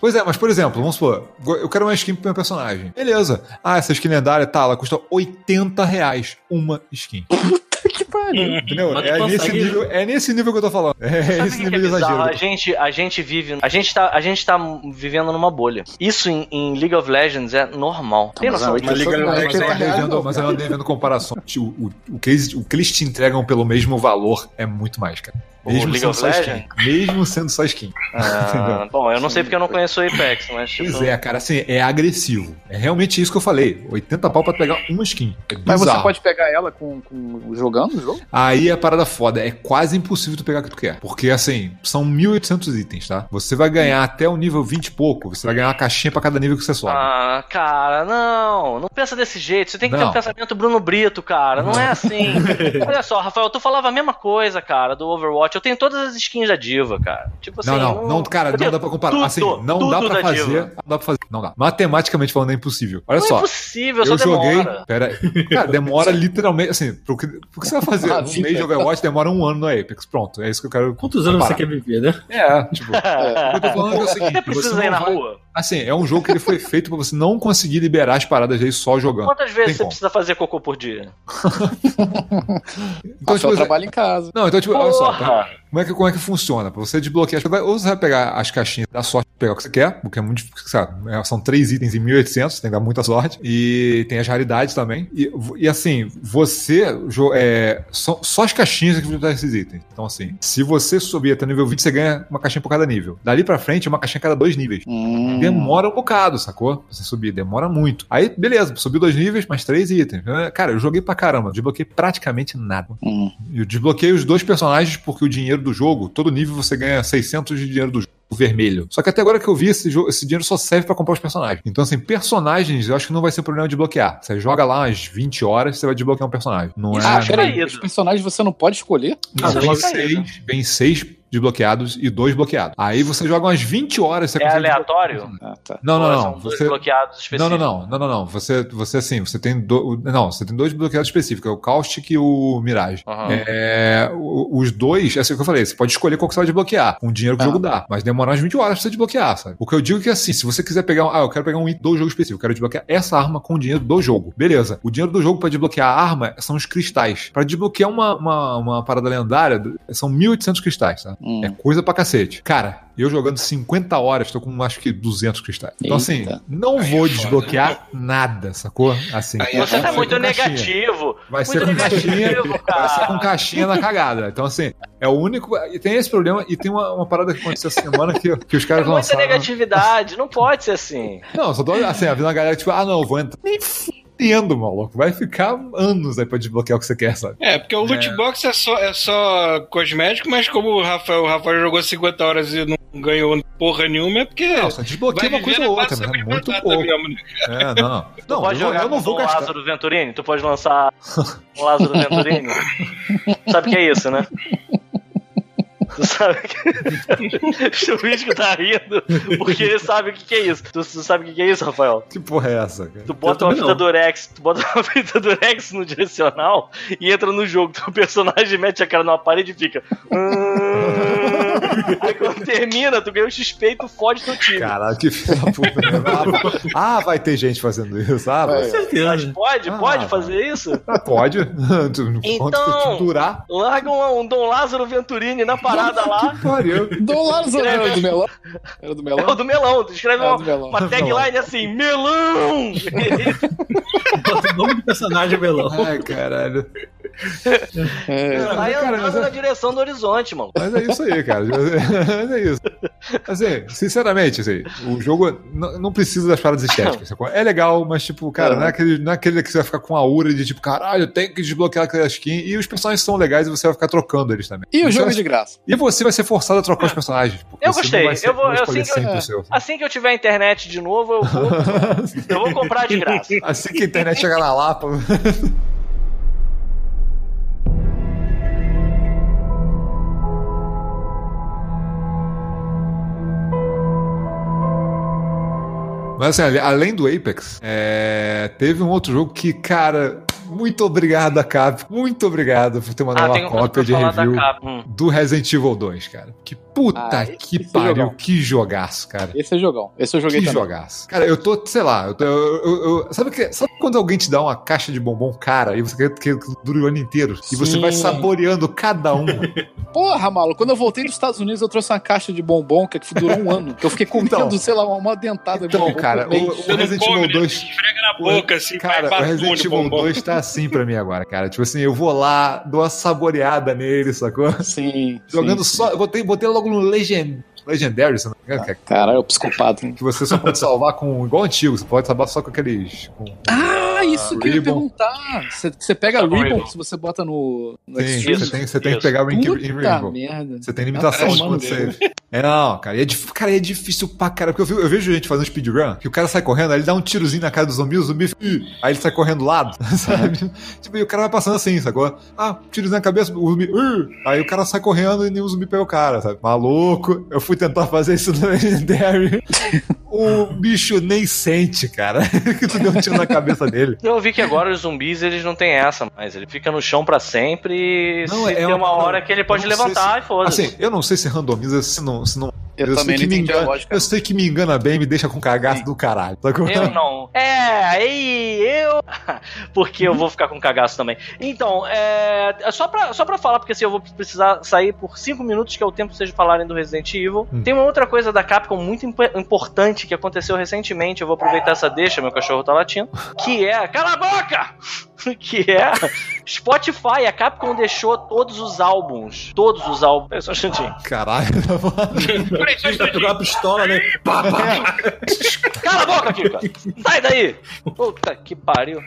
Pois é, mas por exemplo, vamos supor, eu quero uma skin pro meu personagem. Beleza. Ah, essa skin lendária, tá, ela custa 80 reais uma skin. que pariu. Entendeu? Mas tu É nesse, nível, é nesse nível que eu tô falando. É Sabe esse o que nível é exagero. A gente, a gente vive. A gente, tá, a gente tá vivendo numa bolha. Isso em, em League of Legends é normal. Tem mas noção é? Mas Liga Mas Mas eu é andei real, vendo, não, mas eu cara. andei vendo comparação. O, o, o, que eles, o que eles te entregam pelo mesmo valor é muito mais, cara. O Mesmo League sendo of só skin. Legends? Mesmo sendo só skin. Ah, bom, eu não sei porque eu não conheço o Apex, mas tipo. Pois é, cara, assim, é agressivo. É realmente isso que eu falei. 80 pau pra pegar uma skin. É Mas você pode pegar ela com, com jogando o jogo? Aí é a parada foda. É quase impossível tu pegar o que tu quer. Porque, assim, são 1.800 itens, tá? Você vai ganhar até o nível 20 e pouco. Você vai ganhar uma caixinha pra cada nível que você sobe. Ah, cara, não. Não pensa desse jeito. Você tem que ter Não. um pensamento Bruno Brito, cara. Não, é assim. Olha só, Rafael, tu falava a mesma coisa, cara, do Overwatch. Eu tenho todas as skins da Diva, cara. Tipo assim. não, não, não, cara, não dá pra comparar. tudo, assim, não dá pra fazer. Diva. Não dá pra fazer. Não dá. Matematicamente falando, é impossível. Olha Não só. é possível, só eu joguei. demora. Pera aí. Cara, demora literalmente. Assim, pro que, pro que você vai fazer Ah, um mês de Overwatch, demora um ano no Apex. Pronto, é isso que eu quero. Quantos anos você comparar. quer viver, né? É, tipo. É. O que eu tô falando é o seguinte: Você precisa você ir na vai- rua. Assim, é um jogo que ele foi feito pra você não conseguir liberar as paradas aí só jogando. Quantas vezes Tem você como. precisa fazer cocô por dia? Então, Rafael tipo, trabalha em casa. não, então, tipo, olha só, Porra! Como é que, como é que funciona? Pra você desbloquear, você vai- ou você vai pegar as caixinhas da sorte pegar o que você quer, porque é muito difícil, sabe? É, São três itens em 1800, tem que dar muita sorte. E tem as raridades também. E, e assim, você. É, só, só as caixinhas que vão dar esses itens. Então, assim, se você subir até nível 20, você ganha uma caixinha por cada nível. Dali pra frente, é uma caixinha a cada dois níveis. Hum. Demora um bocado, sacou? Pra Você subir, demora muito. Aí, beleza, subiu dois níveis, mais três itens. É, Cara, eu joguei pra caramba, desbloqueei praticamente nada. Hum. Eu desbloqueei os dois personagens porque o dinheiro do jogo, todo nível você ganha 600 de dinheiro do jogo vermelho. Só que até agora que eu vi, esse, jogo, esse dinheiro só serve pra comprar os personagens. Então, assim, personagens, eu acho que não vai ser problema de bloquear. Você joga lá umas 20 horas, você vai desbloquear um personagem. Não é. Ah, acho peraí. Os personagens você não pode escolher? Não, Ah, vem, seis, vem seis desbloqueados e dois bloqueados. Aí você joga umas 20 horas, você É aleatório? Ah, tá. Não, Ou não, são não. dois Você, bloqueados não, específicos. não, não, não, não, não. Você, você assim, você tem do, não, você tem dois bloqueados específicos, é o Caustic e o Mirage. Aham. É, o- os dois, é assim o que eu falei, você pode escolher qual que você vai desbloquear, com o dinheiro que o Ah. jogo dá, mas demora umas 20 horas pra você desbloquear, sabe? O que eu digo é que assim, se você quiser pegar, um- ah, eu quero pegar um item do jogo específico, eu quero desbloquear essa arma com o dinheiro do jogo. Beleza. O dinheiro do jogo pra desbloquear a arma são os cristais. Pra desbloquear uma, uma, uma parada lendária, são 1800 cristais, tá? Hum. É coisa pra cacete. Cara, eu jogando 50 horas, tô com acho que 200 cristais. Então, assim, Eita. não Aí vou é foda, desbloquear nada, sacou? Assim, Aí é Você tá muito caixinha. negativo. Vai ser muito com caixinha, negativo, vai ser com cara. caixinha na cagada. Então, assim, é o único. E tem esse problema, e tem uma, uma parada que aconteceu essa semana que, que os É caras muita lançaram. negatividade, não pode ser assim. Não, só tô assim, vendo a galera, tipo, ah, não, eu vou entrar. Nem fudendo, maluco. Vai ficar anos aí pra desbloquear o que você quer, sabe? É, porque o loot box é só, é só cosmético, mas como o Rafael, o Rafael jogou 50 horas e não ganhou porra nenhuma, é porque. Não, só desbloqueia uma coisa ou outra, né? Muito pouco. Mesmo, né? É, não, não. Tu Não, pode eu, jogar eu não com vou o gastar. Lázaro Venturini? Tu pode lançar um Lázaro Venturini? Sabe o que é isso, né? Tu sabe que. o Visco tá rindo porque ele sabe o que, que é isso. Tu, tu sabe o que, que é isso, Rafael? Que porra é essa, cara? Tu bota uma fita não. Durex, tu bota uma fita Durex no direcional e entra no jogo. Teu personagem mete a cara numa parede e fica. "Ah". Aí quando termina, tu ganha o XP e tu fode teu time. Caralho, que filho da puta. né? Ah, vai ter gente fazendo isso, ah, vai. Mas certeza. pode? Ah, pode fazer isso? Ah, pode. Então- durar. Larga um, um Dom Lázaro Venturini na parada lá. Que pariu. Lázaro era do melão? Era do É o melão? do melão. Escreve É uma, do melão. uma tagline assim: melão! Bota o nome do personagem melão. Ai, caralho. É, Vai cara, andando mas é- na direção do horizonte, mano. Mas é isso aí, cara. Mas é isso. Assim, sinceramente, assim, o jogo não precisa das paradas estéticas. sacou? É legal, mas, tipo, cara, não, é aquele, não é aquele que você vai ficar com a aura de, tipo, caralho, eu tenho que desbloquear aquela skin. E os personagens são legais e você vai ficar trocando eles também. E o jogo vai- é de graça. E você vai ser forçado a trocar os personagens. porque Eu gostei. Eu vou- sei que eu- seu. Assim que eu tiver internet de novo, eu vou, eu vou comprar de graça. Assim que a internet chegar na Lapa. Mas assim, além do Apex, é, teve um outro jogo que, cara, muito obrigado a Cap, muito obrigado por ter mandado Ah, uma cópia de review. Hum. do Resident Evil 2, cara. Que puta Ah, que esse pariu, jogão. que jogaço, cara. Esse é jogão. Esse eu joguei Que também. jogaço. Cara, eu tô, sei lá, eu, tô- eu- eu- eu- sabe, que, sabe quando alguém te dá uma caixa de bombom cara e você quer que dure o ano inteiro? E você Sim. vai saboreando cada um. Porra, maluco, quando eu voltei dos Estados Unidos, eu trouxe uma caixa de bombom que durou um ano. Que eu fiquei comendo, Então. sei lá, uma dentada de Então, bombom. cara, o- não Resident Evil né? 2 Você esfrega na boca, assim, Cara, vai o Resident Evil bombom. 2 tá assim pra mim agora, cara. Tipo assim, eu vou lá, dou uma saboreada nele, sacou? Sim. Jogando sim, só. Eu botei, botei logo no Legend, Legendary, se não me engano, cara. Caralho, é o psicopata. hein? Que você só pode salvar com. igual antigo, você pode salvar só com aqueles. Com, Ah, isso que eu ia Ribbon. perguntar. Você, você pega Só com Ribbon, Ribbon. se você bota no, no Sim, Extreme. você tem, você tem que pegar o Ink merda. Você tem limitação Ah, de quando você. É, não, cara. E é, cara, é difícil pra cara. Porque eu, eu vejo gente fazendo speedrun, que o cara sai correndo, aí ele dá um tirozinho na cara do zumbi, o zumbi Aí ele sai correndo do lado, sabe? tipo, e o cara vai passando assim, sacou? Ah, tirozinho na cabeça, o zumbi. Aí o cara sai correndo e nem o zumbi pega o cara, sabe? Maluco. Eu fui tentar fazer isso no Legendary. o bicho nem sente, cara. que tu deu um tiro na cabeça dele. Eu vi que agora os zumbis eles não têm essa mais. Ele fica no chão pra sempre e Não, se é tem uma- uma hora que ele pode não levantar e foda-se. Assim, eu não sei se randomiza, se não. Se não Eu, sei também que não me entendi a engana, lógica. Eu sei que me engana bem e me deixa com cagaço Sim. do caralho. sacou? Eu não. É, aí eu. porque eu vou ficar com cagaço também. Então, é. é Só pra, só pra falar, porque assim eu vou precisar sair por 5 minutos, que é o tempo que vocês falarem do Resident Evil. Hum. Tem uma outra coisa da Capcom muito imp- importante que aconteceu recentemente. Eu vou aproveitar essa deixa, meu cachorro tá latindo. Que é. Cala a boca! que é Spotify. A Capcom deixou todos os álbuns. Todos os álbuns. Peraí, só um instantinho. Caralho. Um Vai pegar instantinho. uma pistola, né? Pá, pá. Cala a boca, Kika! Sai daí! Puta que pariu.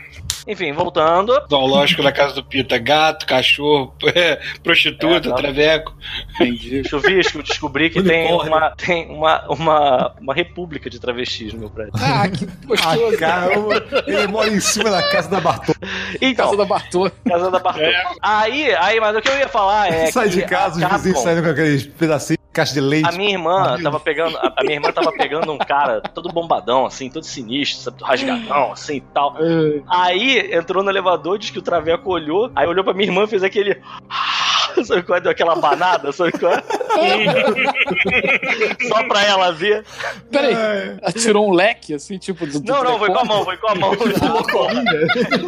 Enfim, voltando. Zoológico da casa do Pita. Gato, cachorro, é, prostituta, É, traveco. Entendi. Chuvisco, descobri que tem, uma, tem uma, uma, uma república de travestis no meu prédio. Ah, que Ah, gostoso. caramba. Ele mora em cima da casa da Bartô. Então, Casa da Bartô. casa da Bartô. É. Aí, aí, mas o que eu ia falar é Sai que de casa, os vizinhos saindo com aqueles pedacinhos caixa de leite. A minha irmã tava pegando. A, a minha irmã tava pegando um cara todo bombadão, assim, todo sinistro, sabe, rasgadão, assim e tal. Aí entrou no elevador, disse que o Traveco olhou, aí olhou pra minha irmã e fez aquele. Sabe qual é? Deu aquela banada, sabe qual é? Só pra ela ver. Peraí, atirou um leque, assim, tipo... Do, do Não, não, foi com a mão, foi com a mão.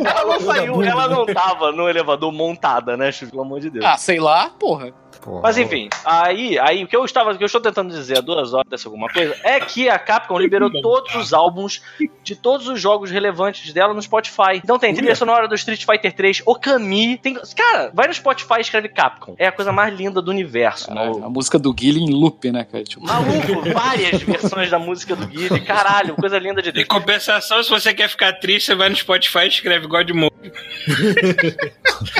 ela não saiu, ela não tava no elevador montada, né, Chico? Pelo amor de Deus. Ah, sei lá, porra. Porra. Mas enfim, aí, aí o que eu estava, o que eu estou tentando dizer há duas horas dessa alguma coisa é que a Capcom liberou todos os álbuns de todos os jogos relevantes dela no Spotify. Então tem trilha sonora do Street Fighter 3, Okami, tem, cara, vai no Spotify e escreve Capcom. É a coisa mais linda do universo, Caralho, a música do Guile em loop, né, cara? Tipo, Maluco, várias versões da música do Guile, caralho, coisa linda de Em Deus. compensação, se você quer ficar triste, você vai no Spotify e escreve God Mode.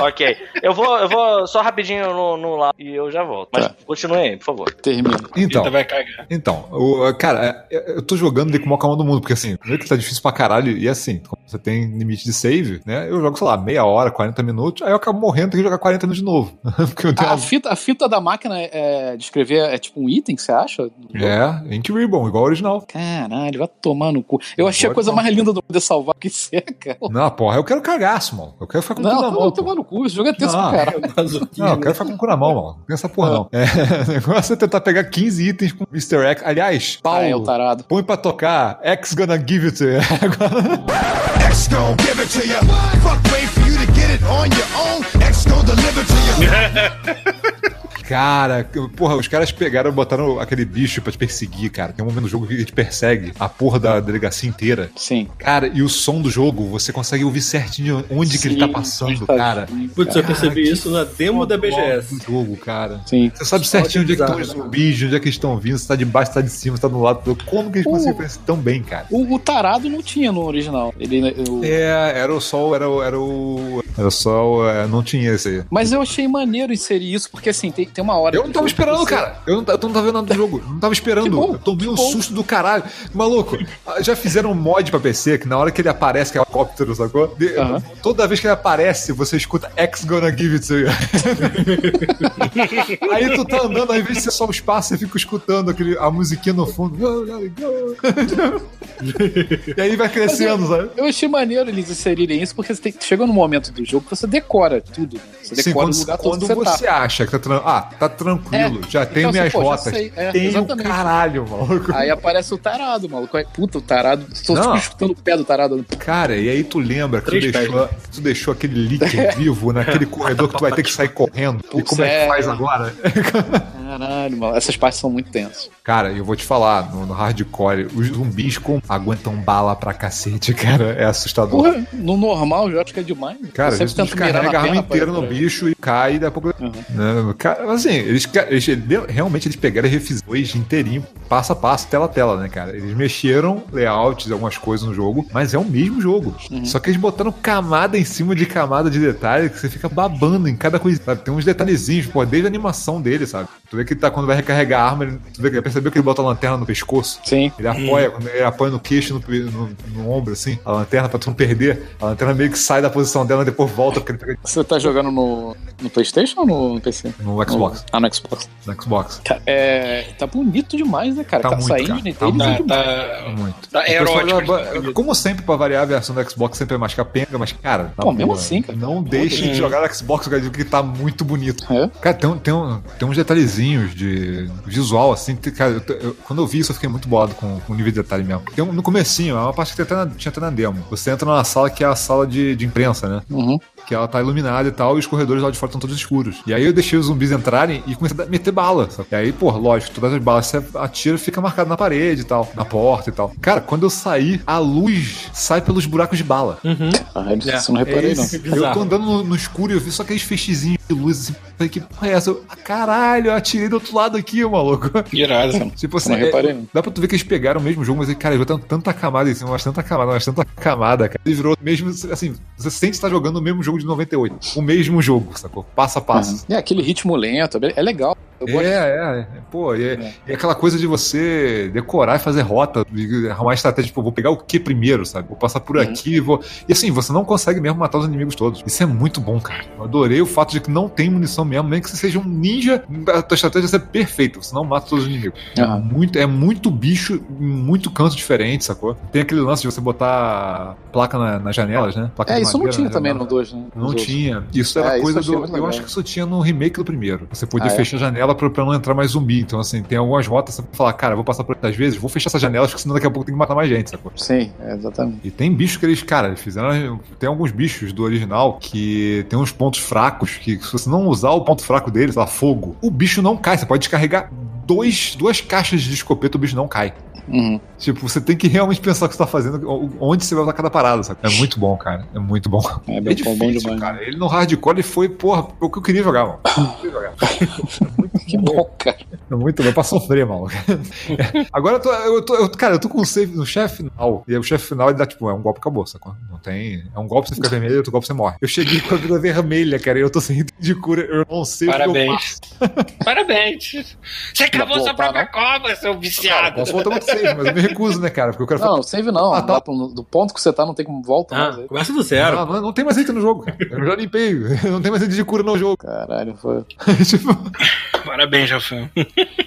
Ok, eu vou, eu vou só rapidinho no, no lá e eu já volto. Mas Tá. continue aí, por favor. termina. Então, vai cagar. então o, cara, é, eu tô jogando ele com o maior calma do mundo, porque assim, primeiro que tá difícil pra caralho, e assim, como você tem limite de save, né? Eu jogo, sei lá, meia hora, 40 minutos, aí eu acabo morrendo, tenho que jogar 40 minutos de novo. porque eu tenho A, uma... fita, a fita da máquina é, de escrever é tipo um item, você acha? É, Ink Ribbon, igual ao original. Caralho, vai tomar no cu. Eu achei a coisa tomar. mais linda do mundo é salvar que seca. Não, porra, eu quero cagaço, mano. Eu quero ficar com o cu Não, na tá mão. pô. tomar no cu. Esse jogo é tenso Não. pra caralho. Não, eu quero ficar com o cu na mão, mano. Não tem essa porra, não. É, o negócio é tentar pegar 15 itens com Mr. X. Aliás, Paulo, Ah, é o tarado. põe pra tocar X Gonna Give It To You. X gon' give it to you. Fuck, wait for you to get it on your own. X gon' deliver to you. Cara, porra, os caras pegaram, botaram aquele bicho pra te perseguir, cara. Tem um momento do jogo que ele te persegue, a porra da delegacia inteira. Sim. Cara, e o som do jogo, você consegue ouvir certinho onde que ele tá passando, cara. Putz, eu percebi isso na demo da BGS. Do jogo, cara. Sim. Você sabe certinho de onde é que estão os zumbis, onde é que eles estão vindo, se tá de baixo, se tá de cima, se tá do lado. Como que eles conseguem fazer isso tão bem, cara? O, o tarado não tinha no original. Ele, o- É, era o sol, era o. Era o, era o sol, é, não tinha esse aí. Mas eu achei maneiro inserir isso, porque assim, tem, tem uma hora. Eu não tava esperando, você- cara. Eu não, eu não tava vendo nada do jogo. Eu não tava esperando. Bom, eu tomei um bom. susto do caralho. Maluco, já fizeram um mod pra PC que na hora que ele aparece, que é o helicóptero, sacou? De- Aham. Toda vez que ele aparece, você escuta X gonna give it to you. aí tu tá andando, ao invés de ser só o espaço, você fica escutando aquele, a musiquinha no fundo. Go, go, go. e aí vai crescendo, sabe? Eu achei maneiro eles inserirem isso, porque você tem, chegou no momento do jogo que você decora tudo. Né? Você Sim, decora quando, o lugar todo quando que você, você tá. acha que tá, ah, tá tranquilo, É, já tenho então, minhas assim, pô, já rotas. sei, é, Tenho exatamente. caralho, maluco. Aí aparece o tarado, maluco. Aí, Puta, o tarado. Tô Não. escutando o pé do tarado. Cara, e aí tu lembra que tu deixou, tu deixou aquele líquido vivo naquele corredor que tu vai ter que sair correndo. e Putz, como é que é. faz agora? Caralho, mano. Essas partes são muito tensas. Cara, eu vou te falar, no, no hardcore, os zumbis com, aguentam bala pra cacete, cara. É assustador. Porra, no normal já acho que é demais. Cara, eu eles descarregam a arma inteira no bicho e cai e a pouco. Uhum. Cara, assim, eles, eles- realmente eles pegaram e refizeram inteirinho, passo a passo, tela a tela, né, cara? Eles mexeram layouts, algumas coisas no jogo, mas é o mesmo jogo. Uhum. Só que eles botaram camada em cima de camada de detalhe que você fica babando em cada coisa, sabe? Tem uns detalhezinhos, pô, desde a animação dele, sabe? Tu vê que tá, quando vai recarregar a arma, ele, tu vê que percebeu que ele bota a lanterna no pescoço? Sim. Ele apoia, quando ele apoia no queixo, no, no, no ombro, assim, a lanterna pra tu não perder. A lanterna meio que sai da posição dela e depois volta, porque Você tá jogando no, no PlayStation ou no, PC? no Xbox. Ah, no Xbox. No Xbox. É, tá bonito demais, né, cara? Tá Tá, muito, saindo cara. Tá Tá, demais. tá, Muito. tá erótico. como sempre, pra variar, a versão do Xbox sempre é mais capenga, mas, cara, Pô, mesmo boa, assim, cara. Não deixem de jogar no Xbox, cara, que tá muito bonito. É? Cara, tem, tem, um- tem uns detalhezinhos de visual, assim, cara, eu- eu- quando eu vi isso, eu fiquei muito bolado com, com o nível de detalhe mesmo. Tem um, no comecinho, é uma parte que até na- tinha até na demo. Você entra numa sala que é a sala de, de imprensa, né? Uhum. Que ela tá iluminada e tal, e os corredores lá de fora estão todos escuros. E aí eu deixei os zumbis entrarem e comecei a meter bala. Sabe? E aí, pô, lógico, todas as balas você atira e fica marcado na parede e tal, na porta e tal. Cara, quando eu saí, a luz sai pelos buracos de bala. Caralho, É. isso eu não reparei, É não. eu tô andando no, no escuro e eu vi só aqueles feixezinhos de luz assim. Falei, que porra é essa? Eu, ah, caralho, eu atirei do outro lado aqui, maluco. Irado. Tipo assim, não é- reparei, não. dá pra tu ver que eles pegaram o mesmo jogo, mas, cara, eles botaram tanta camada em cima, mas tanta camada, mas tanta camada, cara. Ele virou mesmo, assim, você sente que tá jogando o mesmo jogo de 98. O mesmo jogo, sacou? Passo a passo. Uhum. É aquele ritmo lento, é legal. Eu É, gosto. é, é. Pô, e é, é aquela coisa de você decorar e fazer rota, arrumar estratégia, tipo, vou pegar o que primeiro, sabe? Vou passar por Uhum. aqui, vou. E assim, você não consegue mesmo matar os inimigos todos. Isso é muito bom, cara. Eu adorei o fato de que não tem munição mesmo, nem que você seja um ninja, a tua estratégia é perfeita, você não mata todos os inimigos. É, Aham. muito, é muito bicho em muito canto diferente, sacou? Tem aquele lance de você botar placa na- nas janelas, né? Placa É, isso não madeira tinha na também no 2, né? Não outros. tinha. Isso era É, isso coisa achei do. Eu legal. acho que isso tinha no remake do primeiro. Você podia Ah, é? fechar a janela pra, pra não entrar mais zumbi. Então, assim, tem algumas rotas pode falar, cara, vou passar por essas vezes, vou fechar essas janelas, porque senão daqui a pouco tem que matar mais gente, sacou? Sim, é, exatamente. E tem bichos que eles, cara, eles fizeram. Tem alguns bichos do original que tem uns pontos fracos que, se você não usar o ponto fraco deles, lá, fogo, o bicho não cai. Você pode descarregar dois, duas caixas de escopeta, o bicho não cai. Uhum. Tipo, você tem que realmente pensar o que você tá fazendo, onde você vai usar cada parada, sabe? É muito bom, cara. É muito bom. É É bem difícil, bom demais. cara. Ele no hardcore ele foi, porra, o que eu queria jogar, mano. Eu queria jogar. Que bom, cara. É muito bom pra sofrer, mano. Agora eu tô, eu tô, eu- cara, eu tô com o save no chefe final. E aí o chefe final ele dá tipo, é um golpe acabou, sacou? Não tem. É um golpe você fica vermelho, outro golpe você morre. Eu cheguei com a vida vermelha, cara, e eu tô sem de cura, eu não sei o que eu Parabéns. Parabéns. Você cavou sua própria cova, seu faço. viciado. Posso voltar muito save, mas eu me recuso, né, cara? Porque eu quero falar. Não, save não. Ah, tá. Do ponto que você tá, não tem como volta Ah, mais aí. começa do zero. Não, não, não tem mais item no jogo, cara. Eu já limpei. Não tem mais item de cura no jogo. Caralho, foi. tipo, Parabéns, Rafão.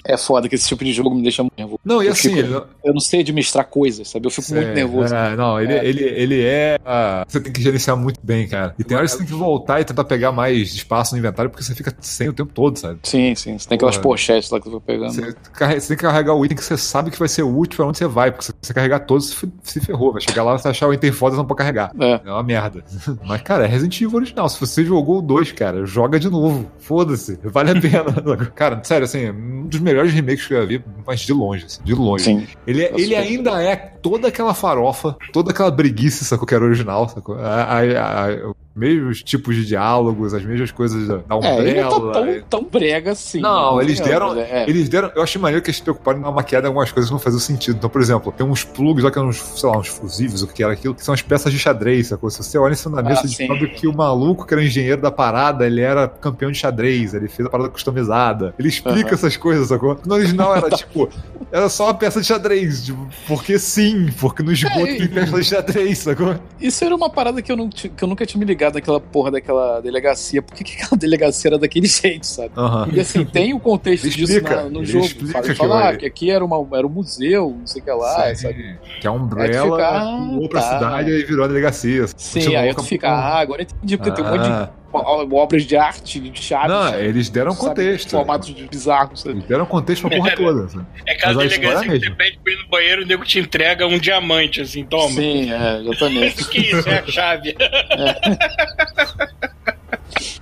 É foda que esse tipo de jogo me deixa muito nervoso. Não, e Eu assim, fico- ele- Eu não sei administrar coisas, sabe? Eu fico muito É, nervoso. é, não, ele É. ele, ele é. ah, você tem que gerenciar muito bem, cara. E tem hora que você tem que voltar e tentar pegar mais espaço no inventário porque você fica sem o tempo todo, sabe? Sim, sim. Você tem aquelas Porra. pochetes lá que eu tô pegando. Você, carre- você tem que carregar o item que você sabe que vai ser útil pra onde você vai, porque se você carregar todos, se ferrou. Vai chegar lá, você achar o item foda, você não pode carregar. É. É uma merda. Mas, cara, é Resident Evil original. Se você jogou o 2, cara, joga de novo. Foda-se. Vale a pena. cara, sério, assim, um dos melhores remakes que eu já vi, mas de longe, assim, de longe. Sim. Ele, é- ele ainda é toda aquela farofa, toda aquela breguice, sacou? Que era original, sacou? A, a- a- os mesmos tipos de diálogos, as mesmas coisas da, da É, ele tá Umbrella. tão, tão brega assim. Não, né? eles deram. É. Eles deram. Eu achei maneiro que eles se preocuparam em dar uma maquiada em algumas coisas que não faziam sentido. Então, por exemplo, tem uns plugs lá que eram uns, sei lá, uns fusíveis, o que era aquilo, que são as peças de xadrez, sacou? Se você olha cima da mesa, Ah, você descobre que o maluco que era engenheiro da parada, ele era campeão de xadrez, ele fez a parada customizada. Ele explica Aham. essas coisas, sacou? No original era tipo. Era só uma peça de xadrez, tipo, porque sim, porque no esgoto É, tem peça de xadrez, sacou? Isso era uma parada que eu, não, que eu nunca tinha me ligado naquela porra daquela delegacia. Por que, que aquela delegacia era daquele jeito, sabe? Aham. E assim, tem o contexto Ele disso explica, na- no jogo. explica Fala, que fala, ah, que aqui era, uma, era um museu, não sei o que lá, Sim, sabe? que a Aí tu Umbrella fica, ah, pulou pra tá. cidade e virou a delegacia. Sim, aí tu fica, ah, agora eu entendi, porque tem um monte de Ah. obras de arte, de chaves. Não, eles deram sabe, contexto. Formatos bizarros. sabe? Eles deram contexto pra porra toda. sabe? É aquela Mas a história delegacia é que você pede pra ir no banheiro e o nego te entrega um diamante, assim, toma. Sim, é, exatamente. Que isso, é a chave.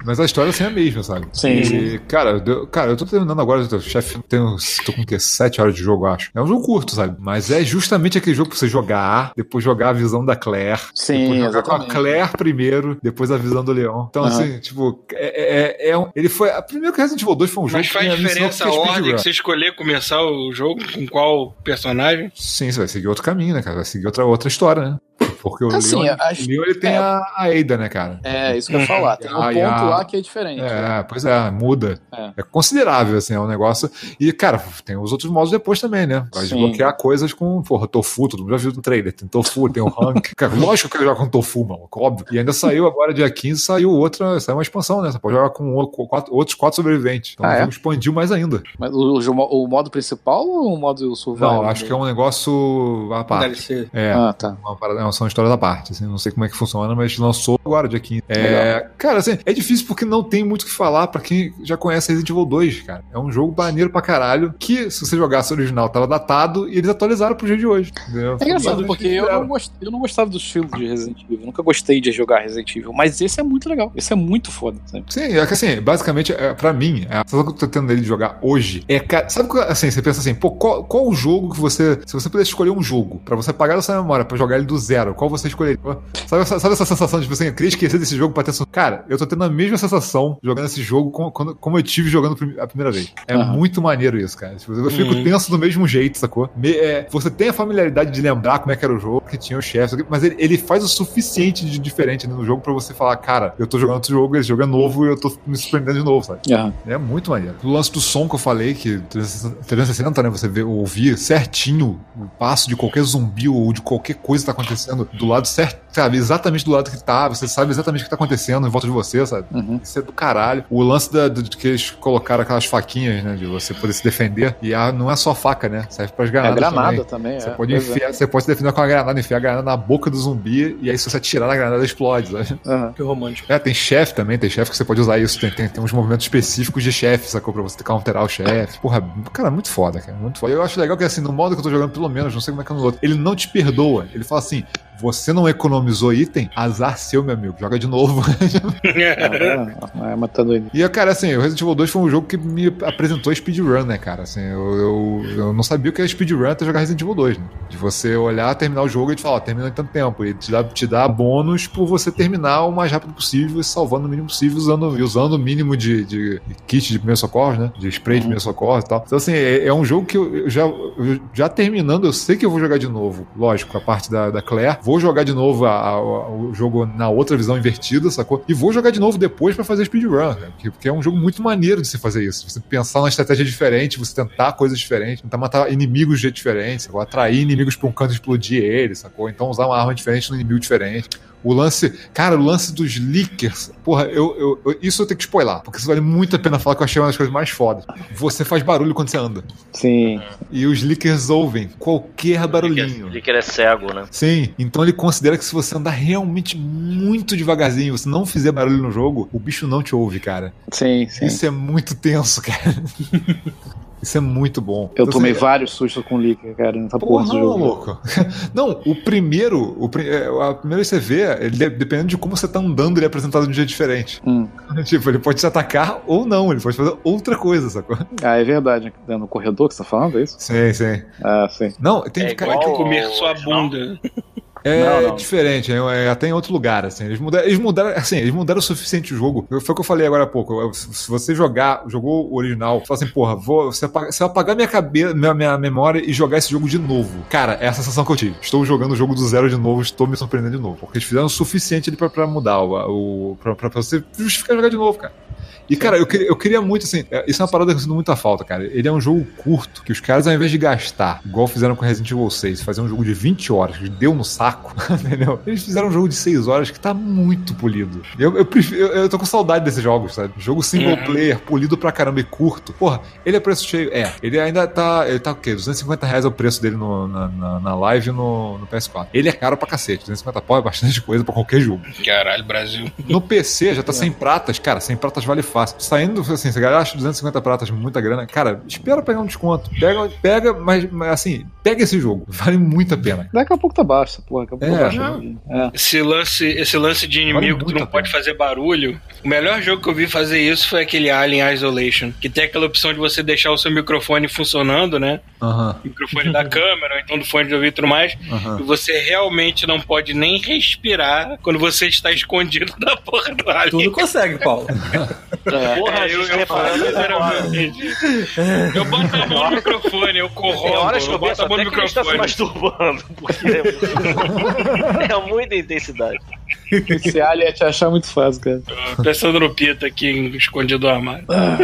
Mas a história assim é a mesma, sabe? Sim, E, cara, eu, cara, eu tô terminando agora, o chefe tem uns- tô com o quê? Sete horas de jogo, eu acho. É um jogo curto, sabe? Mas é justamente aquele jogo pra você jogar, depois jogar a visão da Claire. Sim, depois jogar com a exatamente. Claire primeiro, depois a visão do Leão. Então, Aham. assim, tipo, é, é, é um- ele foi. a- Primeiro que Resident Evil 2 foi um jogo Mas faz que diferença a é ordem speedrun. que você escolher começar o jogo com qual personagem? Sim, você vai seguir outro caminho, né, cara? Vai seguir outra, outra história, né? Porque o Assim, Leon, acho- Leon, ele tem é. a, a Ada, né, cara? É, isso que eu ia falar. Tem um ponto a- lá que é diferente. É, pois é, muda. É. É. considerável, assim, é um negócio. E, cara, tem os outros modos depois também, né? Vai Sim. desbloquear coisas com, porra, tofu, todo mundo já viu no trailer. Tem tofu, tem o rank. cara, lógico que eu jogar com tofu, mano, óbvio. E ainda saiu agora, dia 15, saiu outra, saiu uma expansão, né? Você pode jogar com quatro- outros quatro sobreviventes. Então Ah, é? jogo expandiu mais ainda. Mas o, o- o modo principal ou o modo survival? Não, acho que é um negócio à parte. DLC. É. Ah, tá. Uma parada, não, são histórias da parte, assim, não sei como é que funciona, mas lançou agora, dia 15. É, cara, assim, é difícil porque não tem muito o que falar pra quem já conhece Resident Evil 2, cara. É um jogo maneiro pra caralho, que se você jogasse o original tava datado e eles atualizaram pro dia de hoje. entendeu? É engraçado, porque eu não, gost... eu não gostava dos filmes de Resident Evil. Nunca gostei de jogar Resident Evil. Mas esse é muito legal. Esse é muito foda. sabe? Sim, é que assim, basicamente, é, pra mim, a sensação que eu tô tendo dele de jogar hoje é, cara, sabe assim, você pensa assim, pô, qual, qual o jogo que você, se você pudesse escolher um jogo pra você apagar essa memória, pra jogar ele do zero, qual você escolheria? Sabe, essa- sabe essa sensação de, tipo assim, eu queria esquecer desse jogo pra ter, cara, eu tô tendo a mesma sensação jogando esse jogo como, quando- como eu tive jogando a primeira vez. É Aham. muito maneiro isso, cara. Tipo, eu fico Uhum. tenso do mesmo jeito, sacou? Me- é, você tem a familiaridade de lembrar como é que era o jogo, que tinha o chefe, mas ele, ele faz o suficiente de diferente no jogo pra você falar, cara, eu tô jogando outro jogo, esse jogo é novo e eu tô me surpreendendo de novo, sabe? Aham. É muito maneiro. O lance do som que eu falei, que 360, 360, né? Você vê, ouvir certinho o passo de qualquer zumbi ou de qualquer coisa que tá acontecendo do lado certo, sabe? Exatamente do lado que tá, você sabe exatamente o que tá acontecendo em volta de você, sabe? Uhum. Isso é do caralho. O lance da, de que eles colocaram aquelas faquinhas, né? De você poder se defender. E a, não é só faca, né? Serve pras É granadas. granada também. também. Você é. pode, é. enfiar, você pode se defender com a granada, enfiar a granada na boca do zumbi, e aí se você atirar na granada, explode, sabe? Aham. Que romântico. É, tem chefe também, tem chefe que você pode usar isso. Tem, tem, tem uns movimentos específicos de chefe, sacou? Pra você counterar o chefe. Porra, cara, muito foda, cara. Muito foda. Eu acho legal que, assim, no modo que eu tô jogando, pelo menos, não sei como é que é no outro, ele não te perdoa. Ele fala assim: você não economizou item, azar seu, meu amigo. Joga de novo. É, é, matando ele. e, cara, assim, o Resident Evil 2 foi um jogo que me apresentou speedrun, né, cara? Assim, eu, eu, eu não sabia o que era speedrun até jogar Resident Evil 2, né? De você olhar, terminar o jogo e te falar, ó, termina em tanto tempo. E te dá, te dá bônus por você terminar o mais rápido possível e salvando o mínimo possível, usando, usando o mínimo de, de kit de primeiro socorro, né? De spray de primeiro socorro e tal. Então, assim, é, é um jogo que eu, eu já, eu já terminando, eu sei que eu vou jogar de novo. Lógico, a parte da, da Claire. Vou jogar de novo a, a- o jogo na outra visão invertida, sacou? E vou jogar de novo depois pra fazer speedrun, porque, porque é um jogo muito maneiro de se fazer isso. Você pensar numa estratégia diferente, você tentar coisas diferentes, tentar matar inimigos de jeito diferente, sacou? Atrair inimigos pra um canto e explodir eles, sacou? Então usar uma arma diferente no inimigo diferente. O lance, cara, o lance dos leakers, porra, eu, eu- eu- isso eu tenho que spoiler, porque isso vale muito a pena falar que eu achei uma das coisas mais fodas. Você faz barulho quando você anda. Sim. E os leakers ouvem qualquer barulhinho. Que ele é cego, né? Sim, então ele considera que se você andar realmente muito devagarzinho, você não fizer barulho no jogo, o bicho não te ouve, cara. Sim, sim. Isso é muito tenso, cara. Isso é muito bom. Eu Então, tomei assim, vários sustos com Licker, cara, nessa porra, Porra, do jogo. louco. Não, o primeiro, o, é, a primeira vez que você vê, ele, de- dependendo de como você tá andando, ele é apresentado de um jeito diferente. Hum. Tipo, ele pode te atacar ou não, ele pode fazer outra coisa, sacou? Ah, é verdade. É no corredor que você tá falando, é isso? Sim, sim. Ah, sim. Não, tem É cara, igual- Comer o sua bunda. É Não, não. diferente, é, é até em outro lugar, assim. Eles mudaram, eles mudaram, assim, eles mudaram o suficiente o jogo. Foi o que eu falei agora há pouco. Se você jogar, jogou o original, fala assim, porra, vou, você, apaga, você vai apagar minha cabeça, minha, minha memória e jogar esse jogo de novo. Cara, é a sensação que eu tive. Estou jogando o jogo do zero de novo, estou me surpreendendo de novo. Porque eles fizeram o suficiente ali pra, pra mudar o, o pra, pra você justificar jogar de novo, cara. E, cara, eu queria, eu queria muito, assim, é, isso é uma parada que eu sinto muita falta, cara. Ele é um jogo curto, que os caras, ao invés de gastar, igual fizeram com Resident Evil 6, fazer um jogo de 20 horas, que deu no saco, entendeu? Eles fizeram um jogo de 6 horas que tá muito polido. Eu, eu, prefiro, eu, eu tô com saudade desses jogos, sabe? Jogo single Uhum. player, polido pra caramba e curto. Porra, ele é preço cheio? É. Ele ainda tá. Ele tá o quê? 250 reais é o preço dele no- na, na, na live e no, no PS4. Ele é caro pra cacete. 250 pau é bastante coisa pra qualquer jogo. Caralho, Brasil. No PC já tá sem pratas, cara, sem pratas vale fácil. Saindo, assim, se a galera acha 250 pratas muita grana, cara, espera pegar um desconto. Pega, pega, mas, mas, assim, pega esse jogo. Vale muito a pena. Daqui a pouco tá baixo essa porra. Daqui a pouco É. tá baixo. É. Esse lance, esse lance de inimigo que tu muito não pode fazer barulho. O melhor jogo que eu vi fazer isso foi aquele Alien Isolation. Que tem aquela opção de você deixar o seu microfone funcionando, né? Aham, Microfone da câmera, ou então do fone de ouvido e tudo mais. aham. E você realmente não pode nem respirar quando você está escondido da porra do Alien. Tu não consegue, Paulo. Porra, É, eu, eu, faço agora. literalmente. Eu boto a mão no microfone, eu Tem corrompo. horas que Eu eu boto a mão no ele está se microfone. masturbando, porque é, é muita intensidade. Esse alien ia te achar muito fácil, cara. Pensando no Pita aqui escondido do armário. Ah,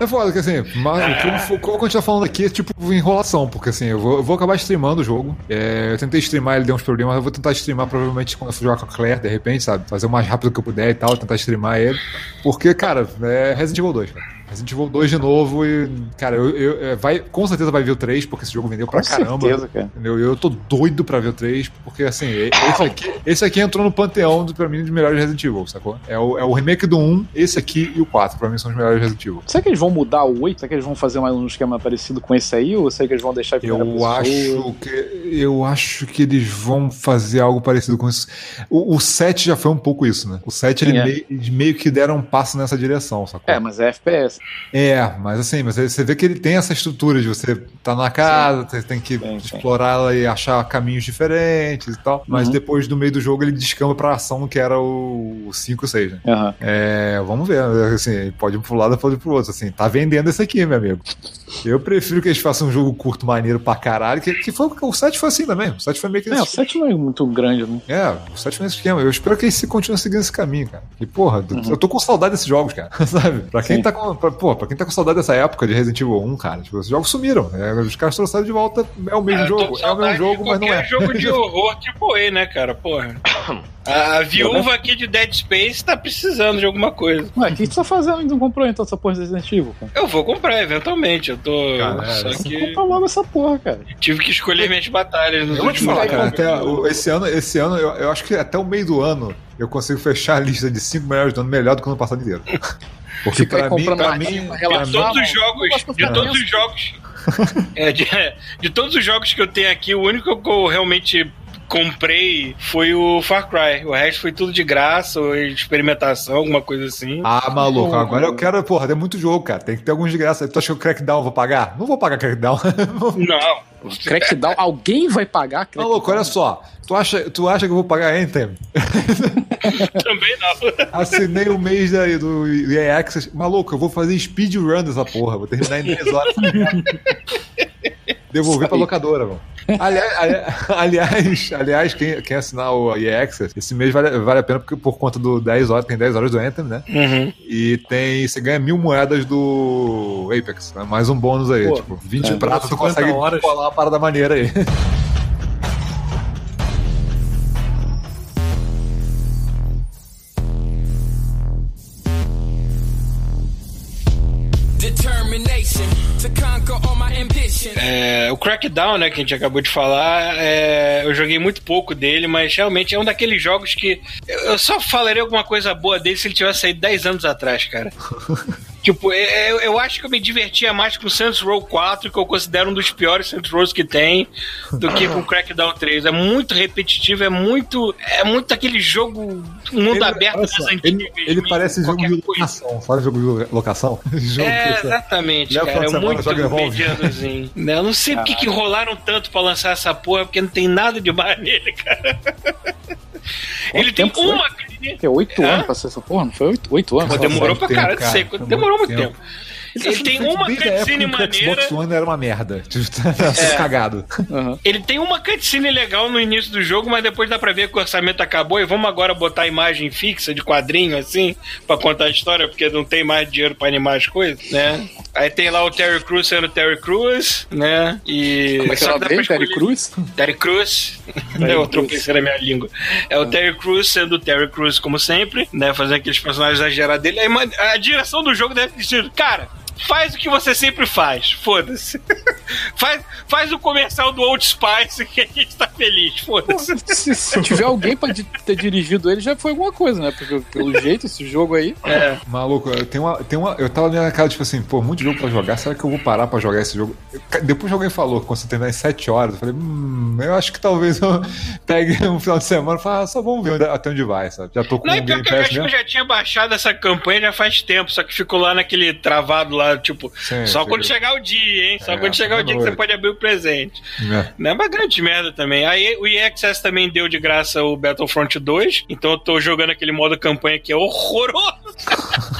É foda que assim, mas o que eu vou continuar falando aqui é tipo enrolação, porque assim, eu vou, eu vou acabar streamando o jogo. É, eu tentei streamar, ele deu uns problemas, eu vou tentar streamar provavelmente quando eu for jogar com a Claire, de repente, sabe? Fazer o mais rápido que eu puder e tal, tentar streamar ele. Porque, cara, é Resident Evil 2, cara. Resident Evil 2 de novo e, cara, eu, eu- é, vai, com certeza vai vir o 3, porque esse jogo vendeu pra Com caramba. certeza, cara. Entendeu? Eu tô doido pra ver o 3, porque assim, esse aqui, esse aqui entrou no panteão do, pra mim dos melhores Resident Evil, sacou? É o, é o remake do 1, esse aqui e o 4, pra mim são os melhores Resident Evil. Será que eles vão mudar o 8? Será que eles vão fazer mais um esquema parecido com esse aí? Ou será que eles vão deixar primeira Eu pessoa? acho que eu acho que eles vão fazer algo parecido com isso. O, o 7 já foi um pouco isso, né? O 7 ele é. meio, eles meio que deram um passo nessa direção, sacou? É, mas é FPS. É, mas assim, mas você vê que ele tem essa estrutura de você tá na casa, você tem que Sim, sim. explorar ela e achar caminhos diferentes e tal. Mas Uhum. depois, no meio do jogo, ele descamba pra ação que era o 5 6, né? Aham. É, vamos ver, assim, pode ir pro lado, pode ir pro outro, assim, tá vendendo esse aqui, meu amigo. Eu prefiro que eles façam um jogo curto, maneiro pra caralho, que, que foi, o 7 foi assim também, o 7 foi meio que É, o nesse 7 não é muito grande, né? é, o 7 foi nesse esquema. Eu espero que eles se continuem seguindo esse caminho, cara. E, porra, eu tô com saudade desses jogos, cara. Sabe? Pra quem, Sim. tá com, pra, pô, pra quem tá com saudade dessa época de Resident Evil 1, cara, tipo, os jogos sumiram. É, os caras trouxeram de volta. É o mesmo tô jogo. É o mesmo jogo, mas não qualquer é. jogo de horror tipo E, né, cara? Porra. A, a viúva aqui de Dead Space tá precisando de alguma coisa. Ué, o que você tá fazendo? Ainda não comprou então essa porra de Resident Evil, cara? Eu vou comprar eventualmente. Eu tô. Cara, só é, que Compra logo essa porra, cara. tive que escolher minhas batalhas nos Eu vou te últimos falar, cara, até o- esse ano, esse ano eu, eu acho que até o meio do ano eu consigo fechar a lista de 5 melhores do ano melhor do que o ano passado inteiro. Porque pra mim, pra mim, pra De todos os jogos, de todos os jogos. É, de, de todos os jogos que eu tenho aqui, o único que eu realmente comprei foi o Far Cry. O resto foi tudo de graça, ou experimentação, alguma coisa assim. Ah, maluco, agora eu quero, porra, tem muito jogo, cara. Tem que ter alguns de graça. Tu acha que o Crackdown eu vou pagar? Não vou pagar Crackdown. Não. Crackdown, alguém vai pagar Crackdown? Maluco, olha só. Tu acha, tu acha que eu vou pagar Anthem? Também não. Assinei o mês da, do EA Access. Maluco, eu vou fazer speedrun dessa porra. Vou terminar em 10 horas. Devolver pra locadora, mano. Aliás, ali- aliás, aliás quem, quem assinar o EA Access, esse mês vale, vale a pena porque por conta do 10 horas, tem 10 horas do Anthem, né? Uhum. E tem. Você ganha mil moedas do Apex, né? Mais um bônus aí. Pô, tipo, 20 é, pratas, tu 50 consegue horas. colar uma parada maneira aí. É, o Crackdown, né, que a gente acabou de falar, é, eu joguei muito pouco dele, mas realmente é um daqueles jogos que eu só falaria alguma coisa boa dele se ele tivesse saído 10 anos atrás, cara. tipo, é- eu, eu acho que eu me divertia mais com o Saints Row 4, que eu considero um dos piores Saints Rows que tem, do que com o Crackdown 3. É muito repetitivo, é muito é muito aquele jogo mundo Ele- aberto das antigas. ele, ele mesmo, parece jogo de coisa. locação. Sabe jogo de locação? jogo É, você- exatamente, cara. final É de semana, muito Evolve. medianozinho. Eu não sei porque que enrolaram tanto pra lançar essa porra, porque não tem nada de mais nele, cara. Ele tem tempo foi? uma. É oito Hã? anos pra ser essa porra? Não foi oito, anos? Pô, demorou pra tempo, caralho de cara. seco. Foi Demorou muito muito tempo. Ele, Ele tem uma cutscene que o maneira. Xbox One era uma merda. Tipo, tá É. cagado. Aham. Ele tem uma cutscene legal no início do jogo, mas depois dá pra ver que o orçamento acabou e vamos agora botar a imagem fixa de quadrinho, assim, pra contar a história, porque não tem mais dinheiro pra animar as coisas, né? Aí tem lá o Terry Crews sendo Terry Crews, né? E. Como é que é o nome dele? Terry Cruz? Terry Crews. eu troquei na minha língua. É o Terry Crews sendo o Terry Crews, como sempre, né? Fazendo aqueles personagens exagerados dele. Aí, a direção do jogo deve ter sido, cara. Faz o que você sempre faz, foda-se. faz, faz o comercial do Old Spice que a gente tá feliz, foda-se. Se, se tiver alguém pra di- ter dirigido ele, já foi alguma coisa, né? Porque pelo jeito, esse jogo aí. É. Maluco, eu tenho uma, tem uma. Eu tava na cara, tipo assim, pô, muito jogo pra jogar. Será que eu vou parar pra jogar esse jogo? Eu- ca- depois alguém falou que quando você terminar em 7 horas, eu falei, hum, eu acho que talvez eu pegue um final de semana e fale, ah, só vamos ver onde- até onde vai, sabe? Já tô com Não, o pior Game que eu Pass acho que eu já tinha baixado essa campanha já faz tempo, só que ficou lá naquele travado lá, tipo, Sim, só sim. quando chegar o dia, hein? Só É, quando chegar o dia que você noite. pode abrir o presente. É. Não é uma grande merda também. Aí o EA Access também deu de graça o Battlefront 2, então eu tô jogando aquele modo campanha que é horroroso.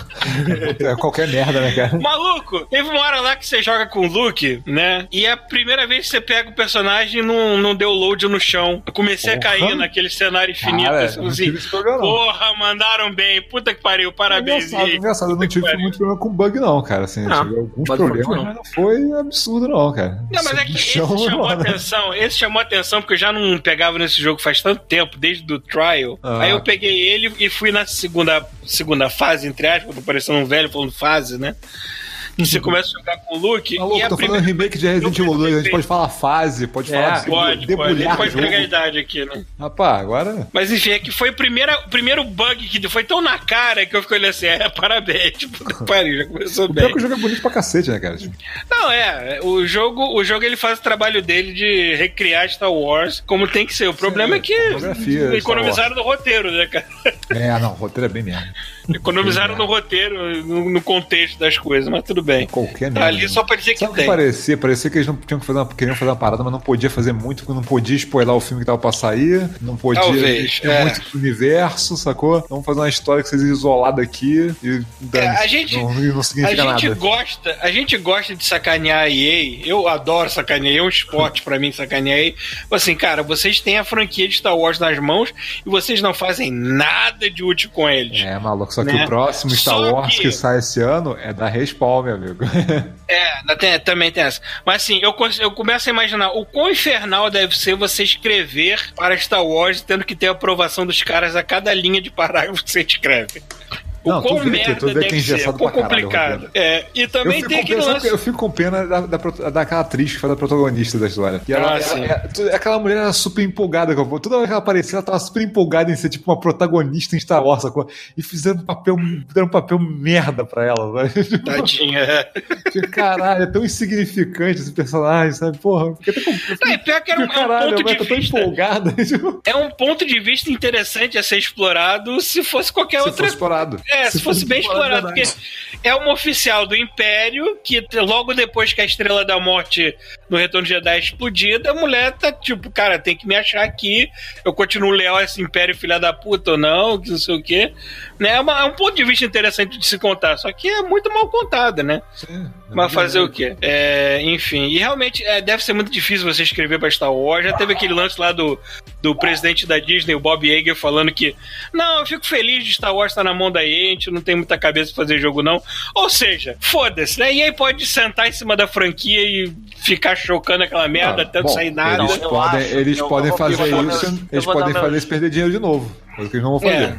É qualquer merda, né, cara? Maluco, teve uma hora lá que você joga com o Luke, né? E é a primeira vez que você pega o personagem e não, não deu load no chão. Eu comecei Porra. a cair naquele cenário infinito. Cara, assim, não não. porra, mandaram bem. Puta que pariu, parabéns. Engraçado, EA. engraçado, eu não tive muito problema com bug, não, cara. Assim, Ah, tive alguns problemas, não. mas não foi absurdo, não, cara. Não, mas é que esse Chão, chamou mano. atenção. Esse chamou atenção porque eu já não pegava nesse jogo faz tanto tempo, desde o trial. Ah. Aí eu peguei ele e fui na segunda, segunda fase, entre aspas, tô parecendo um velho falando fase, né? E você começa a jogar com o Luke. Maluco, e a tô primeira... falando remake de Resident Evil 2, a gente pode falar fase, pode É, falar de Pode, pode. Debulhar pode jogo. pegar a idade aqui, né? Rapaz, agora... Mas enfim, é que foi o primeiro, bug que foi tão na cara que eu fiquei olhando assim, é, parabéns, tipo, pariu, já começou O pior bem. que o jogo é bonito pra cacete, né, cara? Não, é, o jogo, o jogo ele faz o trabalho dele de recriar Star Wars como tem que ser. O problema é que economizaram no roteiro, né, cara? É, não, o roteiro é bem merda. Economizaram no roteiro, no, no contexto das coisas, mas tudo bem. Qualquer. Tá ali só pra dizer que Sabe que tem. parecia? Parecia que eles não tinham que fazer uma, queriam fazer uma parada, mas não podia fazer muito, porque não podia spoiler o filme que tava pra sair, não podia Talvez, é. muito universo, sacou? Vamos fazer uma história que seja isolada aqui e É, a gente- não, não A significa gente nada. gosta, a gente gosta de sacanear a EA. Eu adoro sacanear, é um esporte pra mim sacanear a EA. Assim, cara, vocês têm a franquia de Star Wars nas mãos e vocês não fazem nada de útil com eles. É, maluco, só que Né? o próximo Star Só Wars que... que- sai esse ano é da Respawn, meu amigo. É, tem- também tem essa. Mas assim, eu, eu começo a imaginar o quão infernal deve ser você escrever para Star Wars tendo que ter a aprovação dos caras a cada linha de parágrafo que você escreve. O Não, quão merda tu vê que é deve ser, engessado o quão caralho, complicado. É, e também tem aquele lance... eu fico com pena da, da, daquela atriz que foi a protagonista da história. E ela, Ah, ela- é- tu- aquela mulher era super empolgada. Toda vez que ela aparecia, ela tava super empolgada em ser tipo uma protagonista em Star Wars. sacou? E fizeram um papel, fizeram um papel merda pra ela. Sabe? Tadinha. é. Tipo, Caralho, é tão insignificante esse personagem, sabe? Porra, porque. Não, e pior que era um, é um Caralho, a ponto de tão vista. empolgada. Tipo, É um ponto de vista interessante a ser explorado se fosse qualquer se outra fosse explorado. É, se, fosse bem explorado, porque é uma oficial do Império que logo depois que a Estrela da Morte no Retorno de Jedi explodida, a mulher tá tipo, cara, tem que me achar aqui, eu continuo leal a esse império filha da puta ou não, que não sei o quê. Né? É, uma- é um ponto de vista interessante de se contar, só que é muito mal contada, né? Mas fazer o quê? É, enfim, e realmente é, deve ser muito difícil você escrever pra Star Wars. Já teve aquele lance lá do, do presidente da Disney, o Bob Iger, falando que não, eu fico feliz de Star Wars estar na mão da gente não tem muita cabeça pra fazer jogo, não. Ou seja, foda-se, né? E aí pode sentar em cima da franquia e ficar chocando aquela merda Ah, até não bom, sair nada. Eles podem, eles podem fazer isso, eles podem fazer isso perder dinheiro de novo. Coisa que eles não vão fazer.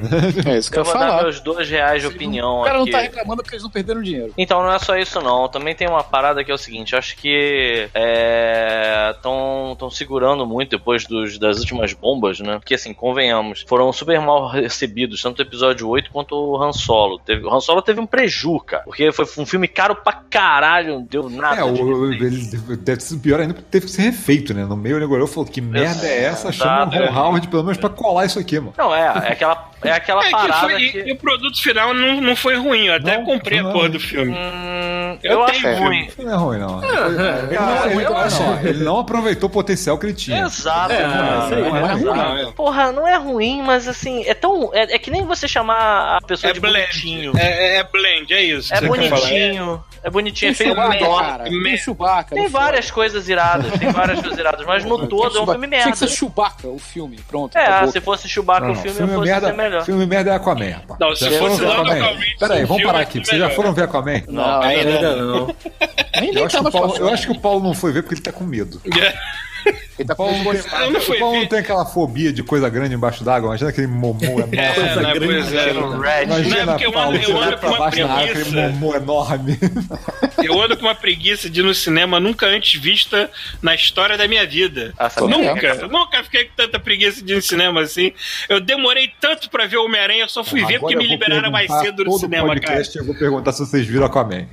É isso que eu Eu vou dar falar. meus dois reais de opinião O cara não aqui. tá reclamando porque eles não perderam dinheiro. Então não é só isso não, também tem uma parada que é o seguinte, eu acho que estão tão segurando muito depois dos, das últimas bombas, né? Porque assim, convenhamos, foram super mal recebidos, tanto o episódio 8 quanto o Han Solo. Teve, o Han Solo teve um preju, cara, porque foi um filme caro pra caralho, não deu nada. É, de o, ele deve ser pior ainda porque teve que ser refeito, né? No meio ele olhou e falou: que merda é essa? Chama o. Ron Howard pelo menos pra colar isso aqui, mano. Não, é, é aquela, é aquela É, que parada foi- e- que... e, o produto final não, não foi ruim. Eu até Não, comprei não a é porra ruim. do filme. Hum, Eu eu, acho ruim. Isso não é ruim, não. Ele não, ele, eu olha acho- só, ele não aproveitou o potencial que ele tinha. Exato, É, cara. não é não. Porra, não é ruim, mas assim, é tão. É, é que nem você chamar a pessoa É de blend. bonitinho. É, é, é blend, é isso. É que bonitinho. É bonitinho, é feio cara. Tem Chewbacca. Tem várias coisas iradas, tem várias coisas iradas, mas no todo é um filme Tinha merda. que ser Chewbacca, o filme. Pronto. É, se fosse Chewbacca Não, o não, filme, filme, merda, ser melhor. filme merda é Aquaman, rapaz. Não, se Já fosse foram ver Lando Aquaman? Calrissian, Pera aí, vamos parar é aqui. Vocês já foram ver Aquaman? Não, Ainda Ainda não. Eu acho, que o Paulo, passando. eu acho que o Paulo não foi ver porque ele tá com medo. Ele tá Paulo, com não tem, não o Paulo ver. não tem aquela fobia de coisa grande embaixo d'água. Imagina aquele momô enorme. É, né, pois é. Red. Imagina, Não, porque eu Paulo, ando- eu ando com pra uma baixo da água, aquele preguiça. momô enorme. Eu ando com uma preguiça de ir no cinema nunca antes vista na história da minha vida. Ah, sabe Nunca, nunca fiquei com tanta preguiça de ir no cinema assim. Eu demorei tanto pra ver o Homem-Aranha, eu só fui ver Agora porque eu me liberaram mais cedo no todo cinema, cara. podcast, Eu vou perguntar se vocês viram Aquaman.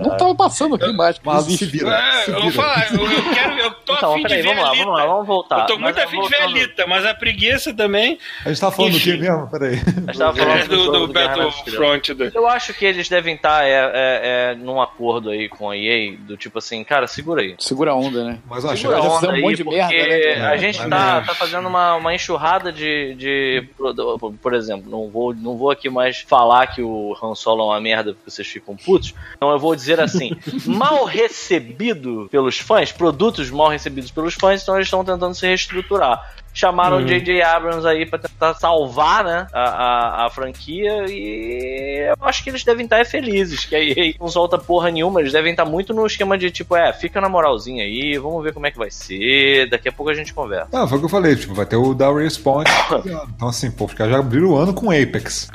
Não tava passando aqui mais. Mas se vira. É, se eu vira. vou falar, eu, eu quero, eu tô Então, afim de ver vamos lá, vamos lá, vamos voltar. Eu tô Mas muito afim de ver Alita, mas a preguiça também A gente tava falando do que Enfim. mesmo? Peraí. A gente tava é falando do, do, nas Estrelas. Battlefront. Do... Eu acho que eles devem estar é, é, é, num acordo aí com a EA, do tipo assim, cara, segura aí. Segura a onda, né? Mas eu acho fizeram um aí, monte de porque merda, né? a É, gente tá, tá fazendo uma, uma enxurrada de, de por, por exemplo, não vou, não vou aqui mais falar que o Han Solo é uma merda porque vocês ficam putos, então eu vou dizer assim, mal recebido pelos fãs, produtos mal recebidos pelos fãs, então eles estão tentando se reestruturar. Chamaram o J.J. Abrams aí pra tentar salvar, né, a, a, a franquia e eu acho que eles devem estar felizes, que a EA não solta porra nenhuma, eles devem estar muito no esquema de tipo, é, fica na moralzinha aí, vamos ver como é que vai ser, daqui a pouco a gente conversa. Ah, foi o que eu falei, tipo, vai ter o da Respawn. então, assim, pô, os caras já abriram o ano com Apex.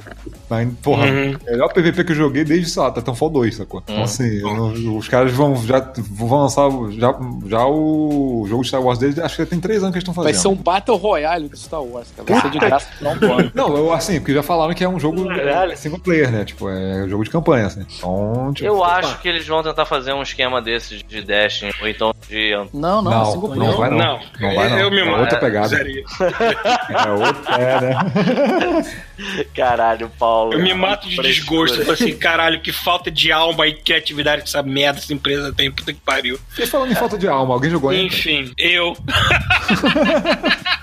Mas, porra, Uhum. melhor PVP que eu joguei desde, sei lá, Titanfall 2, sacou? Então, Uhum. assim, eu não- os caras vão, já, vão lançar já, já o jogo de Star Wars deles, acho que já tem três anos que eles estão fazendo. Vai ser um Battle Royale do Star Wars, cara. Vai ser de graça um ano. Não, eu, assim, porque já falaram que é um jogo Caralho. é, single player, né? Tipo, é um jogo de campanha, assim. Então, tipo, Eu acho que eles vão tentar fazer um esquema desses de Destiny, ou então de. Não, não, Não, single não, player. vai não. Não, Não vai não. eu me É mato. outra pegada. É outra, é, né? Caralho, Paulo. Eu me mato de desgosto. Falo assim, caralho, que falta de alma e criatividade que essa merda, essa empresa tem. Puta que pariu. Vocês falando em falta de alma, alguém jogou ainda? Enfim, eu.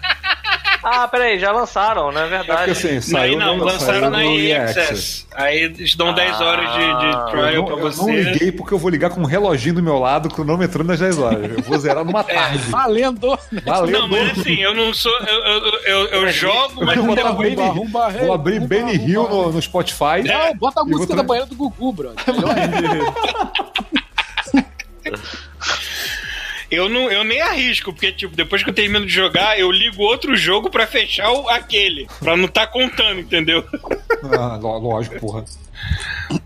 Ah, peraí, já lançaram, não é É porque verdade? assim, Aí saiu não, no- lançaram na no EA EA Access. Aí eles dão 10 horas de, de Ah, trial Eu não, pra eu você. não liguei porque eu vou ligar com um reloginho do meu lado, cronometrando nas 10 horas. Eu vou zerar numa tarde. Valendo! Valeu, Não, mas assim, eu não sou. Eu, eu, eu, eu jogo, mas Eu vou botar Arrumba, Benny, arrumba, vou abrir arrumba, Benny Hill no, no Spotify. Não, bota a vou música da banheira do Gugu, brother. Eu, não, eu nem arrisco, porque, tipo, depois que eu termino de jogar, eu ligo outro jogo pra fechar o, aquele. Pra não tá contando, entendeu? Ah, lógico, porra.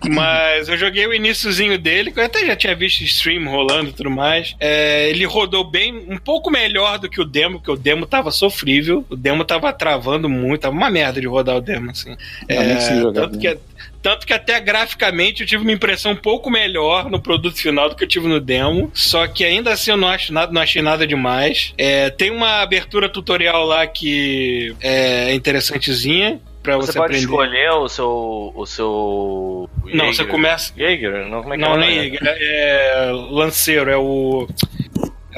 Mas eu joguei o iníciozinho dele, que eu até já tinha visto stream rolando e tudo mais. É, ele rodou bem, um pouco melhor do que o demo, porque o demo tava sofrível. O demo tava travando muito, tava uma merda de rodar o demo, assim. Jogar tanto, que, tanto que até graficamente eu tive uma impressão um pouco melhor no produto final do que eu tive no demo. Só que ainda assim eu não, acho nada, não achei nada demais. É, tem uma abertura tutorial lá que é interessantezinha. Pra Você, você, pode aprender. escolher o seu. O seu. Não, você Jaeger. começa. Jaeger? Não, como é que Não, é? o nem nome? Jäger, é, é lanceiro, é o.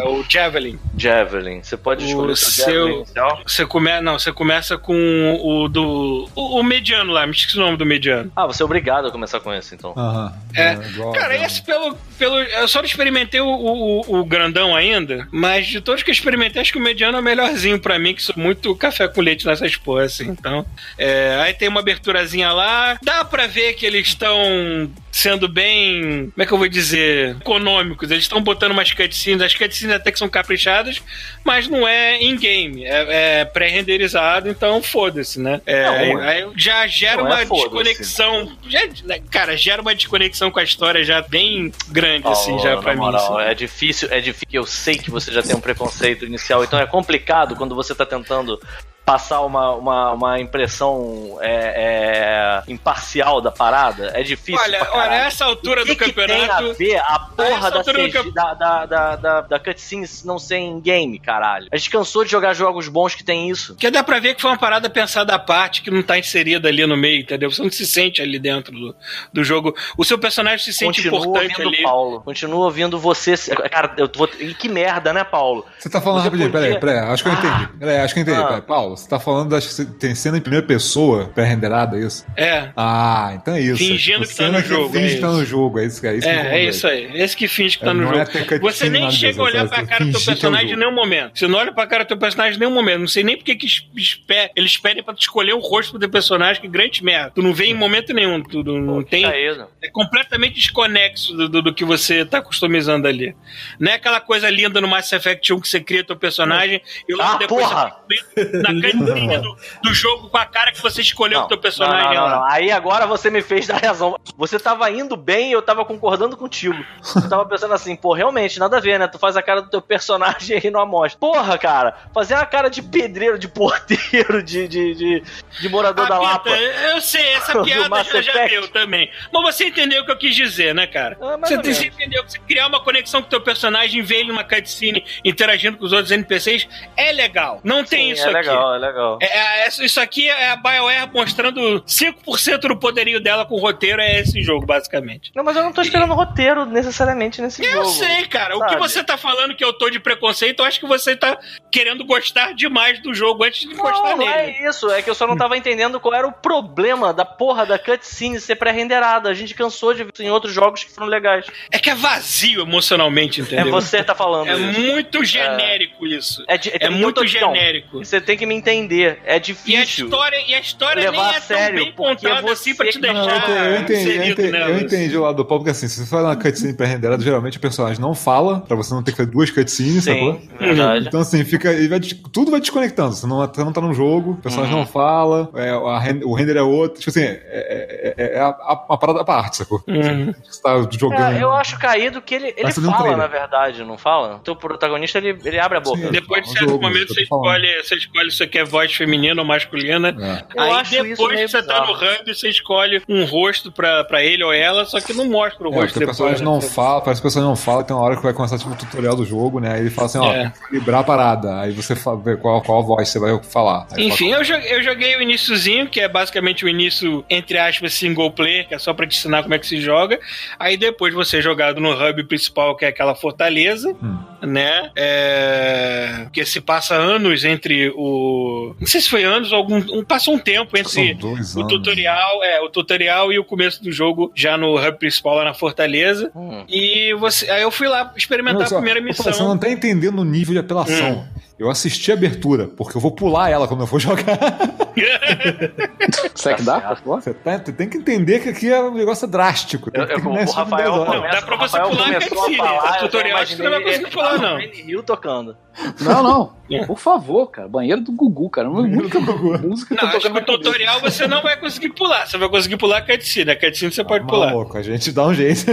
É o Javelin. Javelin. Você pode escolher O seu Javelin inicial. Você come... Não, você começa com o do. O, o mediano lá, me esqueci o nome do mediano. Ah, você é obrigado a começar com esse, então. Aham. É. igual- Cara, esse pelo, pelo. Eu só não experimentei o, o, o- grandão ainda, mas de todos que eu experimentei, acho que o mediano é o melhorzinho pra mim, que sou muito café com leite nessas porras, assim. Então. é, aí tem uma aberturazinha lá. Dá pra ver que eles estão sendo bem. Como é que eu vou dizer? Econômicos. Eles estão botando umas cutscenes. As cutscenes até que são caprichadas, mas não é in-game. É, é pré-renderizado, então foda-se, né? É, Não, aí já gera é uma desconexão. Já, né, cara, gera uma desconexão com a história já bem grande, assim, Paulo, já na pra mim. moral, assim. É difícil, é difícil. Eu sei que você já tem um preconceito inicial, então é complicado quando você tá tentando passar uma, uma, uma impressão é, é, imparcial da parada. É difícil. Olha, pra olha, essa altura O que do que tem campeonato. a ver a porra da, CG campe- da, da, da, da, da cutscene não ser em game, caralho? A gente cansou de jogar jogos bons que tem isso. Que dá pra ver que foi uma parada pensada à parte, que não tá inserida ali no meio, entendeu? Você não se sente ali dentro do, do jogo. O seu personagem se sente Continua importante ouvindo ali. Paulo. Continua ouvindo você. Cara, eu vou. E que merda, né, Paulo? Você tá falando Você rapidinho, podia- peraí, peraí, acho que eu entendi. Peraí, acho que eu entendi. Ah. Peraí, Paulo, você tá falando das. Tem cena em primeira pessoa pré-renderada, é isso? É. Ah, então é isso. Fingindo Tipo, que tá no jogo, Finge é que tá no jogo, é isso, é isso que É, é isso aí. Esse que finge que tá É, no é jogo. cutscene, Você nem chega a olhar pra cara do teu que é personagem em nenhum momento. Você não olha pra cara do teu personagem em nenhum momento. Não sei nem porque que eles pedem pra tu escolher o rosto do teu personagem, que grande merda. Tu não vê em momento nenhum. Tu não, não tem. É completamente desconexo do, do, do que você tá customizando ali. Não é aquela coisa linda no Mass Effect 1 que você cria teu personagem e logo Ah, depois porra! você na cantinha do, do jogo com a cara que você escolheu pro teu personagem não, não, lá. não. Aí agora você me fez dar razão. Você tava indo bem e eu tava concordando contigo. Eu tava pensando assim, pô, realmente, nada a ver, né? Tu faz a cara do teu personagem aí no amostra. Porra, cara, fazer uma cara de pedreiro, de porteiro, de, de, de, de morador da Ah, Lapa. Eu sei, essa piada já, já deu também. Mas você entendeu o que eu quis dizer, né, cara? Ah, você, você entendeu que você criar uma conexão com o teu personagem, ver ele numa cutscene interagindo com os outros NPCs é legal. Não tem Sim, isso é aqui. legal, é legal. É, é, é- isso aqui é a BioWare mostrando 5% do poderio dela com o roteiro, é esse jogo, basicamente. Não, mas eu não tô esperando roteiro necessariamente nesse Eu jogo. sei, cara. O sabe? que você tá falando que eu tô de preconceito, eu acho que você tá querendo gostar demais do jogo antes de gostar Não, não nele. é isso. É que eu só não tava entendendo qual era o problema da porra da cutscene ser pré-renderada. A gente cansou de ver isso em outros jogos que foram legais. É que é vazio emocionalmente, entendeu? É você que tá falando É isso. muito genérico isso. É, de- É eu muito não, genérico. Você tem que me entender. É E a difícil. história, e a história nem levar é a tão sério, bem contada é assim pra te você que- Não, deixar eu entendi, entendi, eu inserido entendi, eu entendi o lado do Paulo, porque assim, se você faz uma cutscene pré-renderada, geralmente o personagem não fala, pra você não ter que fazer duas cutscenes, sacou? Sim, verdade. Então, assim, fica. e vai tudo vai desconectando. Você não, você não tá no jogo, o personagem Uhum. não fala, é, a o render é outro. Tipo assim, é, é, é- é a, a- uma parada à parte, sacou? Uhum. Você tá jogando. É, eu acho caído que ele, ele um fala, trailer. na verdade, não fala? O teu protagonista, ele, ele abre a boca. Sim. Depois de É um certo jogo, momento isso você escolhe, você escolhe se você quer voz feminina ou masculina. É. Eu Aí depois que você tá no hub, você escolhe um rosto pra, pra ele ou ela, só que não mostra o É, rosto personagem depois. não né? fala, parece que o personagem não fala, tem uma hora que vai começar tipo o tutorial do jogo, né? Aí ele fala assim, ó, É. calibrar a parada. Aí você vê qual, qual voz você vai falar. Aí Enfim, eu joguei, eu joguei o iníciozinho, que é basicamente o início, entre aspas, single player, que é só pra te ensinar como é que se joga. Aí depois você é jogado no hub principal, que é aquela fortaleza, Hum. né? É... Que se passa anos entre o. Não sei se foi anos ou algum. Um, passou um tempo entre dois o anos. tutorial, é, o tutorial e o começo do jogo, já no hub principal lá na fortaleza. Hum. E você. Aí eu fui lá experimentar Olha só, a primeira missão. Você não tá entendendo o nível de apelação. Hum. Eu assisti a abertura, porque eu vou pular ela quando eu for jogar. Será que dá? pular? Você, tá, tem que entender que aqui é um negócio drástico. Tem Eu, que eu, terminar o em Rafael, 10 horas. Não, dá pra você Rafael pular cutscene. falar, tutorial acho que você não vai conseguir pular, não. Hill tocando. Não, não. É. Por favor, cara. Banheiro do Gugu, cara. Única música que Não, eu tô acho que o tutorial você não vai conseguir pular. Você vai conseguir pular a cutscene. A cutscene você pode pular. Maluco, a gente dá um jeito.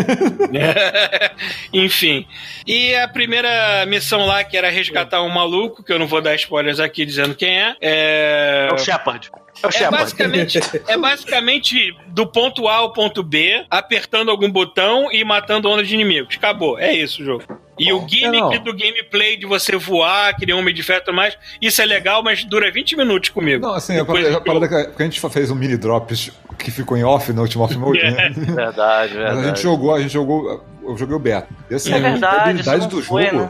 Enfim. E a primeira missão lá, que era resgatar um maluco, que eu não vou dar spoilers aqui dizendo quem é. É, É o Shepard. É o é Shepard. basicamente, é basicamente do ponto A ao ponto B, apertando algum botão e matando onda de inimigos. Acabou. É isso o jogo. E o gimmick não. do gameplay de você voar, criar um homem de ferro e tudo mais, isso é legal, mas dura 20 minutos comigo. Não, assim, a Depois parada, a eu- parada que que a gente fez um mini drops que ficou em off no último off mode, né? Verdade, Mas a gente verdade. jogou, a gente jogou. Eu joguei o beta. E assim, É verdade, a habilidade do não foi, jogo né?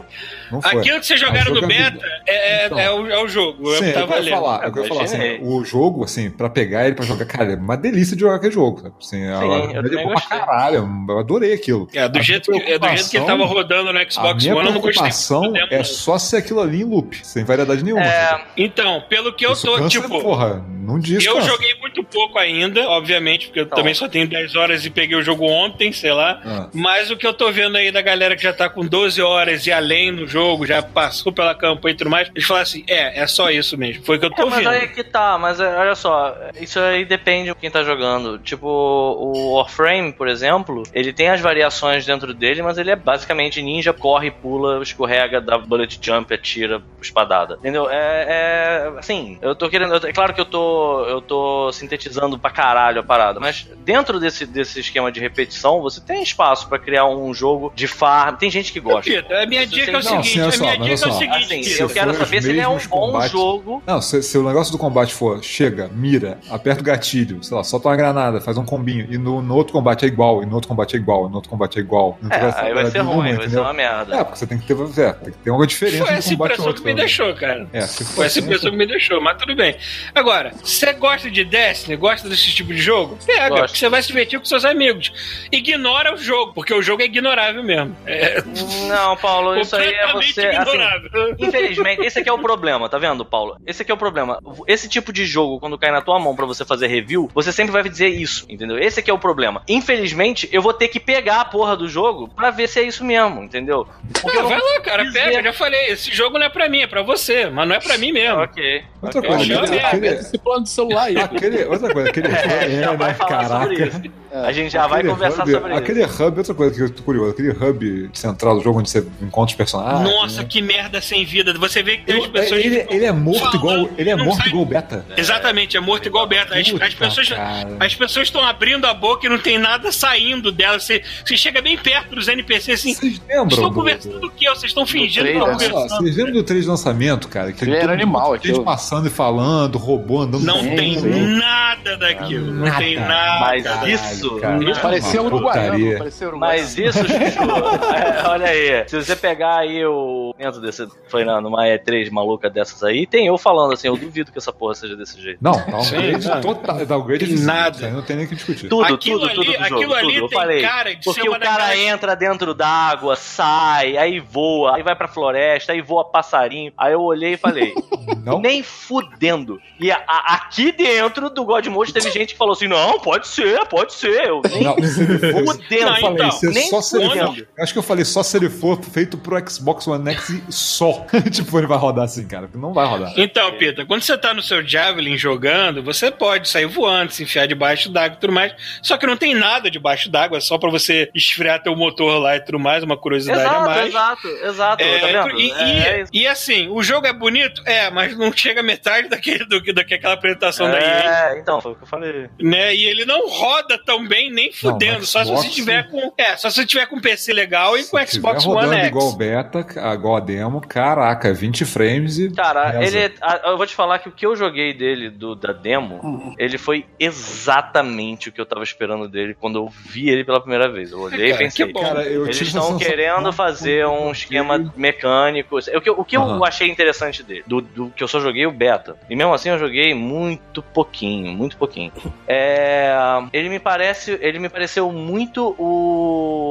não foi. Aquilo que vocês jogaram no beta é, é, Então. é o, é o jogo. Sim, é o que tá eu quero valendo. falar, eu quero falar assim, o jogo, assim, pra pegar ele pra jogar, cara, é uma delícia de jogar aquele jogo, sabe? Assim, a- a eu é pra caralho, eu adorei aquilo. É, do, A jeito que, é do jeito que ele tava rodando no A Xbox minha One, eu não gostei demo, é não. só ser aquilo ali em loop, sem variedade nenhuma. É, Então, pelo que eu Isso tô, cansa, tipo. porra, num dia Eu cansa. joguei muito pouco ainda, obviamente, porque eu Então. também só tenho 10 horas e peguei o jogo ontem, sei lá. Ah. Mas o que eu tô vendo aí da galera que já tá com 12 horas e além no jogo, já passou pela campanha e tudo mais, eles falam assim: é, é só isso mesmo. Foi o que eu É, tô mas vendo. aí que tá, mas é, olha só, isso aí depende de quem tá jogando. Tipo, o Warframe, por exemplo, ele tem as variações dentro dele, mas ele é basicamente ninja, corre, pula, escorrega, dá bullet jump, atira, espadada. Entendeu? É, é assim, eu tô querendo. É claro que eu tô. Eu tô sintetizando pra caralho a parada, mas dentro desse, desse esquema de repetição, você tem espaço pra criar um jogo de farm. Tem gente que gosta. A minha Você dica é o Não, seguinte: a minha dica é o seguinte, Assim, Pita. eu quero saber se ele é um bom jogo. Não, se, se o negócio do combate for, chega, mira, aperta o gatilho, sei lá, solta uma granada, faz um combinho, e no, no outro combate é igual, e no outro combate é igual, e no outro combate é igual. É, aí vai ser variedade ruim, vai ser entendeu? uma merda. É, porque você tem que ter, é, tem que ter uma diferença Foi essa impressão outro. que me deixou, cara. É, se Foi essa impressão que me deixou, mas tudo bem. Agora, você gosta de Destiny, gosta desse tipo de jogo? Pega, você vai se divertir com seus amigos. Ignora o jogo, porque o jogo é ignorável mesmo. É Não, Paulo, isso aí é você. Assim, ignorável. infelizmente, esse aqui é o problema, tá vendo, Paulo? Esse aqui é o problema. Esse tipo de jogo, quando cai na tua mão pra você fazer review, você sempre vai dizer isso, entendeu? Esse aqui é o problema. Infelizmente, eu vou ter que pegar a porra do jogo pra ver se é isso mesmo, entendeu? Porque Ah, não vai lá, cara, dizer- pega. Eu já falei, esse jogo não é pra mim, é pra você, mas não é pra mim mesmo. Ok. Outra ok. coisa, aquele, merda. aquele, Esse plano de celular aí. aquele- outra coisa, aquele É, já é, vai né, falar sobre caraca. isso. A gente já vai Aquele conversar hub- sobre Aquele isso. hub, outra coisa que eu tô curioso, aquele hub central do jogo onde você encontra os personagens. Nossa, que merda sem vida. Você vê que tem Eu- as pessoas. ele, ele é morto falando igual. Ele é morto sai- igual beta. Exatamente, é morto igual beta. As, Puta, as pessoas. cara. As pessoas estão abrindo a boca e não tem nada saindo dela. Você, você chega bem perto dos NPCs assim. Vocês lembram? Estão do- conversando o quê? Vocês estão fingindo que estão né? Conversando. vocês lembram do trailer de lançamento, cara? Que Ele era animal, gente aquilo. passando e falando, robô andando Não tem nada daquilo. Não tem nada. Mas isso, cara. isso Parecia Uma uruguaiano. Parecia uruguaiano. Mas isso, Chuchu, é, olha aí, se você pegar aí o dentro desse, foi na, numa E3 maluca dessas aí, tem eu falando assim, eu duvido que essa porra seja desse jeito. Não, downgrade Sim, total. Downgrade é Tem nada. Não tem nem o que discutir. Tudo, Aquilo tudo, ali- tudo do aquilo jogo, ali tudo. Tem falei. cara de porque o cara entra dentro d'água, sai, aí voa, aí vai pra floresta, aí voa passarinho. Aí eu olhei e falei, Não? nem fudendo. E a- a- aqui dentro do God Mode teve gente que falou assim, não, pode ser, pode ser. Eu nem Não, fudendo. Não, Eu falei, então, é nem só se ele for, acho que eu falei só se ele for feito pro Xbox One X e só. tipo, ele vai rodar assim, cara. Não vai rodar. Então, Pita, quando você tá no seu Javelin jogando, você pode sair voando, se enfiar debaixo d'água e tudo mais. Só que não tem nada debaixo d'água, é só pra você esfriar teu motor lá e tudo mais, uma curiosidade a Exato, mais. exato, exato, É, tá e, É, e- é isso. e assim, o jogo é bonito? É, mas não chega a metade daquele, do, que- daquela apresentação da EA. É, então, foi o que eu falei. Né? E ele não roda tão bem, nem fudendo. no só se você tiver com. É, só se você tiver com um PC legal e com Se Xbox tiver rodando One X. igual beta, igual a demo, caraca, 20 frames e. Cara, reza. ele. Eu vou te falar que o que eu joguei dele do, da demo, ele foi exatamente o que eu tava esperando dele quando eu vi ele pela primeira vez. Eu olhei e Cara, pensei. que bom. Cara, eu Eles estão querendo fazer um esquema mecânico. O que, o que eu Aham. achei interessante dele, do, do que eu só joguei o beta. E mesmo assim eu joguei muito pouquinho, muito pouquinho. É, ele me parece, ele me pareceu muito o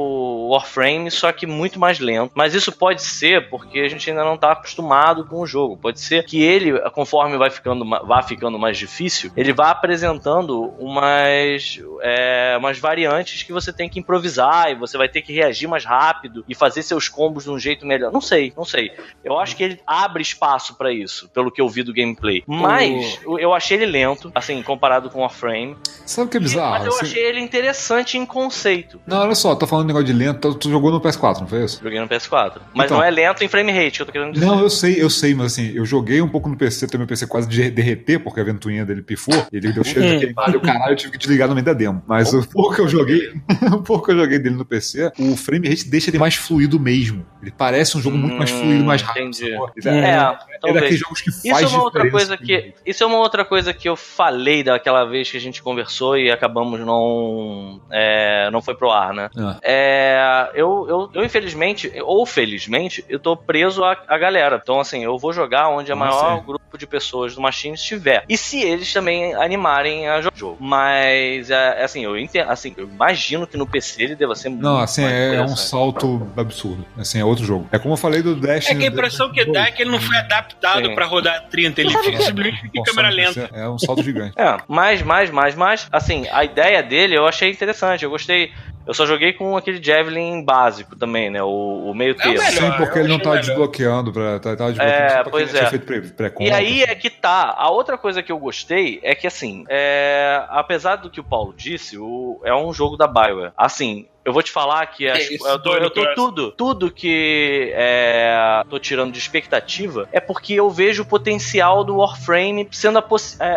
Warframe, só que muito mais lento. Mas isso pode ser porque a gente ainda não tá acostumado com o jogo. Pode ser que ele, conforme vai ficando, vá ficando mais difícil, ele vá apresentando umas, é, umas variantes que você tem que improvisar e você vai ter que reagir mais rápido e fazer seus combos de um jeito melhor. Não sei, não sei. Eu acho que ele abre espaço pra isso, pelo que eu vi do gameplay. Mas eu achei ele lento, assim, comparado com o Warframe. Sabe o que é bizarro? Mas eu Assim- achei ele interessante em conceito. Não, olha só, tô falando negócio de lento, tu- jogou no PS4, não foi isso? Joguei no PS4. Mas Então. não é lento em frame rate, que eu tô querendo dizer. Não, eu sei, eu sei, mas assim, eu joguei um pouco no PC, até meu PC quase de derreter, porque a ventoinha dele pifou, e ele deu cheiro de queimado, o caralho, eu tive que desligar no meio da demo. Mas o pouco que eu joguei, o pouco que eu joguei dele no PC, o frame rate deixa ele mais fluido mesmo. Ele parece um jogo muito mais Hum, fluido, mais rápido. entendi. É, é, é talvez. daqueles jogos que faz Isso é uma outra diferença. coisa que isso é uma outra coisa que eu falei daquela vez que a gente conversou e acabamos não é, não foi pro ar, né? Ah. É, é, eu, eu, eu, infelizmente, ou felizmente, eu tô preso à, à galera. Então, assim, eu vou jogar onde a Ah, maior sim. grupo de pessoas do Machine estiver. E se eles também animarem a jo- jogo. Mas, é, assim, eu entendo, assim, eu imagino que no PC ele deva ser muito Não, assim, mais é, é um salto absurdo. Assim, é outro jogo. É como eu falei do É Destiny. que a impressão que dá é que ele não foi adaptado pra rodar 30, ele fica, simplesmente fica em câmera lenta. É um salto gigante. É, mas, mas, mas, mas, assim, a ideia dele eu achei interessante, eu gostei. Eu só joguei com aquele Javelin básico também, né? O, o meio É termo. melhor. Sim, porque ele não tá melhor. desbloqueando pra. Tá, tá desbloqueando É, pois é. feito pré- pré-compra. E aí é que tá. A outra coisa que eu gostei é que, assim, é, apesar do que o Paulo disse, o, é um jogo da Bioware. Assim, eu vou te falar que as- isso, eu tô, eu tô tudo, tudo que é, tô tirando de expectativa é porque eu vejo o potencial do Warframe sendo é, é,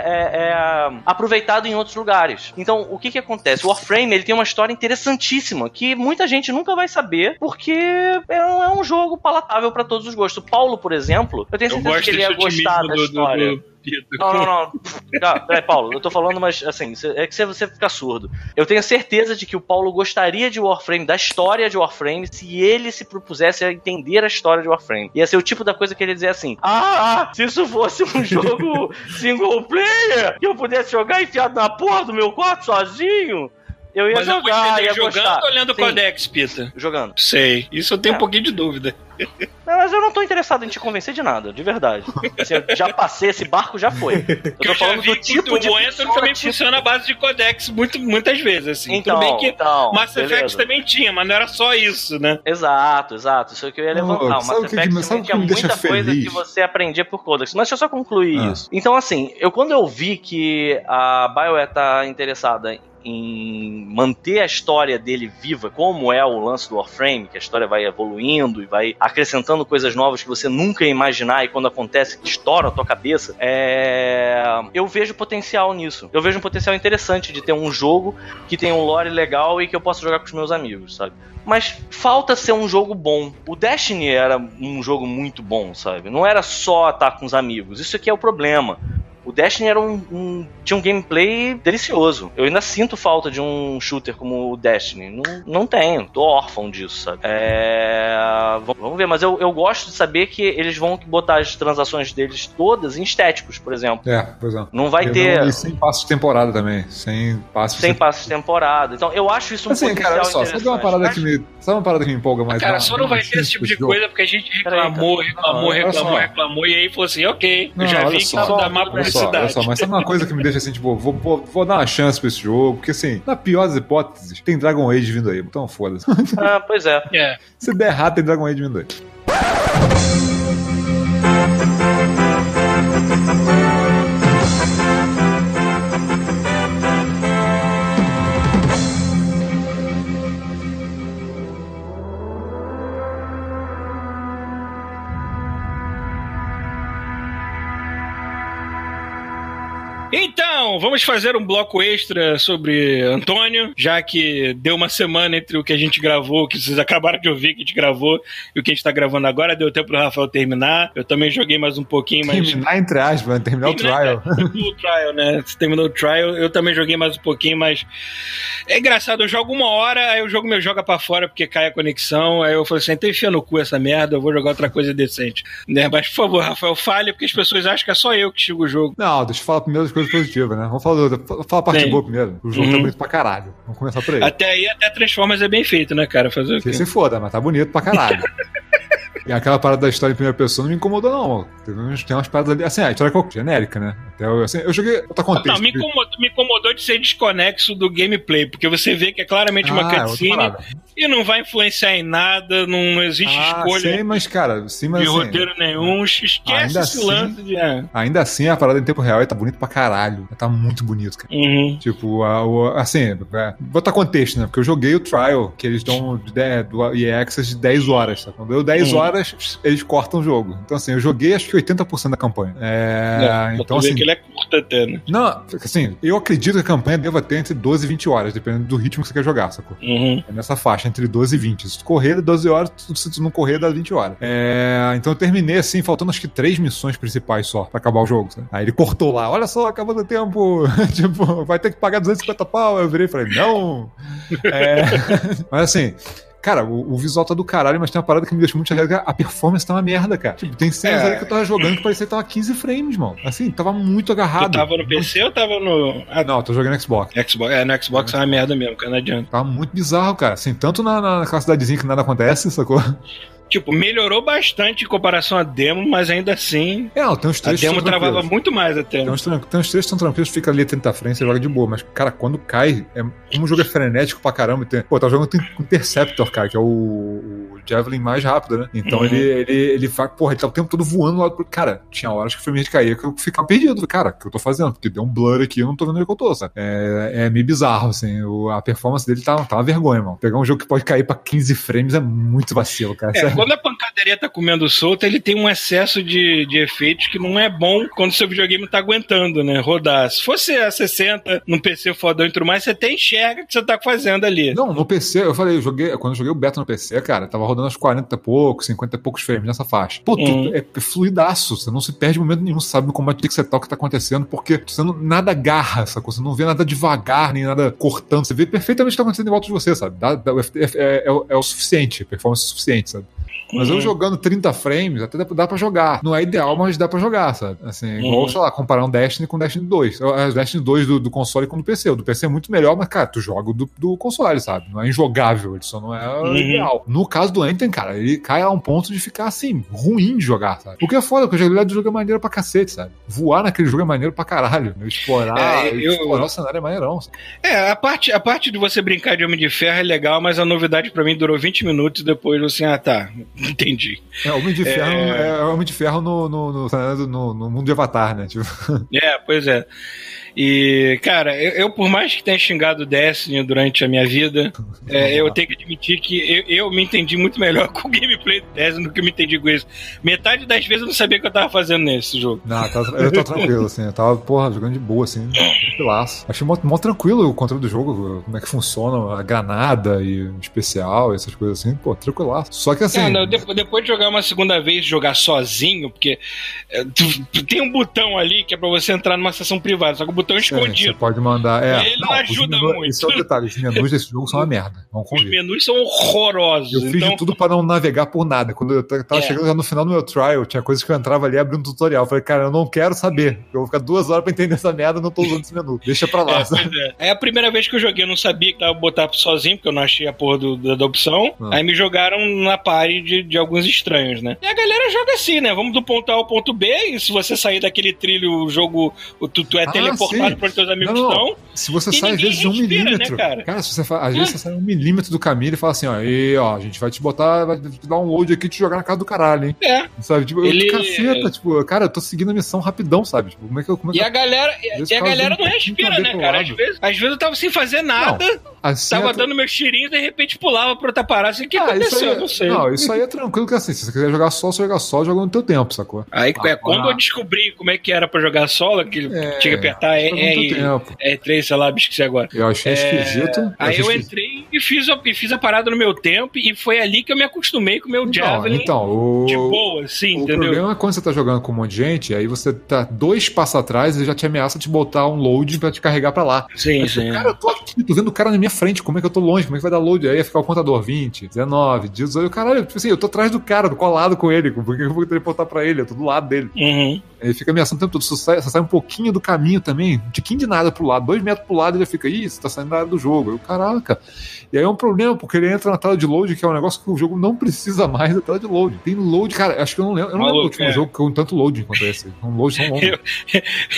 é, aproveitado em outros lugares. Então, o que que acontece? O Warframe ele tem uma história interessantíssima que muita gente nunca vai saber porque é um, é um jogo palatável pra todos os gostos. O Paulo, por exemplo, eu tenho Eu certeza gosto que ele ia gostar da do, história. do, do Não, não, não. Tá, peraí, Paulo, eu tô falando, mas assim, é que você ficar surdo. Eu tenho certeza de que o Paulo gostaria de Warframe, da história de Warframe, se ele se propusesse a entender a história de Warframe. Ia ser o tipo da coisa que ele ia dizer assim: Ah, se isso fosse um jogo single player, que eu pudesse jogar enfiado na porra do meu quarto sozinho, eu ia Mas eu vou jogar, entender ia jogando gostar. ou lendo o Codex, Pita? Jogando. Sei. Isso eu tenho É. um pouquinho de dúvida. Não, mas eu não tô interessado em te convencer de nada, de verdade. Assim, eu já passei esse barco, já foi. Eu tô eu falando do que tipo o de Moento pessoa, também tipo- funciona à base de Codex muito, muitas vezes, assim. Então, Tudo bem que então, Mass Effect beleza. também tinha, mas não era só isso, né? Exato, exato. Isso é o que eu ia levantar. O Mass o que que Effect sabe também o que tinha muita coisa feliz? que você aprendia por Codex. Mas deixa eu só concluir Ah. isso. Então, assim, eu quando eu vi que a BioWare tá interessada em manter a história dele viva, como é o lance do Warframe, que a história vai evoluindo e vai acrescentando coisas novas que você nunca ia imaginar e quando acontece estoura a tua cabeça, é... eu vejo potencial nisso. Eu vejo um potencial interessante de ter um jogo que tem um lore legal e que eu possa jogar com os meus amigos, sabe? Mas falta ser um jogo bom. O Destiny era um jogo muito bom, sabe? Não era só estar com os amigos. Isso aqui é o problema. O Destiny era um, um- tinha um gameplay delicioso. Eu ainda sinto falta de um shooter como o Destiny. Não, não tenho, tô órfão disso, sabe? É, Vamos ver, mas eu, eu gosto de saber que eles vão botar as transações deles todas em estéticos, por exemplo. É, pois é. Não vai Eu ter não- E sem passo de temporada também. Sem passo sem passe de temporada. Então eu acho isso um Assim, potencial cara, olha só, sabe uma interessante. parada Mas- que me. Sabe uma parada que me empolga mais? Cara, Não, só não vai ter esse tipo de coisa porque a gente reclamou, reclamou, reclamou, só. reclamou, e aí falou assim, ok, Não, eu já vi que só, isso dá má só, olha só, mas sabe uma coisa que me deixa assim, tipo, vou, vou, vou dar uma chance pra esse jogo, porque assim, na pior das hipóteses, tem Dragon Age vindo aí, então foda-se. Ah, pois é. É. Se der errado, tem Dragon Age vindo aí. Então, vamos fazer um bloco extra sobre Antônio, já que deu uma semana entre o que a gente gravou, que vocês acabaram de ouvir que a gente gravou, e o que a gente tá gravando agora. Deu tempo do Rafael terminar. Eu também joguei mais um pouquinho, mas. Terminar entre aspas, né? terminar o trial. Terminou o trial, né? Você terminou o trial. Eu também joguei mais um pouquinho, mas. É engraçado, eu jogo uma hora, aí o jogo me joga pra fora porque cai a conexão. Aí eu falei assim: então enfia no cu essa merda, eu vou jogar outra coisa decente. Né? Mas por favor, Rafael, fale, porque as pessoas acham que é só eu que xingo o jogo. Não, deixa eu falar primeiro as coisas positivas, né? Vamos falar, do, vamos falar a parte boa primeiro. O jogo Uhum. tá bonito pra caralho. Vamos começar por aí. Até aí, até Transformers é bem feito, né, cara? Fazer o quê? se foda, mas tá bonito pra caralho. E aquela parada da história em primeira pessoa não me incomodou, não. Tem, uns- tem umas paradas ali. Assim, a história é genérica, né? Eu, assim, eu joguei. Outra contexto. Não, me incomodou, me incomodou de ser desconexo do gameplay, porque você vê que é claramente uma Ah, é outra cutscene e não vai influenciar em nada, não, existe Ah, escolha sim, mas, cara, sim, mas de assim, roteiro nenhum. Esquece ainda esse assim- lance de. é. Ainda assim, a parada em tempo real tá bonito pra caralho. Tá muito bonito, cara. Uhum. Tipo, a, o, assim, é, vou botar contexto, né? Porque eu joguei o trial, que eles dão de, de, do EA Access de 10 horas, tá? Quando deu 10 Hum. horas, eles cortam o jogo. Então, assim, eu joguei acho que 80% da campanha. É, É, então, assim. que ele é curto até, né? Não, assim, eu acredito que a campanha deva ter entre 12 e 20 horas, dependendo do ritmo que você quer jogar, sacou? Uhum. É nessa faixa, entre 12 e 20. Se tu correr, dá 12 horas, tu- se tu não correr, dá 20 horas. É, então eu terminei assim, faltando acho que três missões principais só pra acabar o jogo. sabe? Aí ele cortou lá, olha só, acabando o tempo. tipo, vai ter que pagar 250 pau. Eu virei e falei, não. É, mas assim. Cara, o, o visual tá do caralho, mas tem uma parada que me deixa muito chateado, que a performance tá uma merda, cara. Tipo, tem cenas É. ali que eu tava jogando que parecia que tava 15 frames, mano. Assim, tava muito Tu agarrado. tava no PC ou tava no. Ah, Não, tô jogando Xbox. Xbox. É, no Xbox é uma merda mesmo, cara, não adianta. Tava muito bizarro, cara. Assim, tanto na, na, naquela cidadezinha que nada acontece, sacou? Tipo, melhorou bastante em comparação à demo, mas ainda assim. É, não, tem uns A trechos que demo travava muito mais até. Tem uns, tem uns trechos que são tranquilos, fica ali a 30 frames, você joga de boa. Mas, cara, quando cai, é, como o jogo é frenético pra caramba, tem, pô, tá jogando com Interceptor, cara, que é o, o Javelin mais rápido, né? Então Uhum. ele, ele, ele vai, porra, ele tá o tempo todo voando lá pro. Cara, tinha horas que o rate caía que eu ficava perdido. Cara, o que eu tô fazendo? Porque deu um blur aqui, eu não tô vendo onde que eu tô, sabe? É, é meio bizarro, assim. O, a performance dele tá, tá uma vergonha, mano. Pegar um jogo que pode cair pra 15 frames é muito vacilo, cara. É, quando a pancadaria tá comendo solta, ele tem um excesso de, de efeitos que não é bom quando o seu videogame tá aguentando, né? Rodar. Se fosse a 60 num PC fodão e tudo mais, você até enxerga o que você tá fazendo ali. Não, no PC, eu falei, eu joguei, quando eu joguei o beta no PC, cara, tava rodando uns 40 e poucos, 50 e poucos frames nessa faixa. Pô, tu- Uhum. é fluidaço, você não se perde momento nenhum, sabe no combate que você tá, o que tá acontecendo, porque você não, nada agarra essa coisa, você não vê nada devagar, nem nada cortando, você vê perfeitamente o que tá acontecendo em volta de você, sabe? Dá- dá- é, é- é o- é o suficiente, performance suficiente, sabe? Mas eu Uhum. jogando 30 frames, até dá, pra jogar. Não é ideal, mas dá pra jogar, sabe? Assim, igual, Uhum. sei lá, comparar um Destiny com Destiny 2. O Destiny 2 do, do console com o do PC. O do PC é muito melhor, mas, cara, tu joga o do, do console, sabe? Não é injogável, ele só não é Uhum. ideal. No caso do Anthem, cara, ele cai a um ponto de ficar, assim, ruim de jogar, sabe? O que é foda, porque a jogabilidade do jogo é maneira pra cacete, sabe? Voar naquele jogo é maneiro pra caralho. né? Explorar, É, eu- explorar o cenário é maneirão. sabe? É, a parte, a parte de você brincar de Homem de Ferro é legal, mas a novidade pra mim durou 20 minutos e depois assim, ah tá, entendi. É, Homem de Ferro É. é, Homem de Ferro no, no, no, no- no mundo de Avatar, né? Tipo, É, pois é. E, cara, eu, eu, por mais que tenha xingado o Destiny durante a minha vida, é, eu tenho que admitir que eu, eu me entendi muito melhor com o gameplay do Destiny do que eu me entendi com isso. Metade das vezes eu não sabia o que eu tava fazendo nesse jogo. Não, tá- eu tô tranquilo, assim. Eu tava, porra, jogando de boa, assim, tranquilaço. Achei mó, mó tranquilo o controle do jogo, como é que funciona a granada e o especial, essas coisas assim, pô, tranquilaço. Só que assim. Ah, não, depois, depois de jogar uma segunda vez, jogar sozinho, porque é, tu- tu tem um botão ali que é pra você entrar numa sessão privada, só que o botão é é, você escondido. pode mandar. É, Ele não ajuda muito. Esse é o detalhe, os menus desse jogo são uma merda. Vamos Os menus são horrorosos. Eu fiz então, de tudo pra não navegar por nada. Quando eu tava É. chegando já no final do meu trial, tinha coisas que eu entrava ali abria um tutorial. Eu falei, cara, eu não quero saber. Eu vou ficar duas horas pra entender essa merda, não tô usando esse menu. Deixa pra lá. É, é. É a primeira vez que eu joguei, eu não sabia que tava botar sozinho, porque eu não achei a porra do- da, da opção. Ah. Aí me jogaram na party de, de alguns estranhos, né? E a galera joga assim, né? Vamos do ponto A ao ponto B, e se você sair daquele trilho, o jogo, tu, tu é Ah, teleportado teus amigos Não, não. estão. Se você E sai às vezes um respira, né, milímetro. cara? se você fa- às vezes você sai um milímetro do caminho e fala assim, ó, e, ó, a gente vai te botar, vai te dar um load aqui e te jogar na casa do caralho, hein? É. Sabe? Tipo, Ele- caceta, tipo, cara, eu tô seguindo a missão rapidão, sabe? Tipo, como é que eu. Como é E que a galera, e, e a galera um não pouquinho respira, né, cara? Às vezes, às vezes eu tava sem fazer nada, assim, tava é- dando meus tirinhos e de repente pulava pra outra parada. Assim, o que Ah, isso aconteceu? aí, Eu não sei. Não, isso aí é tranquilo que assim, se você quiser jogar só, você joga só, joga no teu tempo, sacou? Aí Ah, é, quando ah. eu descobri como é que era pra jogar solo, que É, tinha que apertar é, é, tempo. é, três, sei lá, esqueci agora. Eu achei É, esquisito. Aí achei eu esquisito. entrei e fiz, a, e fiz a parada no meu tempo e foi ali que eu me acostumei com o meu Então, Javelin então, o, de boa, assim, o entendeu? problema é quando você tá jogando com um monte de gente, aí você tá dois passos atrás e já te ameaça te botar um load pra te carregar pra lá. Sim, Aí, sim. Cara, eu tô aqui, tô vendo o cara na minha frente, como é que eu tô longe, como é que vai dar load? Aí ia ficar o contador 20, 19, 18, caralho, tipo assim, eu tô atrás do cara, tô colado com ele, por que eu vou teleportar pra ele? Eu tô do lado dele. Uhum. Ele fica ameaçando o tempo todo, você sai, sai um pouquinho do caminho também, um tiquinho de nada pro lado, dois metros pro lado, ele fica, ih, você tá saindo da área do jogo. Eu, caraca. E aí é um problema, porque ele entra na tela de load, que é um negócio que o jogo não precisa mais da tela de load. Tem load, cara, acho que eu não lembro, eu não lembro o Maluco, último é. jogo com tanto load quanto esse. Um load tão longo. Eu-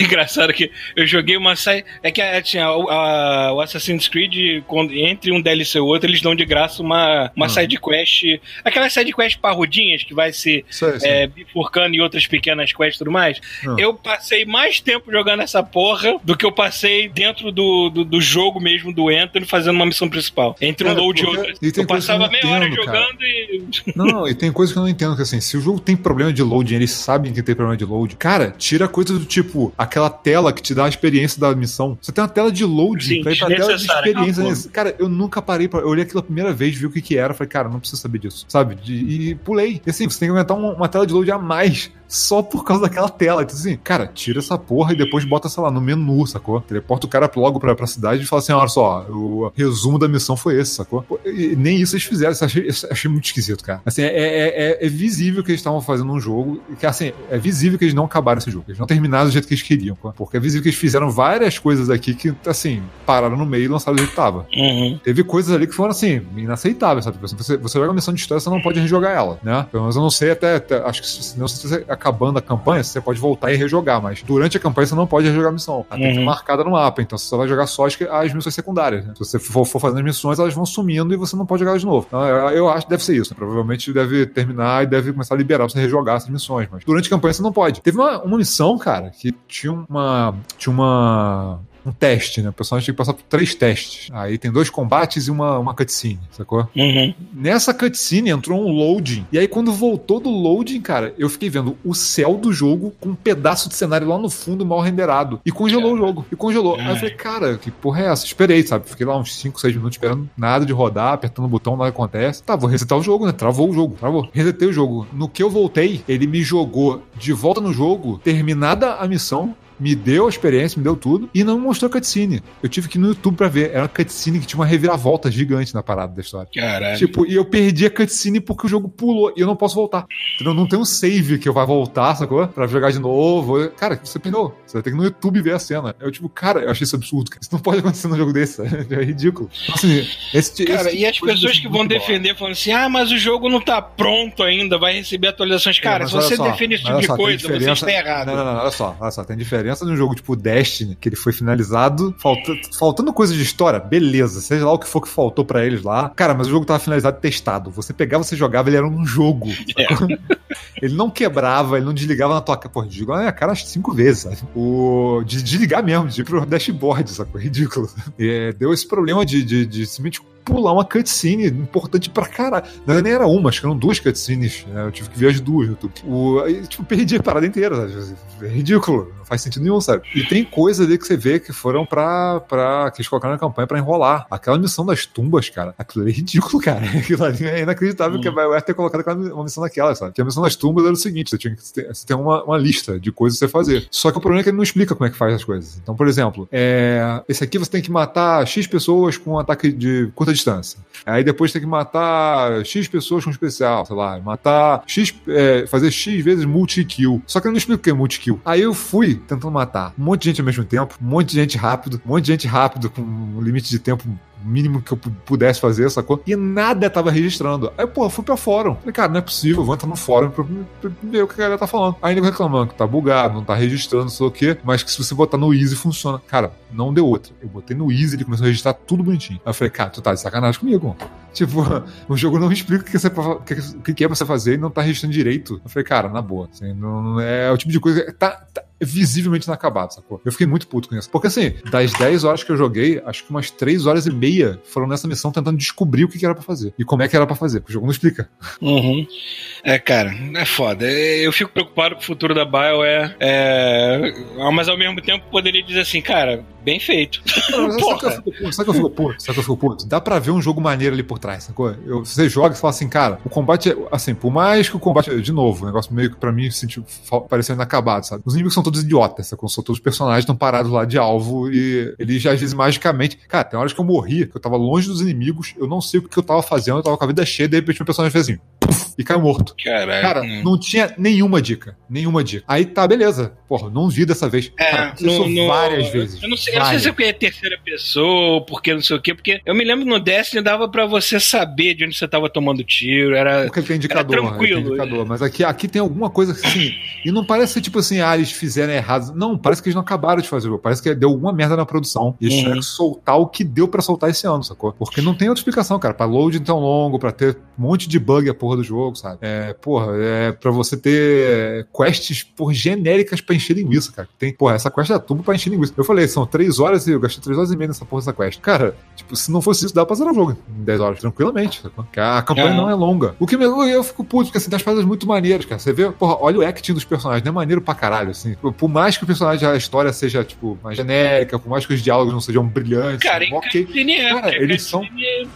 Engraçado que eu joguei uma side. É que a- tinha a- o Assassin's Creed, quando, entre um DLC e outro, eles dão de graça uma, uma Ah. side quest. Aquelas side quest parrudinhas que vai se é, bifurcando em outras pequenas quests e tudo mais. Ah. Eu passei mais tempo jogando essa porra do que eu passei dentro do, do, do jogo mesmo do Anthony fazendo uma missão principal. Entre um Cara, load e outro. e Eu passava meia hora entendo, cara. jogando e. Não, não, e tem coisa que eu não entendo, que assim, se o jogo tem problema de loading, eles sabem que tem problema de load, cara, tira coisa do tipo, aquela tela que te dá a experiência da missão. Você tem uma tela de loading Sim, pra ir pra tela de experiência. Né? Cara, eu nunca parei pra. Eu olhei aquilo a primeira vez, vi o que que era, falei, cara, não preciso saber disso, sabe? De- e pulei. E assim, você tem que aumentar uma, uma tela de load a mais. Só por causa daquela tela. Então, assim, cara, tira essa porra e depois bota, sei lá, no menu, sacou? Teleporta o cara logo pra, pra cidade e fala assim: olha só, o resumo da missão foi esse, sacou? E nem isso eles fizeram, isso achei, achei muito esquisito, cara. Assim, é, é, é- é visível que eles estavam fazendo um jogo, e que assim, é visível que eles não acabaram esse jogo, eles não terminaram do jeito que eles queriam, porque é visível que eles fizeram várias coisas aqui que, assim, pararam no meio e lançaram do jeito que tava. Uhum. Teve coisas ali que foram assim, inaceitáveis, sabe? Tipo assim, Você, você joga uma missão de história, você não pode rejogar ela, né? Pelo menos eu não sei até. até- acho que se não se você acabando a campanha, você pode voltar e rejogar, mas durante a campanha você não pode rejogar a missão. Ela tem que ser Uhum. marcada no mapa, então você só vai jogar só as, as missões secundárias. Né? Se você for, for fazendo as missões, elas vão sumindo e você não pode jogar de novo. Então, eu, eu acho que deve ser isso. né? Provavelmente deve terminar e deve começar a liberar pra você rejogar essas missões, mas durante a campanha você não pode. Teve uma, uma missão, cara, que tinha uma. Tinha uma um teste, né? O personagem tinha que passar por três testes. Aí tem dois combates e uma, uma cutscene, sacou? Uhum. Nessa cutscene entrou um loading. E aí, quando voltou do loading, cara, eu fiquei vendo o céu do jogo com um pedaço de cenário lá no fundo mal renderado. E congelou o jogo. E congelou. Aí eu falei, cara, que porra é essa? Esperei, sabe? Fiquei lá uns 5, 6 minutos esperando nada de rodar, apertando o botão, nada acontece. Tá, vou resetar o jogo, né? Travou o jogo, travou. Resetei o jogo. No que eu voltei, ele me jogou de volta no jogo, terminada a missão, me deu a experiência, me deu tudo, e não me mostrou a cutscene. Eu tive que ir no YouTube pra ver. Era uma cutscene que tinha uma reviravolta gigante na parada da história. Caralho. Tipo, e eu perdi a cutscene porque o jogo pulou e eu não posso voltar. Entendeu? Não tem um save que eu vá voltar, sacou? Pra jogar de novo. Cara, você perdeu. Você vai ter que ir no YouTube ver a cena. Eu, tipo, cara, eu achei isso absurdo. cara. Isso não pode acontecer num jogo desse. sabe? É ridículo. Então, assim, esse, Cara, esse e as tipo pessoas coisa que vão defender falando assim: ah, mas o jogo não tá pronto ainda, vai receber atualizações. Cara, É, se você só, defende esse tipo de só, coisa, você está errado. Não, não, não, olha só, olha só. Tem diferença de um jogo tipo Destiny, que ele foi finalizado, falta, faltando coisa de história, beleza. Seja lá o que for que faltou pra eles lá. Cara, mas o jogo tava finalizado e testado. Você pegava, você jogava, ele era um jogo. sacou? Ele não quebrava, ele não desligava na tua cara. Pô, desligou na minha cara cinco vezes, sabe? O, de desligar mesmo, de ir pro dashboard, sacou? Ridículo. É, deu esse problema de, de, de simplesmente pular uma cutscene importante pra caralho. Não nem era uma, acho que eram duas cutscenes. né? Eu tive que ver as duas no YouTube. O, aí, tipo, perdi a parada inteira, sabe? É ridículo. Não faz sentido nenhum, sabe? E tem coisa ali que você vê que foram pra. pra que eles colocaram na campanha pra enrolar. Aquela missão das tumbas, cara. Aquilo ali é ridículo, cara. Aquilo ali é inacreditável que a BioWare ter colocado aquela, uma missão daquela, sabe? Que a missão das tumbas era o seguinte: você tinha que ter, você tem uma, uma lista de coisas pra você fazer. Só que o problema é que ele não explica como é que faz as coisas. Então, por exemplo, é, esse aqui você tem que matar X pessoas com um ataque de curta distância. Aí depois tem que matar X pessoas com especial, sei lá, matar X, é, fazer X vezes multi-kill. Só que eu não explico o que é multi-kill. Aí eu fui tentando matar um monte de gente ao mesmo tempo, um monte de gente rápido, um monte de gente rápido com um limite de tempo mínimo que eu pu- pudesse fazer, sacou? E nada tava registrando. Aí, pô, fui pra fórum. Falei, cara, não é possível, vou entrar no fórum pra, pra ver o que a galera tá falando. Aí nego reclamando que tá bugado, não tá registrando, não sei o quê, mas que se você botar no Easy funciona. Cara, não deu outra. Eu botei no Easy, ele começou a registrar tudo bonitinho. Aí eu falei, cara, tu tá de sacanagem comigo. Tipo, o jogo não explica o que, que- que é pra você fazer e não tá registrando direito. Eu falei, cara, na boa. assim, não, não é o tipo de coisa que tá, tá visivelmente inacabado, sacou? Eu fiquei muito puto com isso. Porque assim, das 10 horas que eu joguei, acho que umas 3 horas e meia foram nessa missão tentando descobrir o que que era pra fazer. E como é que era pra fazer. Porque o jogo não explica. Uhum. É, cara, é foda. Eu fico preocupado com o futuro da BioWare. É... Mas ao mesmo tempo poderia dizer assim, cara, bem feito. Não, mas sabe que eu fico puto? Sabe que eu fico puto? Sabe que eu fico puto? Dá pra ver um jogo maneiro ali por trás, sacou? Eu, você joga e fala assim, cara, o combate, é- assim, por mais que o combate, de novo, o negócio meio que pra mim se sentiu, fa- pareceu inacabado, sabe? Os inimigos são todos idiotas, sacou? São todos personagens estão parados lá de alvo e eles já às vezes magicamente. Cara, tem horas que eu morri, que eu tava longe dos inimigos, eu não sei o que eu tava fazendo, eu tava com a vida cheia, de repente meu personagem fez assim, e caiu morto. Caralho. Cara, hum. não tinha nenhuma dica. Nenhuma dica. Aí tá, beleza. Porra, não vi dessa vez. É, Cara, no- no- várias vezes. Eu não sei, eu não sei se é é terceira pessoa, porque não sei o quê, porque eu me lembro no Destiny dava pra você saber de onde você tava tomando tiro, era. Porque tem indicador, Era tranquilo, tem indicador. Mas aqui, aqui tem alguma coisa assim. E não parece tipo assim, ah, eles fizeram errado. Não, parece que eles não acabaram de fazer o jogo. Parece que deu alguma merda na produção. E eles Uhum. tiveram que soltar o que deu pra soltar esse ano, sacou? Porque não tem outra explicação, cara. Pra load tão longo, pra ter um monte de bug a porra do jogo, sabe? É, porra, é pra você ter quests, por genéricas pra encher linguiça, cara. Tem, porra, essa quest é tubo pra encher linguiça. Eu falei, são três horas e eu gastei três horas e meia nessa porra dessa quest. Cara, tipo, se não fosse isso, dá pra zerar o jogo em 10 horas, tranquilamente, a campanha É. não é longa. O que me, eu fico puto, porque assim, tem as paradas muito maneiras, cara. Você vê, porra, olha o acting dos personagens, não é maneiro pra caralho, assim. Por- mais que o personagem, a história seja, tipo, mais genérica, por mais que os diálogos não sejam brilhantes, Cara, ok. é. Cara, eles são-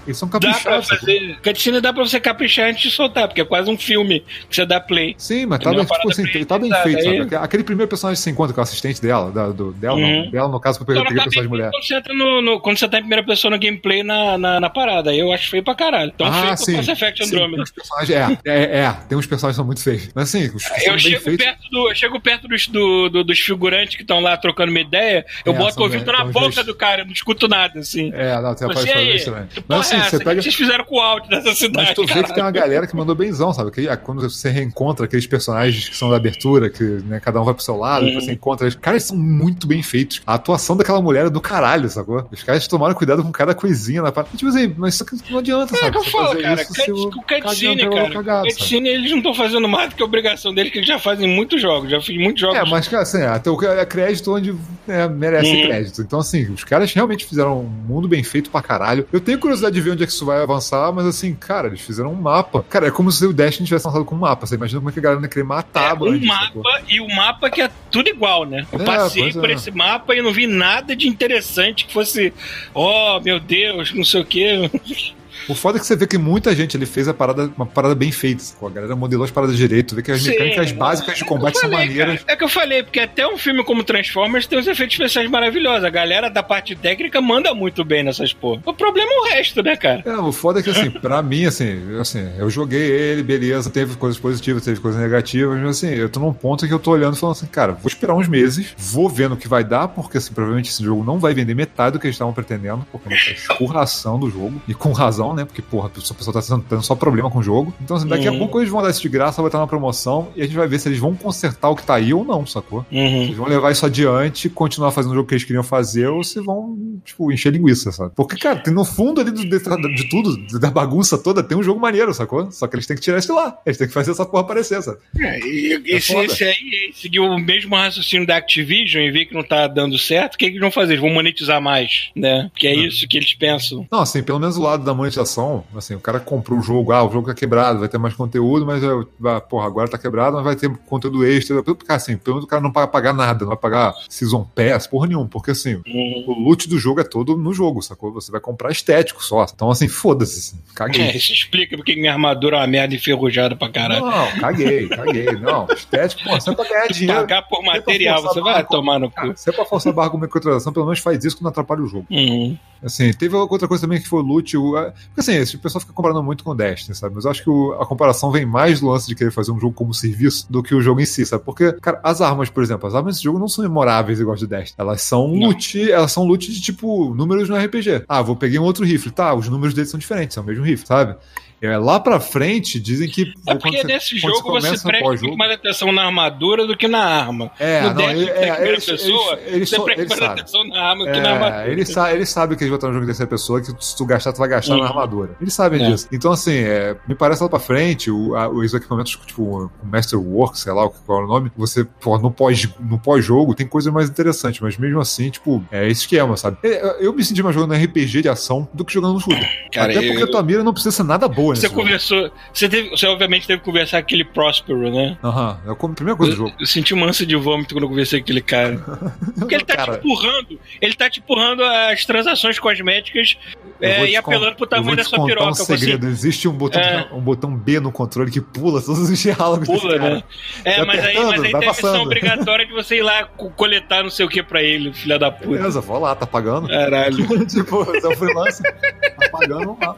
Eles são Dá pra caprichados, fazer. Dá pra você caprichar antes de soltar, porque é quase um filme que você dá play. Sim, mas É tá uma bem, tipo assim, bem tá bem feito, aí- sabe? Aquele primeiro personagem que você encontra com o assistente dela, da, do, dela, não, Uhum. dela no caso, porque eu Só não peguei tá o bem personagem mulher. quando você, entra no, no- quando você tá em primeira pessoa no gameplay na, na, na parada. Eu acho feio pra caralho. Então feio pro Mass Effect Sim, Andromeda. personagens, é, é, é, tem uns personagens que são muito feios. Mas assim, os são Eu bem chego, feitos. perto do, eu chego perto dos, do- do- dos figurantes que estão lá trocando uma ideia, eu É, boto são o ouvido bem- na são boca do cara, eu não escuto nada, assim. É, não, tem a parte também. Mas assim, é você essa? O que pega. vocês fizeram com o áudio dessa cidade? Mas tu vê que tem uma galera que mandou sabe? Que, ah, quando você reencontra aqueles personagens que são da abertura, que né, cada um vai pro seu lado, Uhum. você encontra eles. Cara, eles são muito bem feitos. A atuação daquela mulher é do caralho, sacou? Os caras tomaram cuidado com cada coisinha na parte. Tipo assim, mas isso não adianta, É sabe? que eu falo, cara, o cut- o cutscene, cara. cagado, O cutscene eles não estão fazendo mais do que a obrigação deles, que eles já fazem muitos jogos. Já fiz muitos jogos. É, mas, cara, assim, até o é crédito onde é, merece Uhum. crédito. Então, assim, os caras realmente fizeram um mundo bem feito pra caralho. Eu tenho curiosidade de ver onde é que isso vai avançar, mas, assim, cara, eles fizeram um mapa. Cara, é como se o Destiny tivesse lançado com um mapa. Você imagina como é que a galera ia querer matar É, um sacou? mapa e o mapa que é tudo igual, né? Eu É, passei por é. esse mapa e não vi nada de interessante que fosse, oh meu Deus, não sei o quê. O foda é que você vê que muita gente ele fez a parada, uma parada bem feita. sacou? A galera modelou as paradas direito. Vê que as Sim. mecânicas básicas de combate são falei, maneiras. cara, é que eu falei, porque até um filme como Transformers tem uns efeitos especiais maravilhosos. A galera da parte técnica manda muito bem nessas porra. O problema é o resto, né, cara? É, o foda é que, assim, pra mim, assim, eu- assim, eu joguei ele, beleza, teve coisas positivas, teve coisas negativas, mas assim, eu tô num ponto que eu tô olhando e falando assim, cara, vou esperar uns meses, vou vendo o que vai dar, porque, assim, provavelmente esse jogo não vai vender metade do que eles estavam pretendendo, porque é uma escurração do jogo, e com razão, né, porque, porra, a pessoa tá tendo só problema com o jogo. Então, assim, daqui a Uhum. pouco eles vão dar isso de graça, vai estar na promoção, e a gente vai ver se eles vão consertar o que tá aí ou não, sacou? Uhum. Eles vão levar isso adiante, continuar fazendo o jogo que eles queriam fazer, ou se vão, tipo, encher linguiça, sabe? Porque, cara, tem no fundo ali do, de, de tudo, da bagunça toda, tem um jogo maneiro, sacou? Só que eles têm que tirar isso de lá. Eles têm que fazer essa porra aparecer, sabe? É, e, É se foda. esse aí seguiu o mesmo raciocínio da Activision e ver que não tá dando certo, o que, que eles vão fazer? Eles vão monetizar mais, né? Que é isso que eles pensam. Não, assim, pelo menos o lado da monetização, assim, o cara comprou o jogo, ah, o jogo tá quebrado, vai ter mais conteúdo, mas, ah, porra, agora tá quebrado, mas vai ter conteúdo extra. Assim, pelo menos o cara não vai pagar nada, não vai pagar Season Pass, porra nenhuma, porque assim, Uhum. o loot do jogo é todo no jogo, sacou? Você vai comprar estético só. Então, assim, foda-se, assim, caguei. É, isso explica porque minha armadura é uma merda enferrujada pra caralho. Não, caguei, caguei. Não, estético, pô, você é pra ganhar dinheiro. Pagar por Você é material, você vai barra- tomar no Cara, cu. se é pra forçar barra com microtransação, pelo menos faz isso que não atrapalha o jogo. Uhum. Assim, teve outra coisa também que foi o loot. O, porque assim, esse pessoal fica comparando muito com o Destiny, sabe? Mas eu acho que o- a comparação vem mais do lance de querer fazer um jogo como serviço do que o jogo em si, sabe? Porque, cara, as armas, por exemplo, as armas desse jogo não são memoráveis igual de Destiny. Elas são loot, elas são loot de tipo números no RPG. Ah, vou pegar um outro rifle. Tá, os números deles são diferentes, são o mesmo rifle, sabe? É, lá pra frente, dizem que. É porque você- nesse jogo você começa presta pós-jogo- muito mais atenção na armadura do que na arma. É, no não, ele- é é, primeira eles- pessoa, eles- eles você presta mais atenção na arma do que na armadura. É, ele, sa ele sabe que eles botaram um jogo em terceira pessoa, que se tu gastar, tu vai gastar Uhum. na armadura. Eles sabem É. disso. Então, assim, é, me parece lá pra frente, o, a- os equipamentos, tipo, o Masterwork, sei lá o que- qual é o nome, você, pô, no pós- no pós-jogo tem coisa mais interessante, mas mesmo assim, tipo, é esse esquema, sabe? É, Eu, eu me senti mais jogando RPG de ação do que jogando no shooter. Cara, Até porque eu- a tua mira não precisa ser nada boa nesse Você jogo. conversou. Você, teve, você obviamente teve que conversar com aquele Próspero, né? Aham, é a primeira coisa do Eu, jogo. eu senti um ânsia de vômito quando eu conversei com aquele cara. Porque ele tá Cara, te empurrando. Ele tá te empurrando as transações cosméticas eu é, e apelando pro eu tamanho da sua piroca. Um segredo. Existe um botão, É. um botão B no controle que pula todos os diálogos Pula, né? É, mas aí, mas aí tem a missão obrigatória de você ir lá co- coletar não sei o que pra ele, filha da puta. Beleza, vou lá, tá pagando. Caralho. tipo, é um freelancer, tá pagando, vamos lá.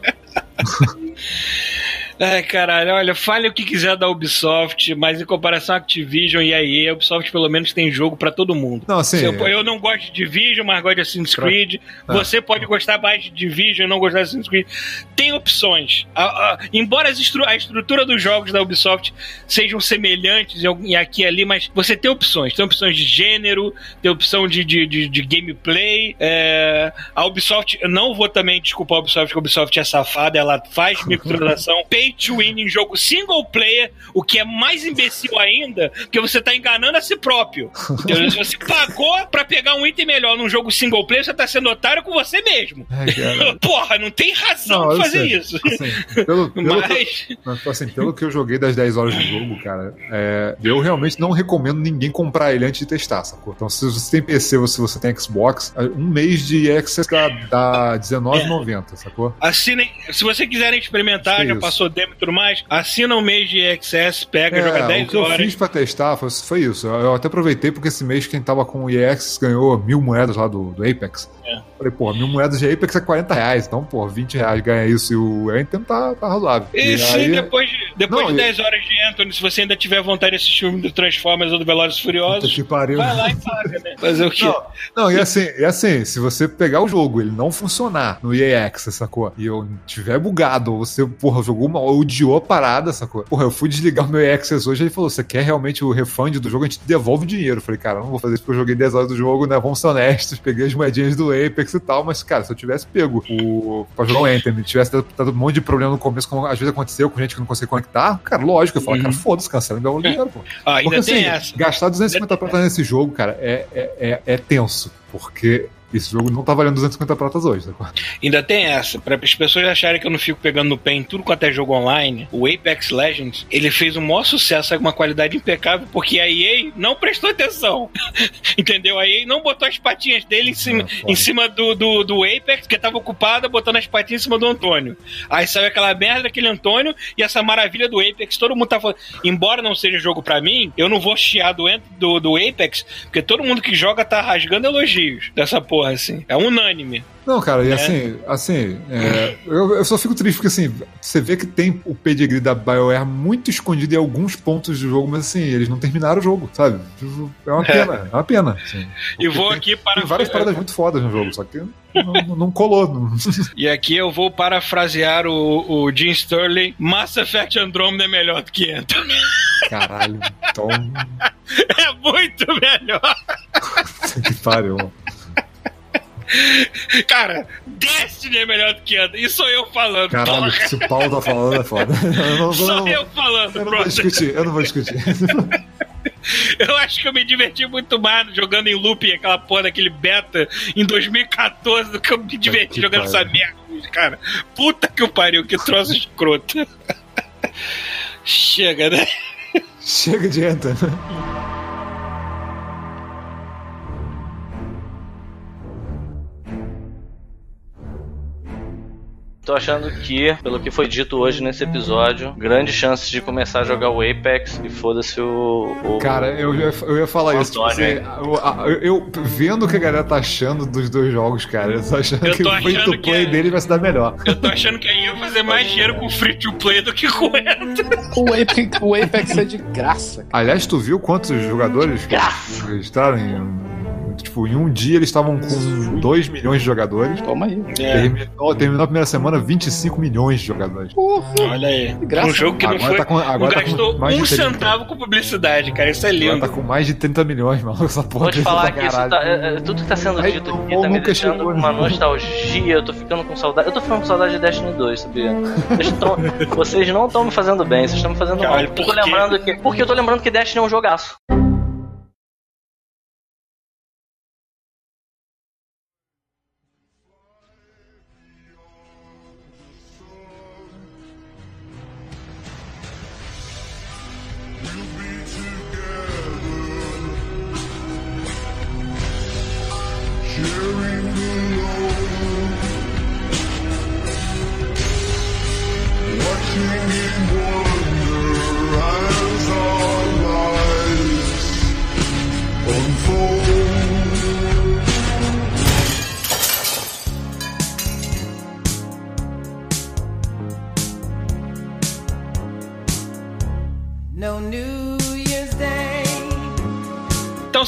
Ai, caralho, olha, fale o que quiser da Ubisoft, mas em comparação à Activision e a EA, a Ubisoft pelo menos tem jogo pra todo mundo. Não, assim, eu, eu não gosto de Division, mas gosto de Assassin's Creed. Ah. Você pode gostar mais de Division e não gostar de Assassin's Creed. Tem opções. A- a- embora estru- a estrutura dos jogos da Ubisoft sejam semelhantes em aqui e ali, mas você tem opções. Tem opções de gênero, tem opção de, de, de, de gameplay. é, a Ubisoft, eu não vou também desculpar a Ubisoft, porque a Ubisoft é safada, ela faz microtransação, pay to win em jogo single player, o que é mais imbecil ainda, porque você tá enganando a si próprio. Entendeu? Se você pagou pra pegar um item melhor num jogo single player, você tá sendo otário com você mesmo. É, cara. Porra, não tem razão Não, de fazer sei. isso. Assim, pelo, pelo, Mas. Mas, tipo assim, pelo que eu joguei das 10 horas de jogo, cara, é, eu realmente não recomendo ninguém comprar ele antes de testar, sacou? Então, se você tem PC ou se você tem Xbox, um mês de Access dá, dá R$19,90, sacou? Assinem, se vocês quiserem experimentar, já passou demo e tudo mais, assina um mês de Access, pega, joga É, 10 o que eu horas. fiz pra testar foi, foi isso. Eu eu até aproveitei porque esse mês quem tava com o Access ganhou mil moedas lá do, do Apex. É. Falei, porra, mil moedas de Apex é 40 reais. Então, porra, 20 reais ganha isso e o Anthem tá, tá razoável. E se aí- depois, de- depois Não, de e- 10 horas de Anthony, se você ainda tiver vontade de assistir o filme do Transformers ou do Velozes e Furiosos, que pariu. vai lá e paga, né? Fazer o quê? Não, não, e assim, e assim, se você pegar o jogo, ele não funcionar no Access, sacou? E eu tiver bugado, ou você, porra, jogou uma, ou odiou a parada, sacou? Porra, eu fui desligar o meu Access hoje, ele falou, você quer realmente o refund do jogo, a gente devolve o dinheiro. Eu falei, cara, eu não vou fazer isso porque eu joguei 10 horas do jogo, né, vamos ser honestos, peguei as moedinhas do Apex e tal, mas, cara, se eu tivesse pego o, pra jogar o Anthem, e tivesse dado, um monte de problema no começo, como às vezes aconteceu com gente que não conseguia conectar, cara, lógico, eu falo, Uhum. cara, foda-se, cancela e dá o dinheiro, pô. Ah, ainda Porque tem assim, essa. gastar 250 pratas nesse jogo, cara, é, é, é, é tenso. Porque esse jogo não tá valendo 250 pratas hoje, sacou? Ainda tem essa. Para as pessoas acharem que eu não fico pegando no pé em tudo quanto é jogo online, o Apex Legends, ele fez um maior sucesso, com uma qualidade impecável, porque a EA não prestou atenção. Entendeu? A EA não botou as patinhas dele em cima, É, em cima do, do, do Apex, que tava ocupada botando as patinhas em cima do Antônio. Aí saiu aquela merda daquele Antônio e essa maravilha do Apex. Todo mundo tá falando. Embora não seja jogo pra mim, eu não vou chiar do, do, do Apex, porque todo mundo que joga tá rasgando elogios dessa porra, assim. É unânime. Não, cara, e É. assim, assim, é, eu, eu só fico triste porque assim, você vê que tem o pedigree da BioWare muito escondido em alguns pontos do jogo, mas assim, eles não terminaram o jogo, sabe? É uma pena, é uma pena. assim. E vou Porque aqui para. Tem várias paradas muito fodas no jogo, só que não, não colou. não- E aqui eu vou parafrasear o, o Jim Sterling: Mass Effect Andromeda é melhor do que Anthem. Caralho, então. É muito melhor. que pariu. Cara, Destiny é melhor do que Anthem. E sou eu falando. Caralho, porra. se o Paulo tá falando é foda. Eu não, Sou não, eu falando, eu não vou discutir, eu não vou discutir. Eu acho que eu me diverti muito mais jogando em looping aquela porra daquele beta em 2014 do que eu me diverti que jogando essa merda, cara. Puta que o pariu, que troço escroto. Chega, né? Chega de enter. Tô achando que, pelo que foi dito hoje nesse episódio, grandes chances de começar a jogar o Apex e foda-se o, o- Cara, eu, ia- eu ia falar isso. Tipo Antônio, assim, eu, eu- eu vendo o que a galera tá achando dos dois jogos, cara, eu tô achando Eu que tô o free achando to play é- dele vai se dar melhor. Eu tô achando que aí ia fazer mais dinheiro com free to play do que com. O Apex, o Apex é de graça. Aliás, tu viu quantos jogadores Graça. registraram em. Tipo, em um dia eles estavam com 2 milhões de jogadores. Toma aí. É, Terminou, terminou a primeira semana 25 milhões de jogadores. Porra. olha aí. Graça. Um jogo que não Agora foi. tá com- agora não tá gastou mais de um 30. centavo com publicidade, cara. Isso é Agora lindo. tá com mais de 30 milhões, maluco, essa porra. Vou te falar que isso tá, é, é, tudo que tá sendo Aí, dito aqui tá me nunca deixando chegou, com uma né? nostalgia, eu tô ficando com saudade. Eu tô ficando com saudade de Destiny 2, sabia? Vocês, tão- vocês não estão me fazendo bem, vocês estão me fazendo mal. Caralho, Eu por tô lembrando que. Porque eu tô lembrando que Destiny é um jogaço.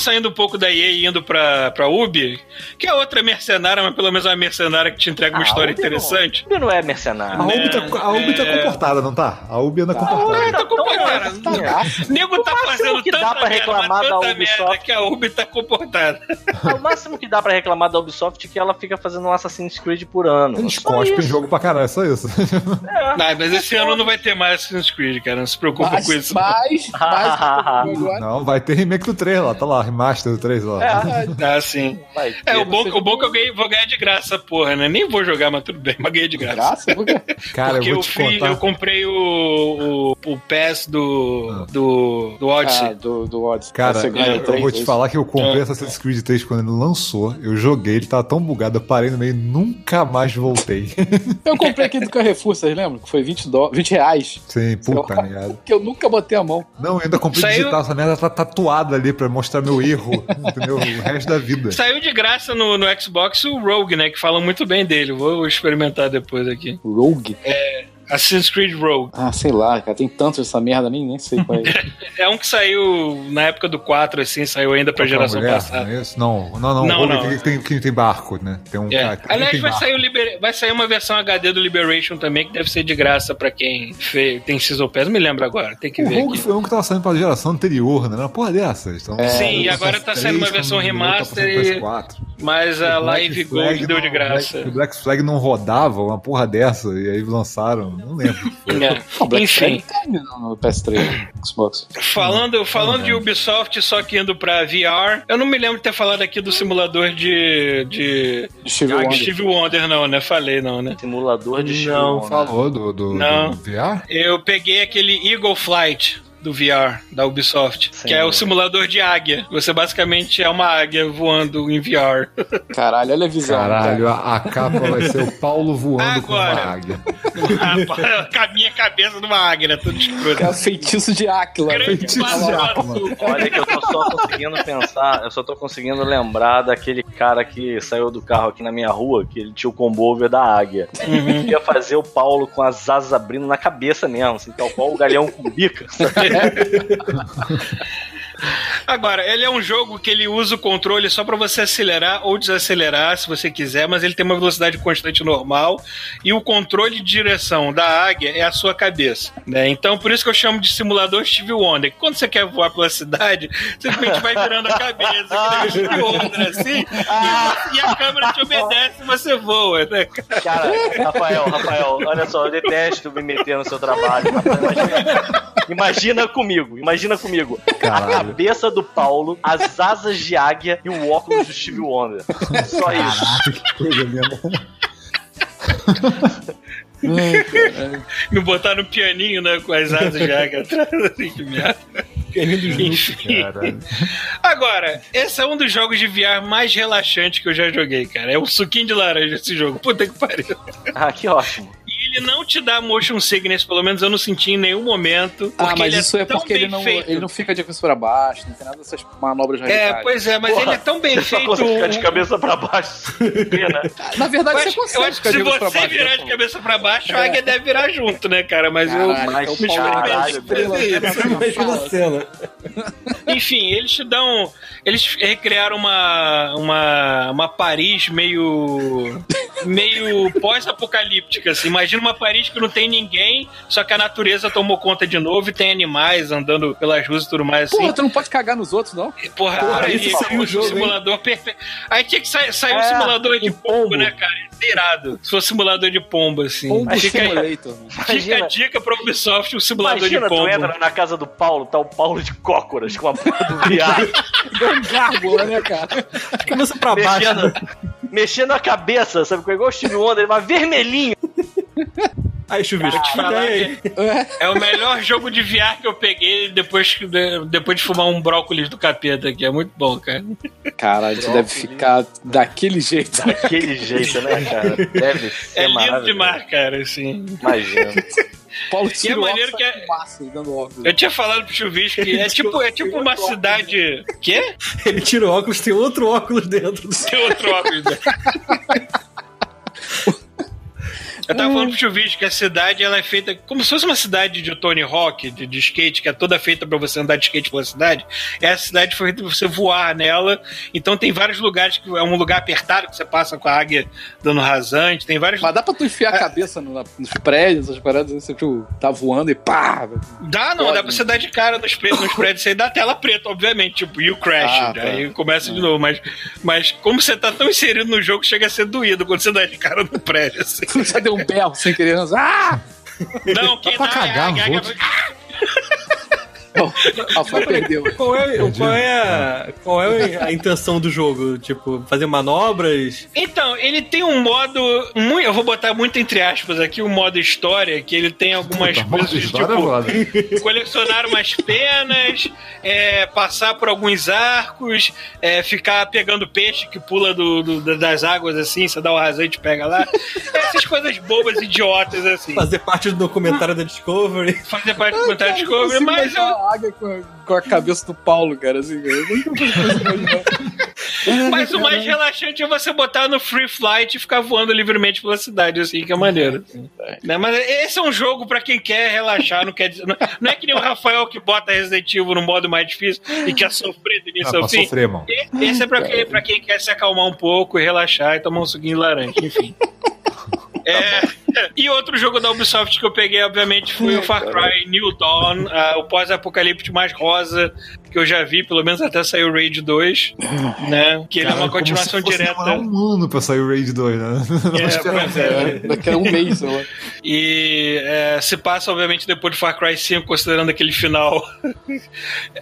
Saindo um pouco da EA e indo pra, pra Ubi, que é outra mercenária, mas pelo menos é uma mercenária que te entrega uma Ah, história Ubi não- interessante. Ubi não é A mercenário. Ubi, tá, a Ubi tá É. comportada, não tá? A Ubi anda comportada. Ah, tá comportada. Nego tá máximo fazendo que dá tanta pra merda, reclamar mas da tanta Ubisoft- merda que a Ubi tá comportada. O máximo que dá pra reclamar da Ubisoft é que ela fica fazendo um Assassin's Creed por ano. Eles cospem jogo pra caralho, é só isso. Não, mas esse ano não vai ter mais Assassin's Creed, cara. Não se preocupa Mas, com isso. mas, mas agora, Não, vai ter remake do 3 lá, tá lá. Remaster do 3 lá. É, Ah, sim. vai É, o bom, o bom que eu ganhei, vou ganhar de graça, porra, né? Nem vou jogar, mas tudo bem, mas ganhei de graça. Graça? Por quê? Cara, Porque eu eu, vou te fui, contar. eu comprei o, o, o pass do, do, do Odyssey. Ah, do, do Odyssey. Cara, Você ganha eu três, vou te isso. falar que eu comprei É. Assassin's Creed 3 quando ele lançou. Eu joguei, ele tava tão bugado, eu parei no meio e nunca mais voltei. Eu comprei aqui do Carrefour, vocês lembram? Que foi 20, dó... 20 reais. Sim, puta merda. Que eu nunca botei a mão. Não, eu ainda comprei Saiu- digital, essa merda tá tatuada ali pra mostrar meu erro, entendeu? O resto da vida. Saiu de graça no, no Xbox o Rogue, né? Que falam muito bem dele. Vou experimentar depois aqui. Rogue? Assassin's Creed Rogue. Ah, sei lá, cara. Tem tanto essa merda, nem, nem sei qual é. É um que saiu na época do 4, assim, saiu ainda pra Qual que é a geração mulher? passada. Não, é isso? não, não, não. Não, o Rogue não. Tem, tem, tem, tem barco, né? Tem um É. cara que Aliás, tem vai barco. sair, o Liber- vai sair uma versão HD do Liberation também, que deve ser de graça pra quem fe- tem Season Pass. Não me lembro agora, tem que O ver Rogue aqui. foi um que tava saindo pra geração anterior, né? Uma porra dessas. Então, Sim, e agora tá saindo uma PS3, versão lançou, remaster tá e- passando PS4. Mas a Live Gold deu de não- graça. Black- O Black Flag não rodava, uma porra dessa, e aí lançaram, não lembro. É. Não, Black Enfim, tem no, no PS3, Xbox. falando, falando de não. Ubisoft, só que indo pra VR, eu não me lembro de ter falado aqui do simulador de. de. Steve Ah, Wonder. Steve Wonder, não, né? Falei, não, né? Simulador de né? Não, Steve Falou do, do, Não. do VR? Eu peguei aquele Eagle Flight do VR, da Ubisoft, Sim. que é o simulador de águia. Você basicamente é uma águia voando em VR. Caralho, olha a visão. Caralho, cara. a, capa vai ser o Paulo voando com uma Agora. águia. com a minha cabeça numa águia, né? Tudo escuro. É o feitiço de Áquila. Feitiço de. Açúcar. Olha que eu tô só conseguindo pensar, eu só tô conseguindo lembrar daquele cara que saiu do carro aqui na minha rua, que ele tinha o combo over da águia. Uhum. Ia fazer o Paulo com as asas abrindo na cabeça mesmo, assim, tal qual o galhão com bica. ハハハハ。Agora, ele é um jogo que ele usa o controle só pra você acelerar ou desacelerar, se você quiser, mas ele tem uma velocidade constante normal e o controle de direção da águia é a sua cabeça, né? Então, por isso que eu chamo de simulador Steve Wonder. que Quando você quer voar pela cidade, você simplesmente vai virando a cabeça, que nem o Steve Wonder, assim, e, a câmera te obedece e você voa, né? Cara, Rafael, Rafael, olha só, eu detesto me meter no seu trabalho. Rafael, imagina, imagina comigo, imagina comigo. Caralho. Cabeça do Paulo, as asas de águia e o óculos do Steve Wonder. Só isso. Que coisa mesmo. Me botar no pianinho, né, com as asas de águia atrás, assim, que merda. Agora, esse é um dos jogos de VR mais relaxantes que eu já joguei, cara. É um suquinho de laranja esse jogo. Puta que pariu. Ah, que ótimo. E ele não te dá motion sickness, pelo menos eu não senti em nenhum momento. Ah, mas ele isso é tão porque ele não, feito. ele não fica de cabeça pra baixo, não tem nada dessas manobras É, radicais. pois é, mas Porra, ele é tão bem Você feito. consegue ficar de cabeça pra baixo. Pena. Na verdade, Eu você consegue eu ficar de se você virar né, de cabeça pra baixo, a águia deve virar junto, né, cara? Mas Caralho, eu. Mas, é o Paulo caralho, né, Imagina a cena. Enfim, eles te dão. Eles recriaram uma, uma, uma Paris meio. Meio pós-apocalíptica, assim. Imagina uma Paris que não tem ninguém, só que a natureza tomou conta de novo e tem animais andando pelas ruas e tudo mais, assim. Porra, tu não pode cagar nos outros, não? Porra, Porra, isso aí, seria um um jogo, hein? simulador perfeito. Aí tinha que sair, sair um É, simulador de um pombo, pombo. né, cara? Ser irado. Se fosse simulador de pombo, assim. Pombo Fica, Simulator. fica a Imagina. dica pra Ubisoft, um simulador Imagina, de tu pombo. entra na casa do Paulo, tá o Paulo de cócoras com a porra do viado, Deu um gárgula, né, cara? De cabeça pra baixo. mexendo, mexendo a cabeça, sabe? Igual o Steve Wonder, mas vermelhinho. Aí, chuvisco. Te que é o melhor jogo de VR que eu peguei depois, depois de fumar um brócolis do capeta aqui. É muito bom, cara. Caralho, tu deve ficar daquele jeito. Daquele jeito, né, cara? Deve ser É lindo demais, cara, assim. Imagina. Paulo E é maneiro óculos que é- dando óculos. Eu tinha falado pro Chuvisco que é tipo, é tipo uma cidade. Quê? Ele tira o óculos, tem outro óculos dentro. Tem outro óculos. né? Eu tava falando pro Chuvisco que a cidade ela é feita como se fosse uma cidade de Tony Hawk, de, de skate, que é toda feita pra você andar de skate pela cidade. Essa cidade foi feita pra você voar nela. Então tem vários lugares que é um lugar apertado que você passa com a águia dando rasante. Tem vários. Mas dá pra tu enfiar a cabeça no- nos prédios, essas paradas, você tipo, tá voando e pá! Dá, não, dá pra você dar de cara nos prédios, nos prédios aí dá tela preta, obviamente, tipo, you crash. Ah, tá. Aí começa de novo, mas, mas como você tá tão inserido no jogo, chega a ser doído quando você dá de cara no prédio, assim. Deu um berro sem querer. Ah! Não, quem pra dá cagar é a Rafael perdeu. Qual é, qual, é a, qual é a intenção do jogo? Tipo, fazer manobras? Então, ele tem um modo. Muito, eu vou botar muito entre aspas aqui, o modo história, que ele tem algumas Puta, modo coisas história, tipo. colecionar umas penas, é, passar por alguns arcos, é, ficar pegando peixe que pula do, do- das águas assim, você dá o rasante e pega lá. Essas coisas bobas, idiotas assim. Fazer parte do documentário da Discovery? Fazer parte do Cara, eu cover, consigo mas eu, águia com a, com a cabeça do Paulo, cara, assim, cara. Eu nunca consigo mas o mais relaxante é você botar no free flight e ficar voando livremente pela cidade, assim, que é maneiro. Né, Mas esse é um jogo pra quem quer relaxar, não quer dizer. Não, não é que nem o Rafael que bota Resident Evil no modo mais difícil e quer sofrer do Ah, início pra ao fim. sofrer, mano. Esse é pra quem, pra quem quer se acalmar um pouco e relaxar e tomar um suquinho de laranja, enfim. É, e outro jogo da Ubisoft que eu peguei, obviamente, foi o Far Cry New Dawn, ah, o pós-apocalipse mais rosa que eu já vi, pelo menos até sair o Raid 2, né? Que ele é Cara, uma como continuação se fosse direta. demorar um ano pra sair o Raid 2, né? Não É, é. Daqui a um mês, sei lá. E é, se passa, obviamente, depois do Far Cry 5, considerando aquele final.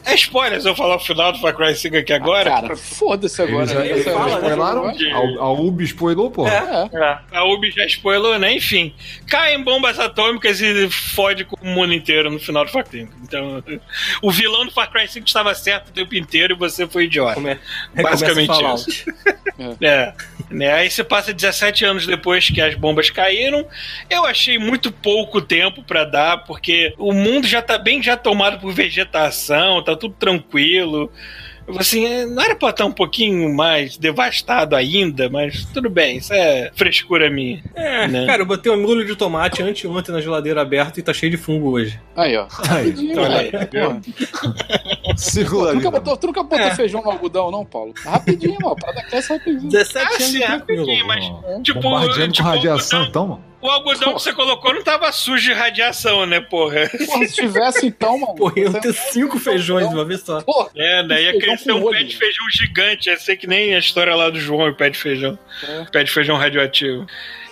é spoiler se eu falar o final do Far Cry 5 aqui agora. Cara, foda-se agora. Eles né? eles Essa- já spoilaram? A, a Ubi spoilou, pô. É. A Ubi já spoilou, né? Enfim, cai em bombas atômicas e fode com o mundo inteiro no final do Far Cry 5. Então, o vilão do Far Cry 5 estava certo o tempo inteiro e você foi idiota. Come- Basicamente isso. É, né? Aí você passa 17 anos depois que as bombas caíram. Eu achei muito pouco tempo pra dar, porque o mundo já tá bem já tomado por vegetação, tá tudo tranquilo. Assim, é, não era pra estar um pouquinho mais devastado ainda, mas tudo bem, isso é frescura minha. É, Né? cara, eu botei um molho de tomate anteontem na geladeira aberta e tá cheio de fungo hoje. Aí, ó. Aí, olha aí. Da Tu nunca botou, tu nunca botou É. feijão no algodão, não, Paulo? Rapidinho, ó. Pra dar cresce rapidinho. 17 Ah, anos tranquilo. rapidinho, mas tipo, Bombardeando tipo, com radiação, o algodão- então, mano. o algodão que você colocou não tava sujo de radiação, né, porra? Porra, se tivesse então, mano. Porra, você- ter cinco feijões de uma vez só. Porra, É, né? Ia crescer um olho, pé de feijão gigante. Ia ser que nem a história lá do João e o pé de feijão. É. Pé de feijão radioativo.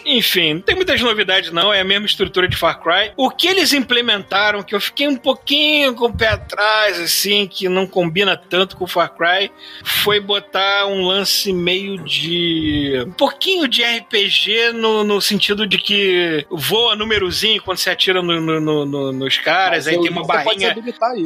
Enfim, não tem muitas novidades, não. É a mesma estrutura de Far Cry. O que eles implementaram, que eu fiquei um pouquinho com o pé atrás, assim, que não combina tanto com o Far Cry, foi botar um lance meio de. Um pouquinho de RPG no, no sentido de que voa númerozinho quando você atira no- no- no- no- nos caras, mas aí eu- tem uma barrinha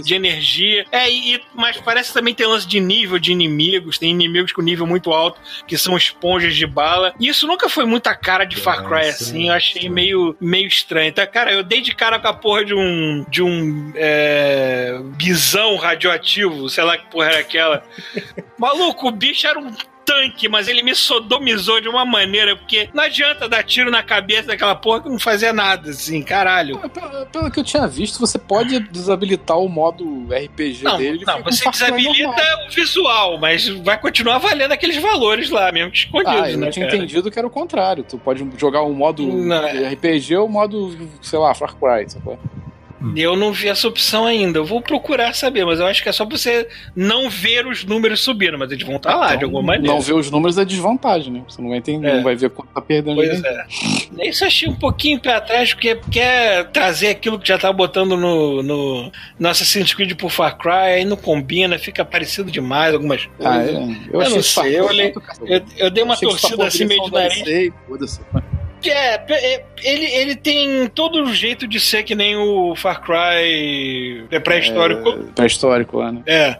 de energia. É, e, mas parece também tem lance de nível de inimigos. Tem inimigos com nível muito alto, que são esponjas de bala. E isso nunca foi muita cara de Far Cry, É, assim. sim, Eu achei meio, meio estranho. Então, cara, eu dei de cara com a porra de um. de um. É, bisão radioativo, sei lá que porra era aquela. Maluco, o bicho era um. Tanque, mas ele me sodomizou de uma maneira, porque não adianta dar tiro na cabeça daquela porra que não fazia nada, assim, caralho. Pelo, pelo que eu tinha visto, você pode desabilitar o modo RPG Não, dele. não você desabilita normal. o visual, mas vai continuar valendo aqueles valores lá, mesmo que escondidos, Ah, eu né, tinha cara? entendido que era o contrário. Tu pode jogar o modo Não, é. RPG ou o modo, sei lá, Far Cry. sacou? Eu não vi essa opção ainda. Eu vou procurar saber, mas eu acho que é só você não ver os números subindo, mas eles vão estar lá de alguma maneira. Não ver os números é desvantagem, né? Você não vai entender, É. não vai ver quanto tá perdendo. Pois ninguém. é. Isso eu achei um pouquinho pra trás, porque quer trazer aquilo que já tá botando no, no, no Assassin's Creed por Far Cry, aí não combina, fica parecido demais algumas Ah, coisas. é. Eu, Eu não sei, eu. Eu, eu dei uma torcida assim meio de nariz. foda-se. É, é, ele, ele tem todo o jeito de ser que nem o Far Cry é pré-histórico. É, Pré-histórico lá, né? É.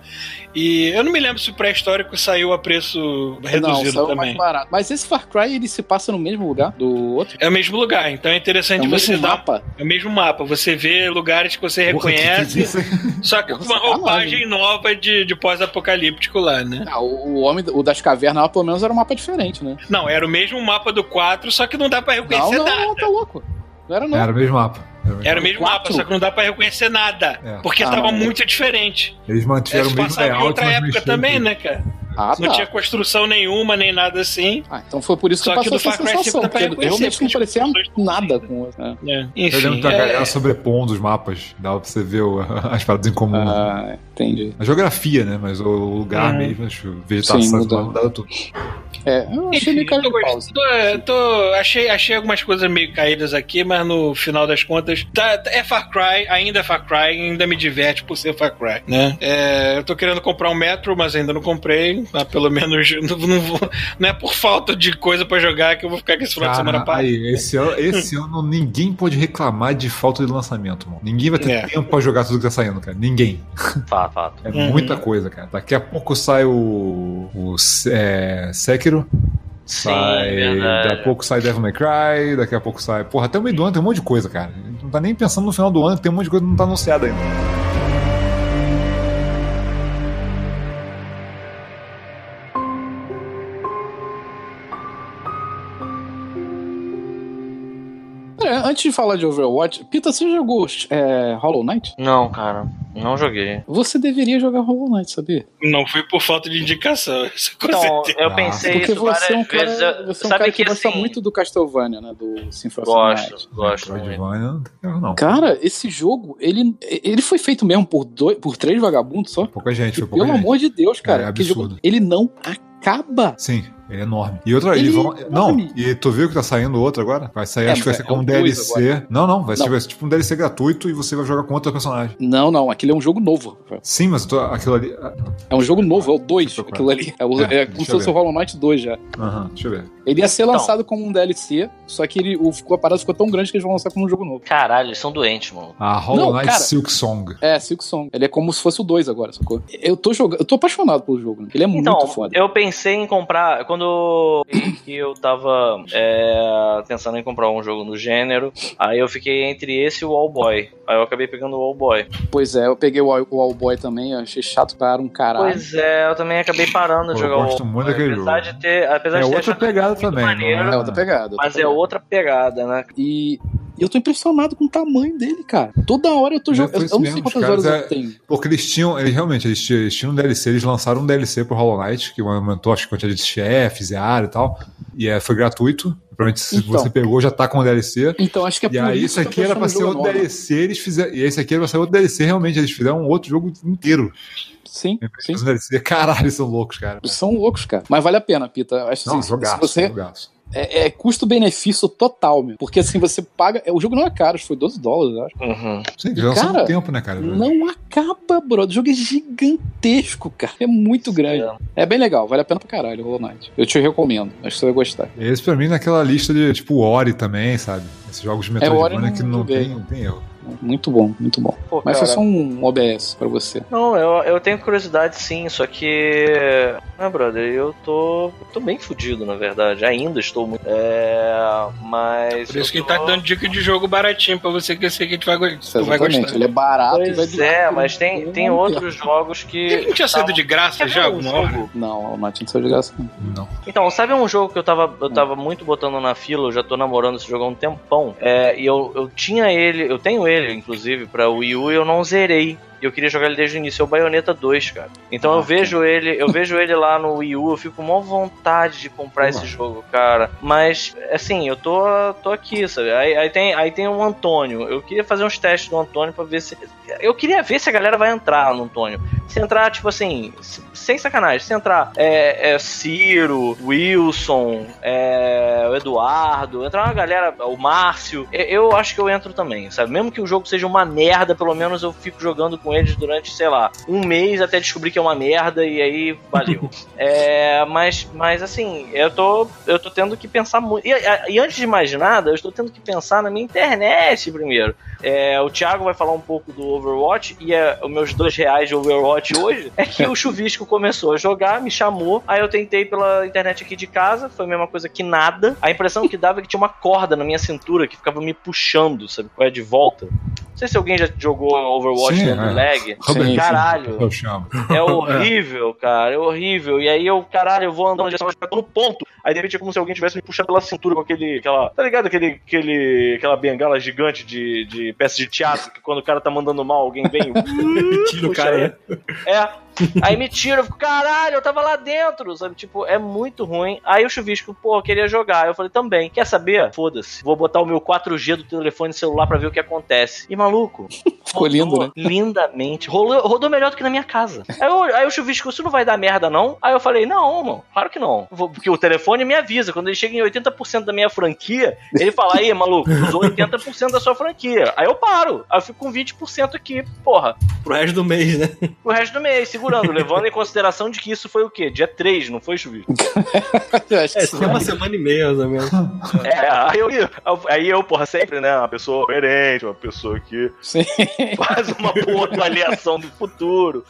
E eu não me lembro se o pré-histórico saiu a preço não, reduzido saiu também. mais barato. Mas esse Far Cry, ele se passa no mesmo lugar do outro? É o mesmo lugar, então é É interessante o você dar. mapa? É o mesmo mapa. Você vê lugares que você Porra, que- que reconhece, isso, hein? só que com uma roupagem nova de, de pós-apocalíptico lá, né? Ah, o, o homem o das cavernas lá, pelo menos, era um mapa diferente, né? Não, era o mesmo mapa do 4, só que não dá pra Não, reconhecer não, nada. não, tá louco. Não era não. Era o mesmo mapa. Era o mesmo Era o mapa. mesmo Quatro? mapa, só que não dá pra reconhecer nada. É. Porque Ah, tava mas- muito diferente. Eles É, mantiveram se o mesmo layout, outra época mexeram também, tudo. né, cara? Ah, Não tá. tinha construção nenhuma, nem nada assim. Ah, então foi por isso que Só que passou do essa Far Cry sensação, porque realmente não parecia nada com o outro. né? É. Eu Enfim. lembro da é- galera sobrepondo os mapas. Dava pra você ver as paradas em comum. Ah, entendi. A geografia, né? Mas o lugar Uhum. mesmo, acho, vegetação, Sim, muda. mudava tudo. É, eu achei meio cara eu. Tô, tô- achei, achei algumas coisas meio caídas aqui, mas no final das contas, tá, é Far Cry, ainda é Far Cry, ainda me diverte por ser Far Cry, né? É, eu tô querendo comprar um Metro, mas ainda não comprei, mas pelo menos não, não vou- não é por falta de coisa pra jogar que eu vou ficar com esse final de semana Cara, para. aí, esse, ano, esse ano ninguém pode reclamar de falta de lançamento, mano. Ninguém vai ter É. tempo pra jogar tudo que tá saindo, cara. Ninguém. Fato, fato. É Uhum. muita coisa, cara. Daqui a pouco sai o. o é, Sekiro. Sim, Sai, verdade. daqui a pouco sai Devil May Cry, daqui a pouco sai. Porra, até o meio do ano tem um monte de coisa, cara. Não tá nem pensando no final do ano, tem um monte de coisa que não tá anunciada ainda. Antes de falar de Overwatch, Pita, você jogou é, Hollow Knight? Não, cara, não joguei. Você deveria jogar Hollow Knight, sabia? Não foi por falta de indicação. Isso com Então, certeza. eu Ah, pensei Porque isso você é um vezes. cara, eu- você é um Sabe cara que, que, gosta assim, muito do Castlevania, né? Do Symphony of the Gosto, Night. gosto. Metroidvania, não não. Cara, esse jogo, ele, ele foi feito mesmo por, dois, por três vagabundos só. Pouca gente, E foi pouca pelo gente. amor de Deus, cara. É que jogo, absurdo. ele não acaba. Sim, ele é enorme. E outra, Ele eles vão. é Não, e tu viu que tá saindo outro agora? Vai sair, É, acho que vai ser é como um DLC. Não, não, vai ser, Não. vai ser tipo um DLC gratuito e você vai jogar com outro personagem. Não, não, aquele é um jogo novo. Sim, mas tô- aquilo ali. É um jogo novo, é o 2, Deixa eu procurar. aquilo ali. É, o, É, é como se fosse o. Hollow Knight 2 já. Aham, deixa eu ver. Ele ia ser Então. lançado como um DLC, só que ele, o, ficou, a parada ficou tão grande que eles vão lançar como um jogo novo. Caralho, eles são doentes, mano. A Hollow Não, Knight cara. Silk Song. É, Silk Song. Ele é como se fosse o 2 agora, sacou? Eu tô jogando, eu tô apaixonado pelo jogo, né? Ele é Então, muito foda. eu pensei em comprar. Quando que eu tava é, pensando em comprar um jogo no gênero, aí eu fiquei entre esse e o All Boy. Aí eu acabei pegando o All Boy. Pois é, eu peguei o, All- o All Boy também, eu achei chato para um caralho. Pois é, eu também acabei parando de jogar o gosto All muito Boy. daquele apesar jogo. de ter, apesar É de ter outra pegada também, maneiro, não É outra pegada. outra mas é pegada. outra pegada, né? E, e eu tô impressionado com o tamanho dele, cara. Toda hora eu tô jogando. Eu, eu não mesmo, sei quantas horas caras eu é- tenho. Porque eles tinham, eles realmente, eles tinham, eles tinham um DLC, eles lançaram um DLC pro Hollow Knight, que aumentou acho a quantidade de chefes e área e tal. E é, foi gratuito. Provavelmente se Então. você pegou, já tá com o DLC. Então acho que é E por aí, isso aqui era pra ser outro enorme. DLC, eles fizeram. E esse aqui era pra ser outro DLC, realmente. Eles fizeram um outro jogo inteiro. Sim, sim. DLC. Caralho, eles são loucos, cara. São loucos, cara. Mas vale a pena, Pita. Acho Não, assim, jogaço, se você jogaço. É, é custo-benefício total, meu. Porque assim, você paga. é, O jogo não é caro, acho que foi 12 dólares, eu acho. Uhum. Sim, já cara, um tempo, né, cara? Não acaba, bro. O jogo é gigantesco, cara. É muito grande. É bem legal, vale a pena pra caralho, Hollow Knight. Eu te recomendo. Acho que você vai gostar. Esse pra mim naquela lista de tipo Ori também, sabe? Esses jogos de É, Metroidvania não que não joguei. tem, não tem erro. Muito bom, muito bom. Pô, Mas cara, foi só um OBS pra você. Não, eu, eu tenho curiosidade sim, só que. Ah, brother, eu tô. tô bem fudido, na verdade. Ainda estou muito. É. Mas. Por isso que ele tá tô- dando dica de jogo baratinho pra você que eu sei que a gente vai, tu vai gostar. Ele é barato e vai Pois durar é, mas tem, tem outros jogos que. Ele não tinha saído de graça já um tempo. jogo? Não, não saiu de graça. não. Não. Então, sabe um jogo que eu tava, eu tava muito botando na fila, eu já tô namorando esse jogo há um tempão. É, e eu, eu tinha ele, eu tenho ele, inclusive, pra Wii U eu não zerei. E eu queria jogar ele desde o início, é o Bayonetta 2, cara. Então Ah, eu vejo ele, eu vejo ele lá no Wii U, eu fico com maior vontade de comprar esse jogo, cara. Mas, assim, eu tô, tô aqui, sabe? Aí, aí tem, aí tem o Antônio. Eu queria fazer uns testes do Antônio pra ver se. Eu queria ver se a galera vai entrar no Antônio. Se entrar, tipo assim, se- sem sacanagem, se entrar é, é Ciro, Wilson, é, o Eduardo, entrar uma galera, o Márcio, eu, eu acho que eu entro também, sabe? Mesmo que o jogo seja uma merda, pelo menos eu fico jogando com eles durante, sei lá, um mês até descobrir que é uma merda e aí valeu. é, mas, mas assim, eu tô, eu tô tendo que pensar muito. E, e antes de mais nada, eu estou tendo que pensar na minha internet primeiro. É, o Thiago vai falar um pouco do Overwatch e é, os meus dois reais de Overwatch hoje é que o Chuvisco começou a jogar, me chamou, aí eu tentei pela internet aqui de casa, foi a mesma coisa que nada. A impressão que dava é que tinha uma corda na minha cintura que ficava me puxando, sabe qual é de volta. Não sei se alguém já jogou Overwatch Sim, dando é. lag. Robert, Caralho. Chamo. É horrível, cara, é horrível. E aí eu, caralho, eu vou andando no ponto. Aí de repente é como se alguém tivesse me puxado pela cintura com aquele, aquela, tá ligado? Aquele, aquele, aquela bengala gigante de, de peça de teatro, que quando o cara tá mandando mal, alguém vem Tira o cara, aí. né? é, Aí me tira, eu fico, caralho, eu tava lá dentro, sabe? Tipo, é muito ruim. Aí o chuvisco, pô, queria jogar. Eu falei, também. Quer saber? Foda-se. Vou botar o meu 4G do telefone celular pra ver o que acontece. E maluco. Ficou lindo, né? Lindamente. Rolou, rodou melhor do que na minha casa. Aí, eu, aí o chuvisco, isso não vai dar merda, não? Aí eu falei, não, mano, claro que não. Vou- Porque o telefone me avisa. Quando ele chega em 80% da minha franquia, ele fala, aí, maluco, usou 80% da sua franquia. Aí eu paro. Aí eu fico com 20% aqui, porra, Pro resto do mês, né? o resto do mês, segurando, levando em consideração de que isso foi o quê? Dia 3, não foi, chuvisco? Acho que É, isso tem uma semana e meia, mais ou menos. É, aí eu, aí eu, porra, sempre, né? Uma pessoa coerente, uma pessoa que Sim. faz uma boa avaliação do futuro.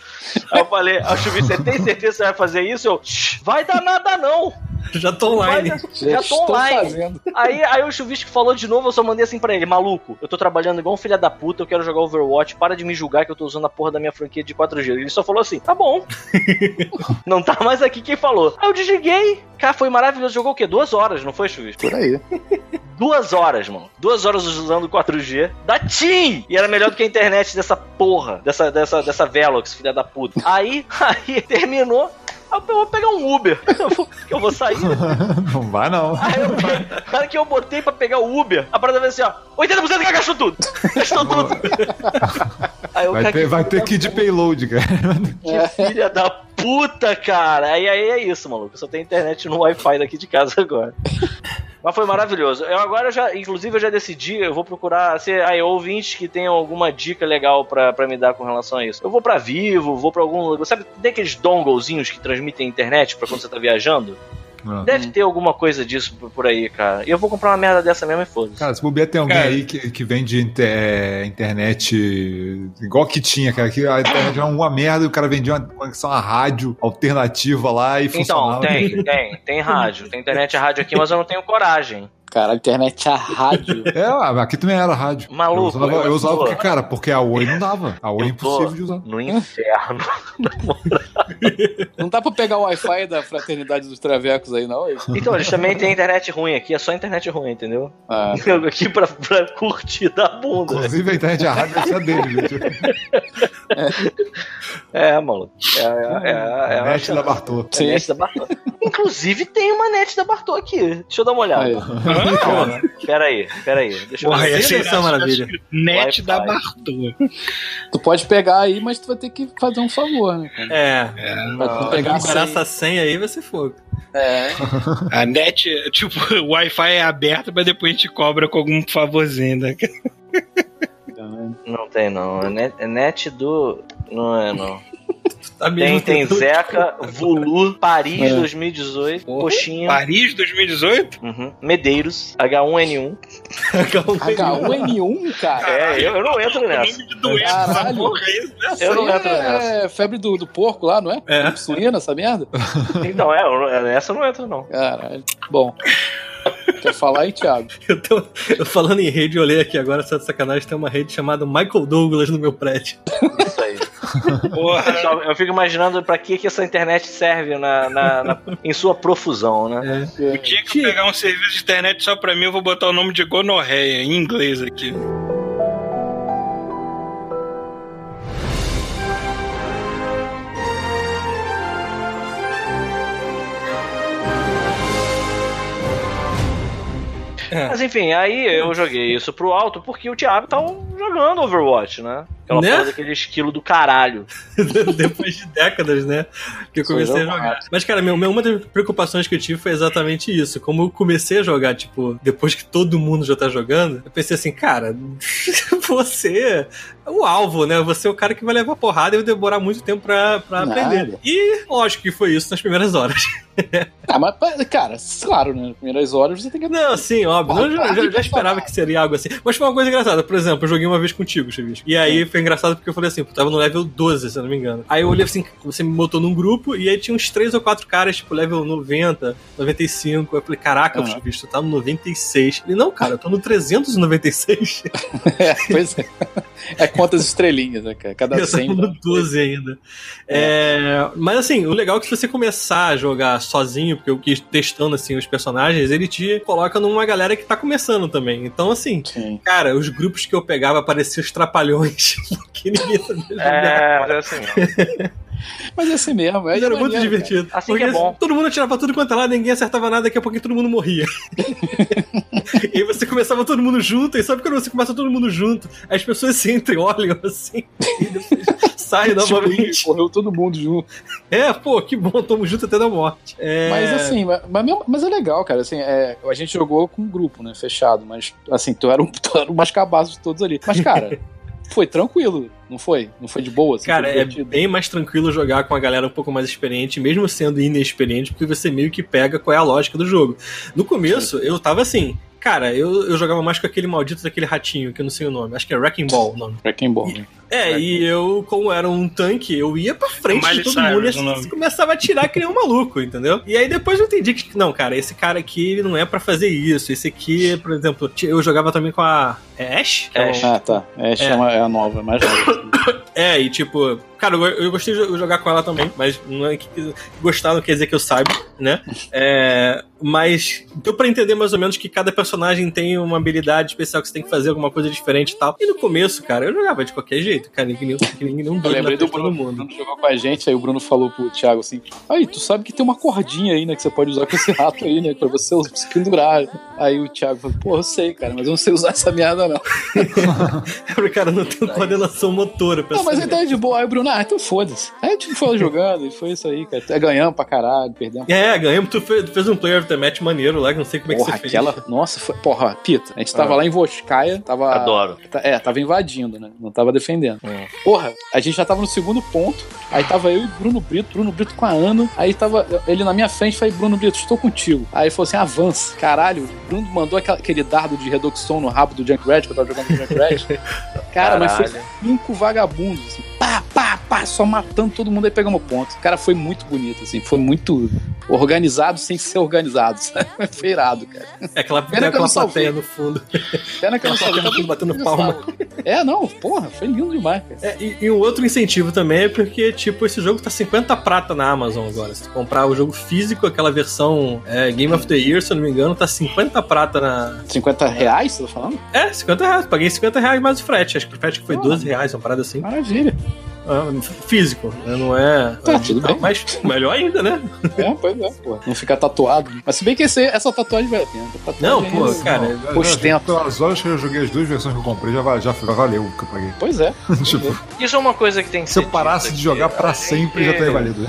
Aí eu falei, ah, Chuvisco, você tem certeza que você vai fazer isso? Eu, "Shh, vai dar nada não. Já tô online. dar- já tô estou online. fazendo. Aí, aí o Chuvisco falou de novo, eu só mandei assim pra ele, maluco, eu tô trabalhando igual um filho da puta, eu quero jogar Overwatch, para de me julgar que eu tô usando a porra da minha franquia de 4G. Ele só falou assim, tá bom. não tá mais aqui quem falou. Aí eu desliguei, cara, foi maravilhoso. Jogou o quê? Duas horas, não foi, Chuvisco? Por aí. Duas horas, mano. Duas horas usando 4G da TIM! E era melhor do que a internet dessa porra, dessa, dessa, dessa Velox, filha da puta. Aí, aí terminou. Aí Eu vou pegar um Uber. Eu vou, eu vou sair. Não vai, não. Aí eu, na hora que eu botei pra pegar o Uber, a parada veio assim, ó. 80% que gastou tudo! Gastou tudo! Aí eu Vai cara, ter, vai ter que ir de payload, cara. que filha da puta, cara! Aí, aí é isso, maluco. Eu só tenho internet no Wi-Fi daqui de casa agora. Mas foi maravilhoso. Eu agora já, inclusive, eu já decidi, eu vou procurar se aí ouvintes que tenham alguma dica legal pra me dar com relação a isso. Eu vou pra Vivo, vou pra algum, sabe, tem aqueles donglezinhos que transmitem internet pra quando você tá viajando? Ah. Deve ter alguma coisa disso por- aí, cara. E eu vou comprar uma merda dessa mesmo e foda-se. Cara, se bobear tem alguém Cara. aí que, que vende inter- é, internet igual que tinha, cara, que a internet era uma merda e o cara vendia uma conexão a rádio alternativa lá e Então, funcionava. tem, tem, tem rádio. Tem internet a rádio aqui, mas eu não tenho coragem. Caralho, internet a rádio. É, aqui também era rádio. Maluco, Eu usava, eu usava porque, cara, porque a Oi não dava. A Oi é impossível de usar. No inferno. Não dá pra pegar o Wi-Fi da Fraternidade dos Travecos aí, não? é? Então, eles também têm internet ruim aqui, é só internet ruim, entendeu? Ah, Aqui pra, pra curtir da bunda. Inclusive a internet a rádio a dele, gente. É, maluco. É, é, é, é, A net da Bartô. é a net da Bartô. Inclusive tem uma net da Bartô aqui. Deixa eu dar uma olhada. aí. Pera aí, pera aí. Deixa eu ver. essa maravilha. Net da Bartô. Tu pode pegar aí, mas tu vai ter que fazer um favor, né? cara? É, Pra tu pegar essa senha aí vai ser fogo. É. A net, tipo, o Wi-Fi é aberto, mas depois a gente cobra com algum favorzinho, né? Não tem não. É net, é net do. Não é não. Tá Tem, tem tentando- Zeca, Vulu, Paris É. 2018, Coxinha, Paris 2018? uhum, Medeiros, H1N1. H1N1, cara. É, eu, eu não entro nessa. Nome de doença, essa Caralho. porra é isso, né? Eu não entro nessa. é febre do, do porco lá, não é? É. Suína, essa merda? Então, é, nessa eu não entro, não. Caralho. Bom. Quer falar aí, Thiago? Eu tô eu falando em rede, eu olhei aqui agora, só de sacanagem, tem uma rede chamada Michael Douglas no meu prédio. Isso aí. Porra. Eu fico imaginando pra que, que essa internet serve na, na- na- em sua profusão, né? O dia que eu pegar um serviço de internet só pra mim, eu vou botar o nome de gonorreia em inglês aqui. Mas enfim, aí eu joguei isso pro alto porque o Thiago tá jogando Overwatch, né? Aquela Né? porra daquele esquilo do caralho. Depois de décadas, né? Que eu comecei a jogar. Mas, cara, meu, uma das preocupações que eu tive foi exatamente isso. Como eu comecei a jogar, tipo, depois que todo mundo já tá jogando, eu pensei assim, cara, você o alvo, né? Você é o cara que vai levar porrada e vai demorar muito tempo pra, pra Nada. aprender. E lógico que foi isso nas primeiras horas. Ah, mas, cara, claro, né? Nas primeiras horas você tem que. Não, sim, óbvio. Eu já, já- já esperava que seria algo assim. Mas foi uma coisa engraçada. Por exemplo, eu joguei uma vez contigo, Chavisco. E aí foi engraçado porque eu falei assim, eu tava no level 12, se eu não me engano. Aí eu olhei assim, você me botou num grupo e aí tinha uns 3 ou 4 caras, tipo, level 90, 95. Eu falei, caraca, Ah. Chavisco, tu tá no 96. Ele, não, cara, eu tô no 396. É, pois é. É quantas estrelinhas, né, cara? Cada Eu tava 100. no 12 ainda. É, mas assim, o legal é que se você começar a jogar sozinho, porque eu quis testando assim os personagens, ele te coloca numa galera que tá começando também. Então, assim, Sim. cara, os grupos que eu pegava pareciam os trapalhões, porque ninguém sabia jogar. É, mas é assim. Mas é assim mesmo. É Mas era muito maneiro, cara. divertido. Assim porque que é bom. todo mundo atirava tudo quanto é lá, ninguém acertava nada, daqui a pouco todo mundo morria. e aí você começava todo mundo junto, e sabe quando você começa todo mundo junto, as pessoas se entreolham assim, e depois saem Tipo, novamente. Morreu todo mundo junto. É, pô, que bom, tamo junto até da morte. É... Mas assim, mas, mas, é legal, cara. Assim, é, a gente jogou com um grupo, né? Fechado. Mas assim, tu era, um, tu era o mais cabaço de todos ali. Mas, cara, foi tranquilo, não foi? Não foi de boa, assim, Cara, é bem mais tranquilo jogar com a galera um pouco mais experiente, mesmo sendo inexperiente, porque você meio que pega qual é a lógica do jogo. No começo, eu tava assim. Cara, eu, eu jogava mais com aquele maldito daquele ratinho, que eu não sei o nome. Acho que é Wrecking Ball o nome. Wrecking Ball, né? É, e eu, como era um tanque, eu ia pra frente Miley de todo Cyrus, mundo e começava a atirar que nem um maluco, entendeu? E aí depois eu entendi que, não, cara, esse cara aqui ele não é pra fazer isso. Esse aqui, por exemplo, eu jogava também com a é Ash? É Ash. Ah, tá. É, chama, é a nova, é mais nova. É, e tipo, cara, eu, eu gostei de jogar com ela também, mas não é que gostar não quer dizer que eu saiba, né? É, mas deu pra entender mais ou menos que cada personagem tem uma habilidade especial que você tem que fazer alguma coisa diferente e tal. E no começo, cara, eu jogava de qualquer jeito, cara, que nem um Eu lembrei do Bruno. mundo. Bruno jogou com a gente, aí o Bruno falou pro Thiago assim: Aí, tu sabe que tem uma cordinha aí, né? Que você pode usar com esse rato aí, né? Pra você se pendurar. Aí o Thiago falou: Pô, eu sei, cara, mas eu não sei usar essa merda, não. o cara não tem coordenação motora pra Não, mas então é de boa. Aí o Bruno, ah, então foda-se. Aí a gente foi jogando e foi isso aí, cara. É ganhamos pra caralho, perdemos. É, ganhamos. Tu fez, tu fez um player of the match maneiro lá, que não sei como é que Porra, você fez. aquela. Nossa, foi... porra, Pita, a gente tava Ah. lá em Voscaia, tava. Adoro. tá- É, tava invadindo, né? Não tava defendendo. Hum. Porra, a gente já tava no segundo ponto. Aí tava eu e Bruno Brito, Bruno Brito com a Ana. Aí tava ele na minha frente, falei, Bruno Brito, estou contigo. Aí ele falou assim: avança. Caralho, o Bruno mandou aquela- aquele dardo de redução no rabo do Junkrat, que eu tava jogando com o Junkrat. Cara, mas foi Caralho. cinco vagabundos, assim, pá, pá, pá, só matando todo mundo aí pegamos ponto. Cara, foi muito bonito, assim, foi muito organizado sem ser organizado, sabe? Foi irado, cara. É aquela, Pena eu aquela salvei. plateia no fundo. Pena que eu não fundo batendo palma. É, não, porra, foi lindo demais, cara. É, e, e um outro incentivo também é porque, tipo, esse jogo tá 50 prata na Amazon agora. Se tu comprar o jogo físico, aquela versão é, Game of the Year, se eu não me engano, tá 50 prata na. 50 reais, você tá falando? É, 50 reais. Paguei 50 reais mais o frete. Acho que o frete foi Ah. 12 reais, uma parada assim. Maravilha. Ah, físico, né? não é. Tá, é tudo bem. Mas melhor ainda, né? É, pois é, pô. Não ficar tatuado. Mas se bem que esse, essa tatuagem tatuagem Não, é- pô, cara. Já- já- Ostento. Pelas horas que eu joguei as duas versões que eu comprei, já, já valeu o que eu paguei. Pois é. tipo, Isso é uma coisa que tem que se eu ser parasse dita de jogar pra A sempre, já teria valido.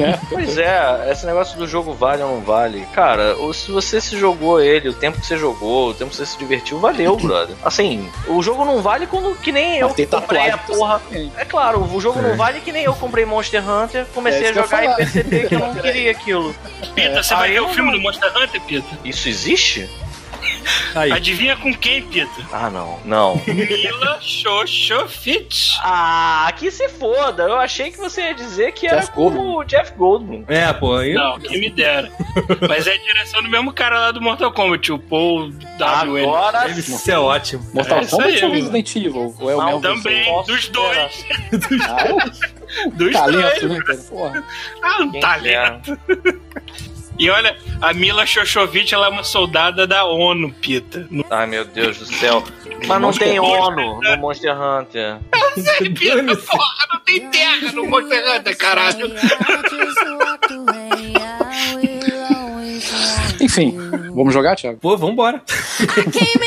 É. Pois é, esse negócio do jogo vale ou não vale. Cara, ou se você se jogou ele, o tempo que você jogou, o tempo que você se divertiu, valeu, brother. Assim, o jogo não vale quando que nem eu comprei a porra. É claro, o jogo É. não vale que nem eu comprei Monster Hunter, comecei É a jogar e percebi que eu não queria aquilo. Pita, você vai Aí ver eu o filme não- do Monster Hunter, Pita? Isso existe? Aí. Adivinha com quem, Pita? Ah, não. Não. Mila Xoxofit. ah, que se foda. Eu achei que você ia dizer que era Jeff com o Jeff Goldblum. É, pô, aí. Não, quem me dera. Mas é a direção do mesmo cara lá do Mortal Kombat, o Paul W. Agora Deve ser ótimo. Mortal É isso Kombat aí, ou. Resident Evil? Ou é o Não, mesmo? Também, Posso dos dois. Ah, é Dos talento, dois. né, cara? Porra. Ah, um Quem talento. E olha, a Mila Xoxovich, ela é uma soldada da ONU, Pita. Ai, meu Deus do céu. Mas não tem ONU no Monster Hunter. sei, Pita, porra, não tem terra no Monster Hunter, caralho. Enfim, vamos jogar, Thiago? Pô, vambora. Came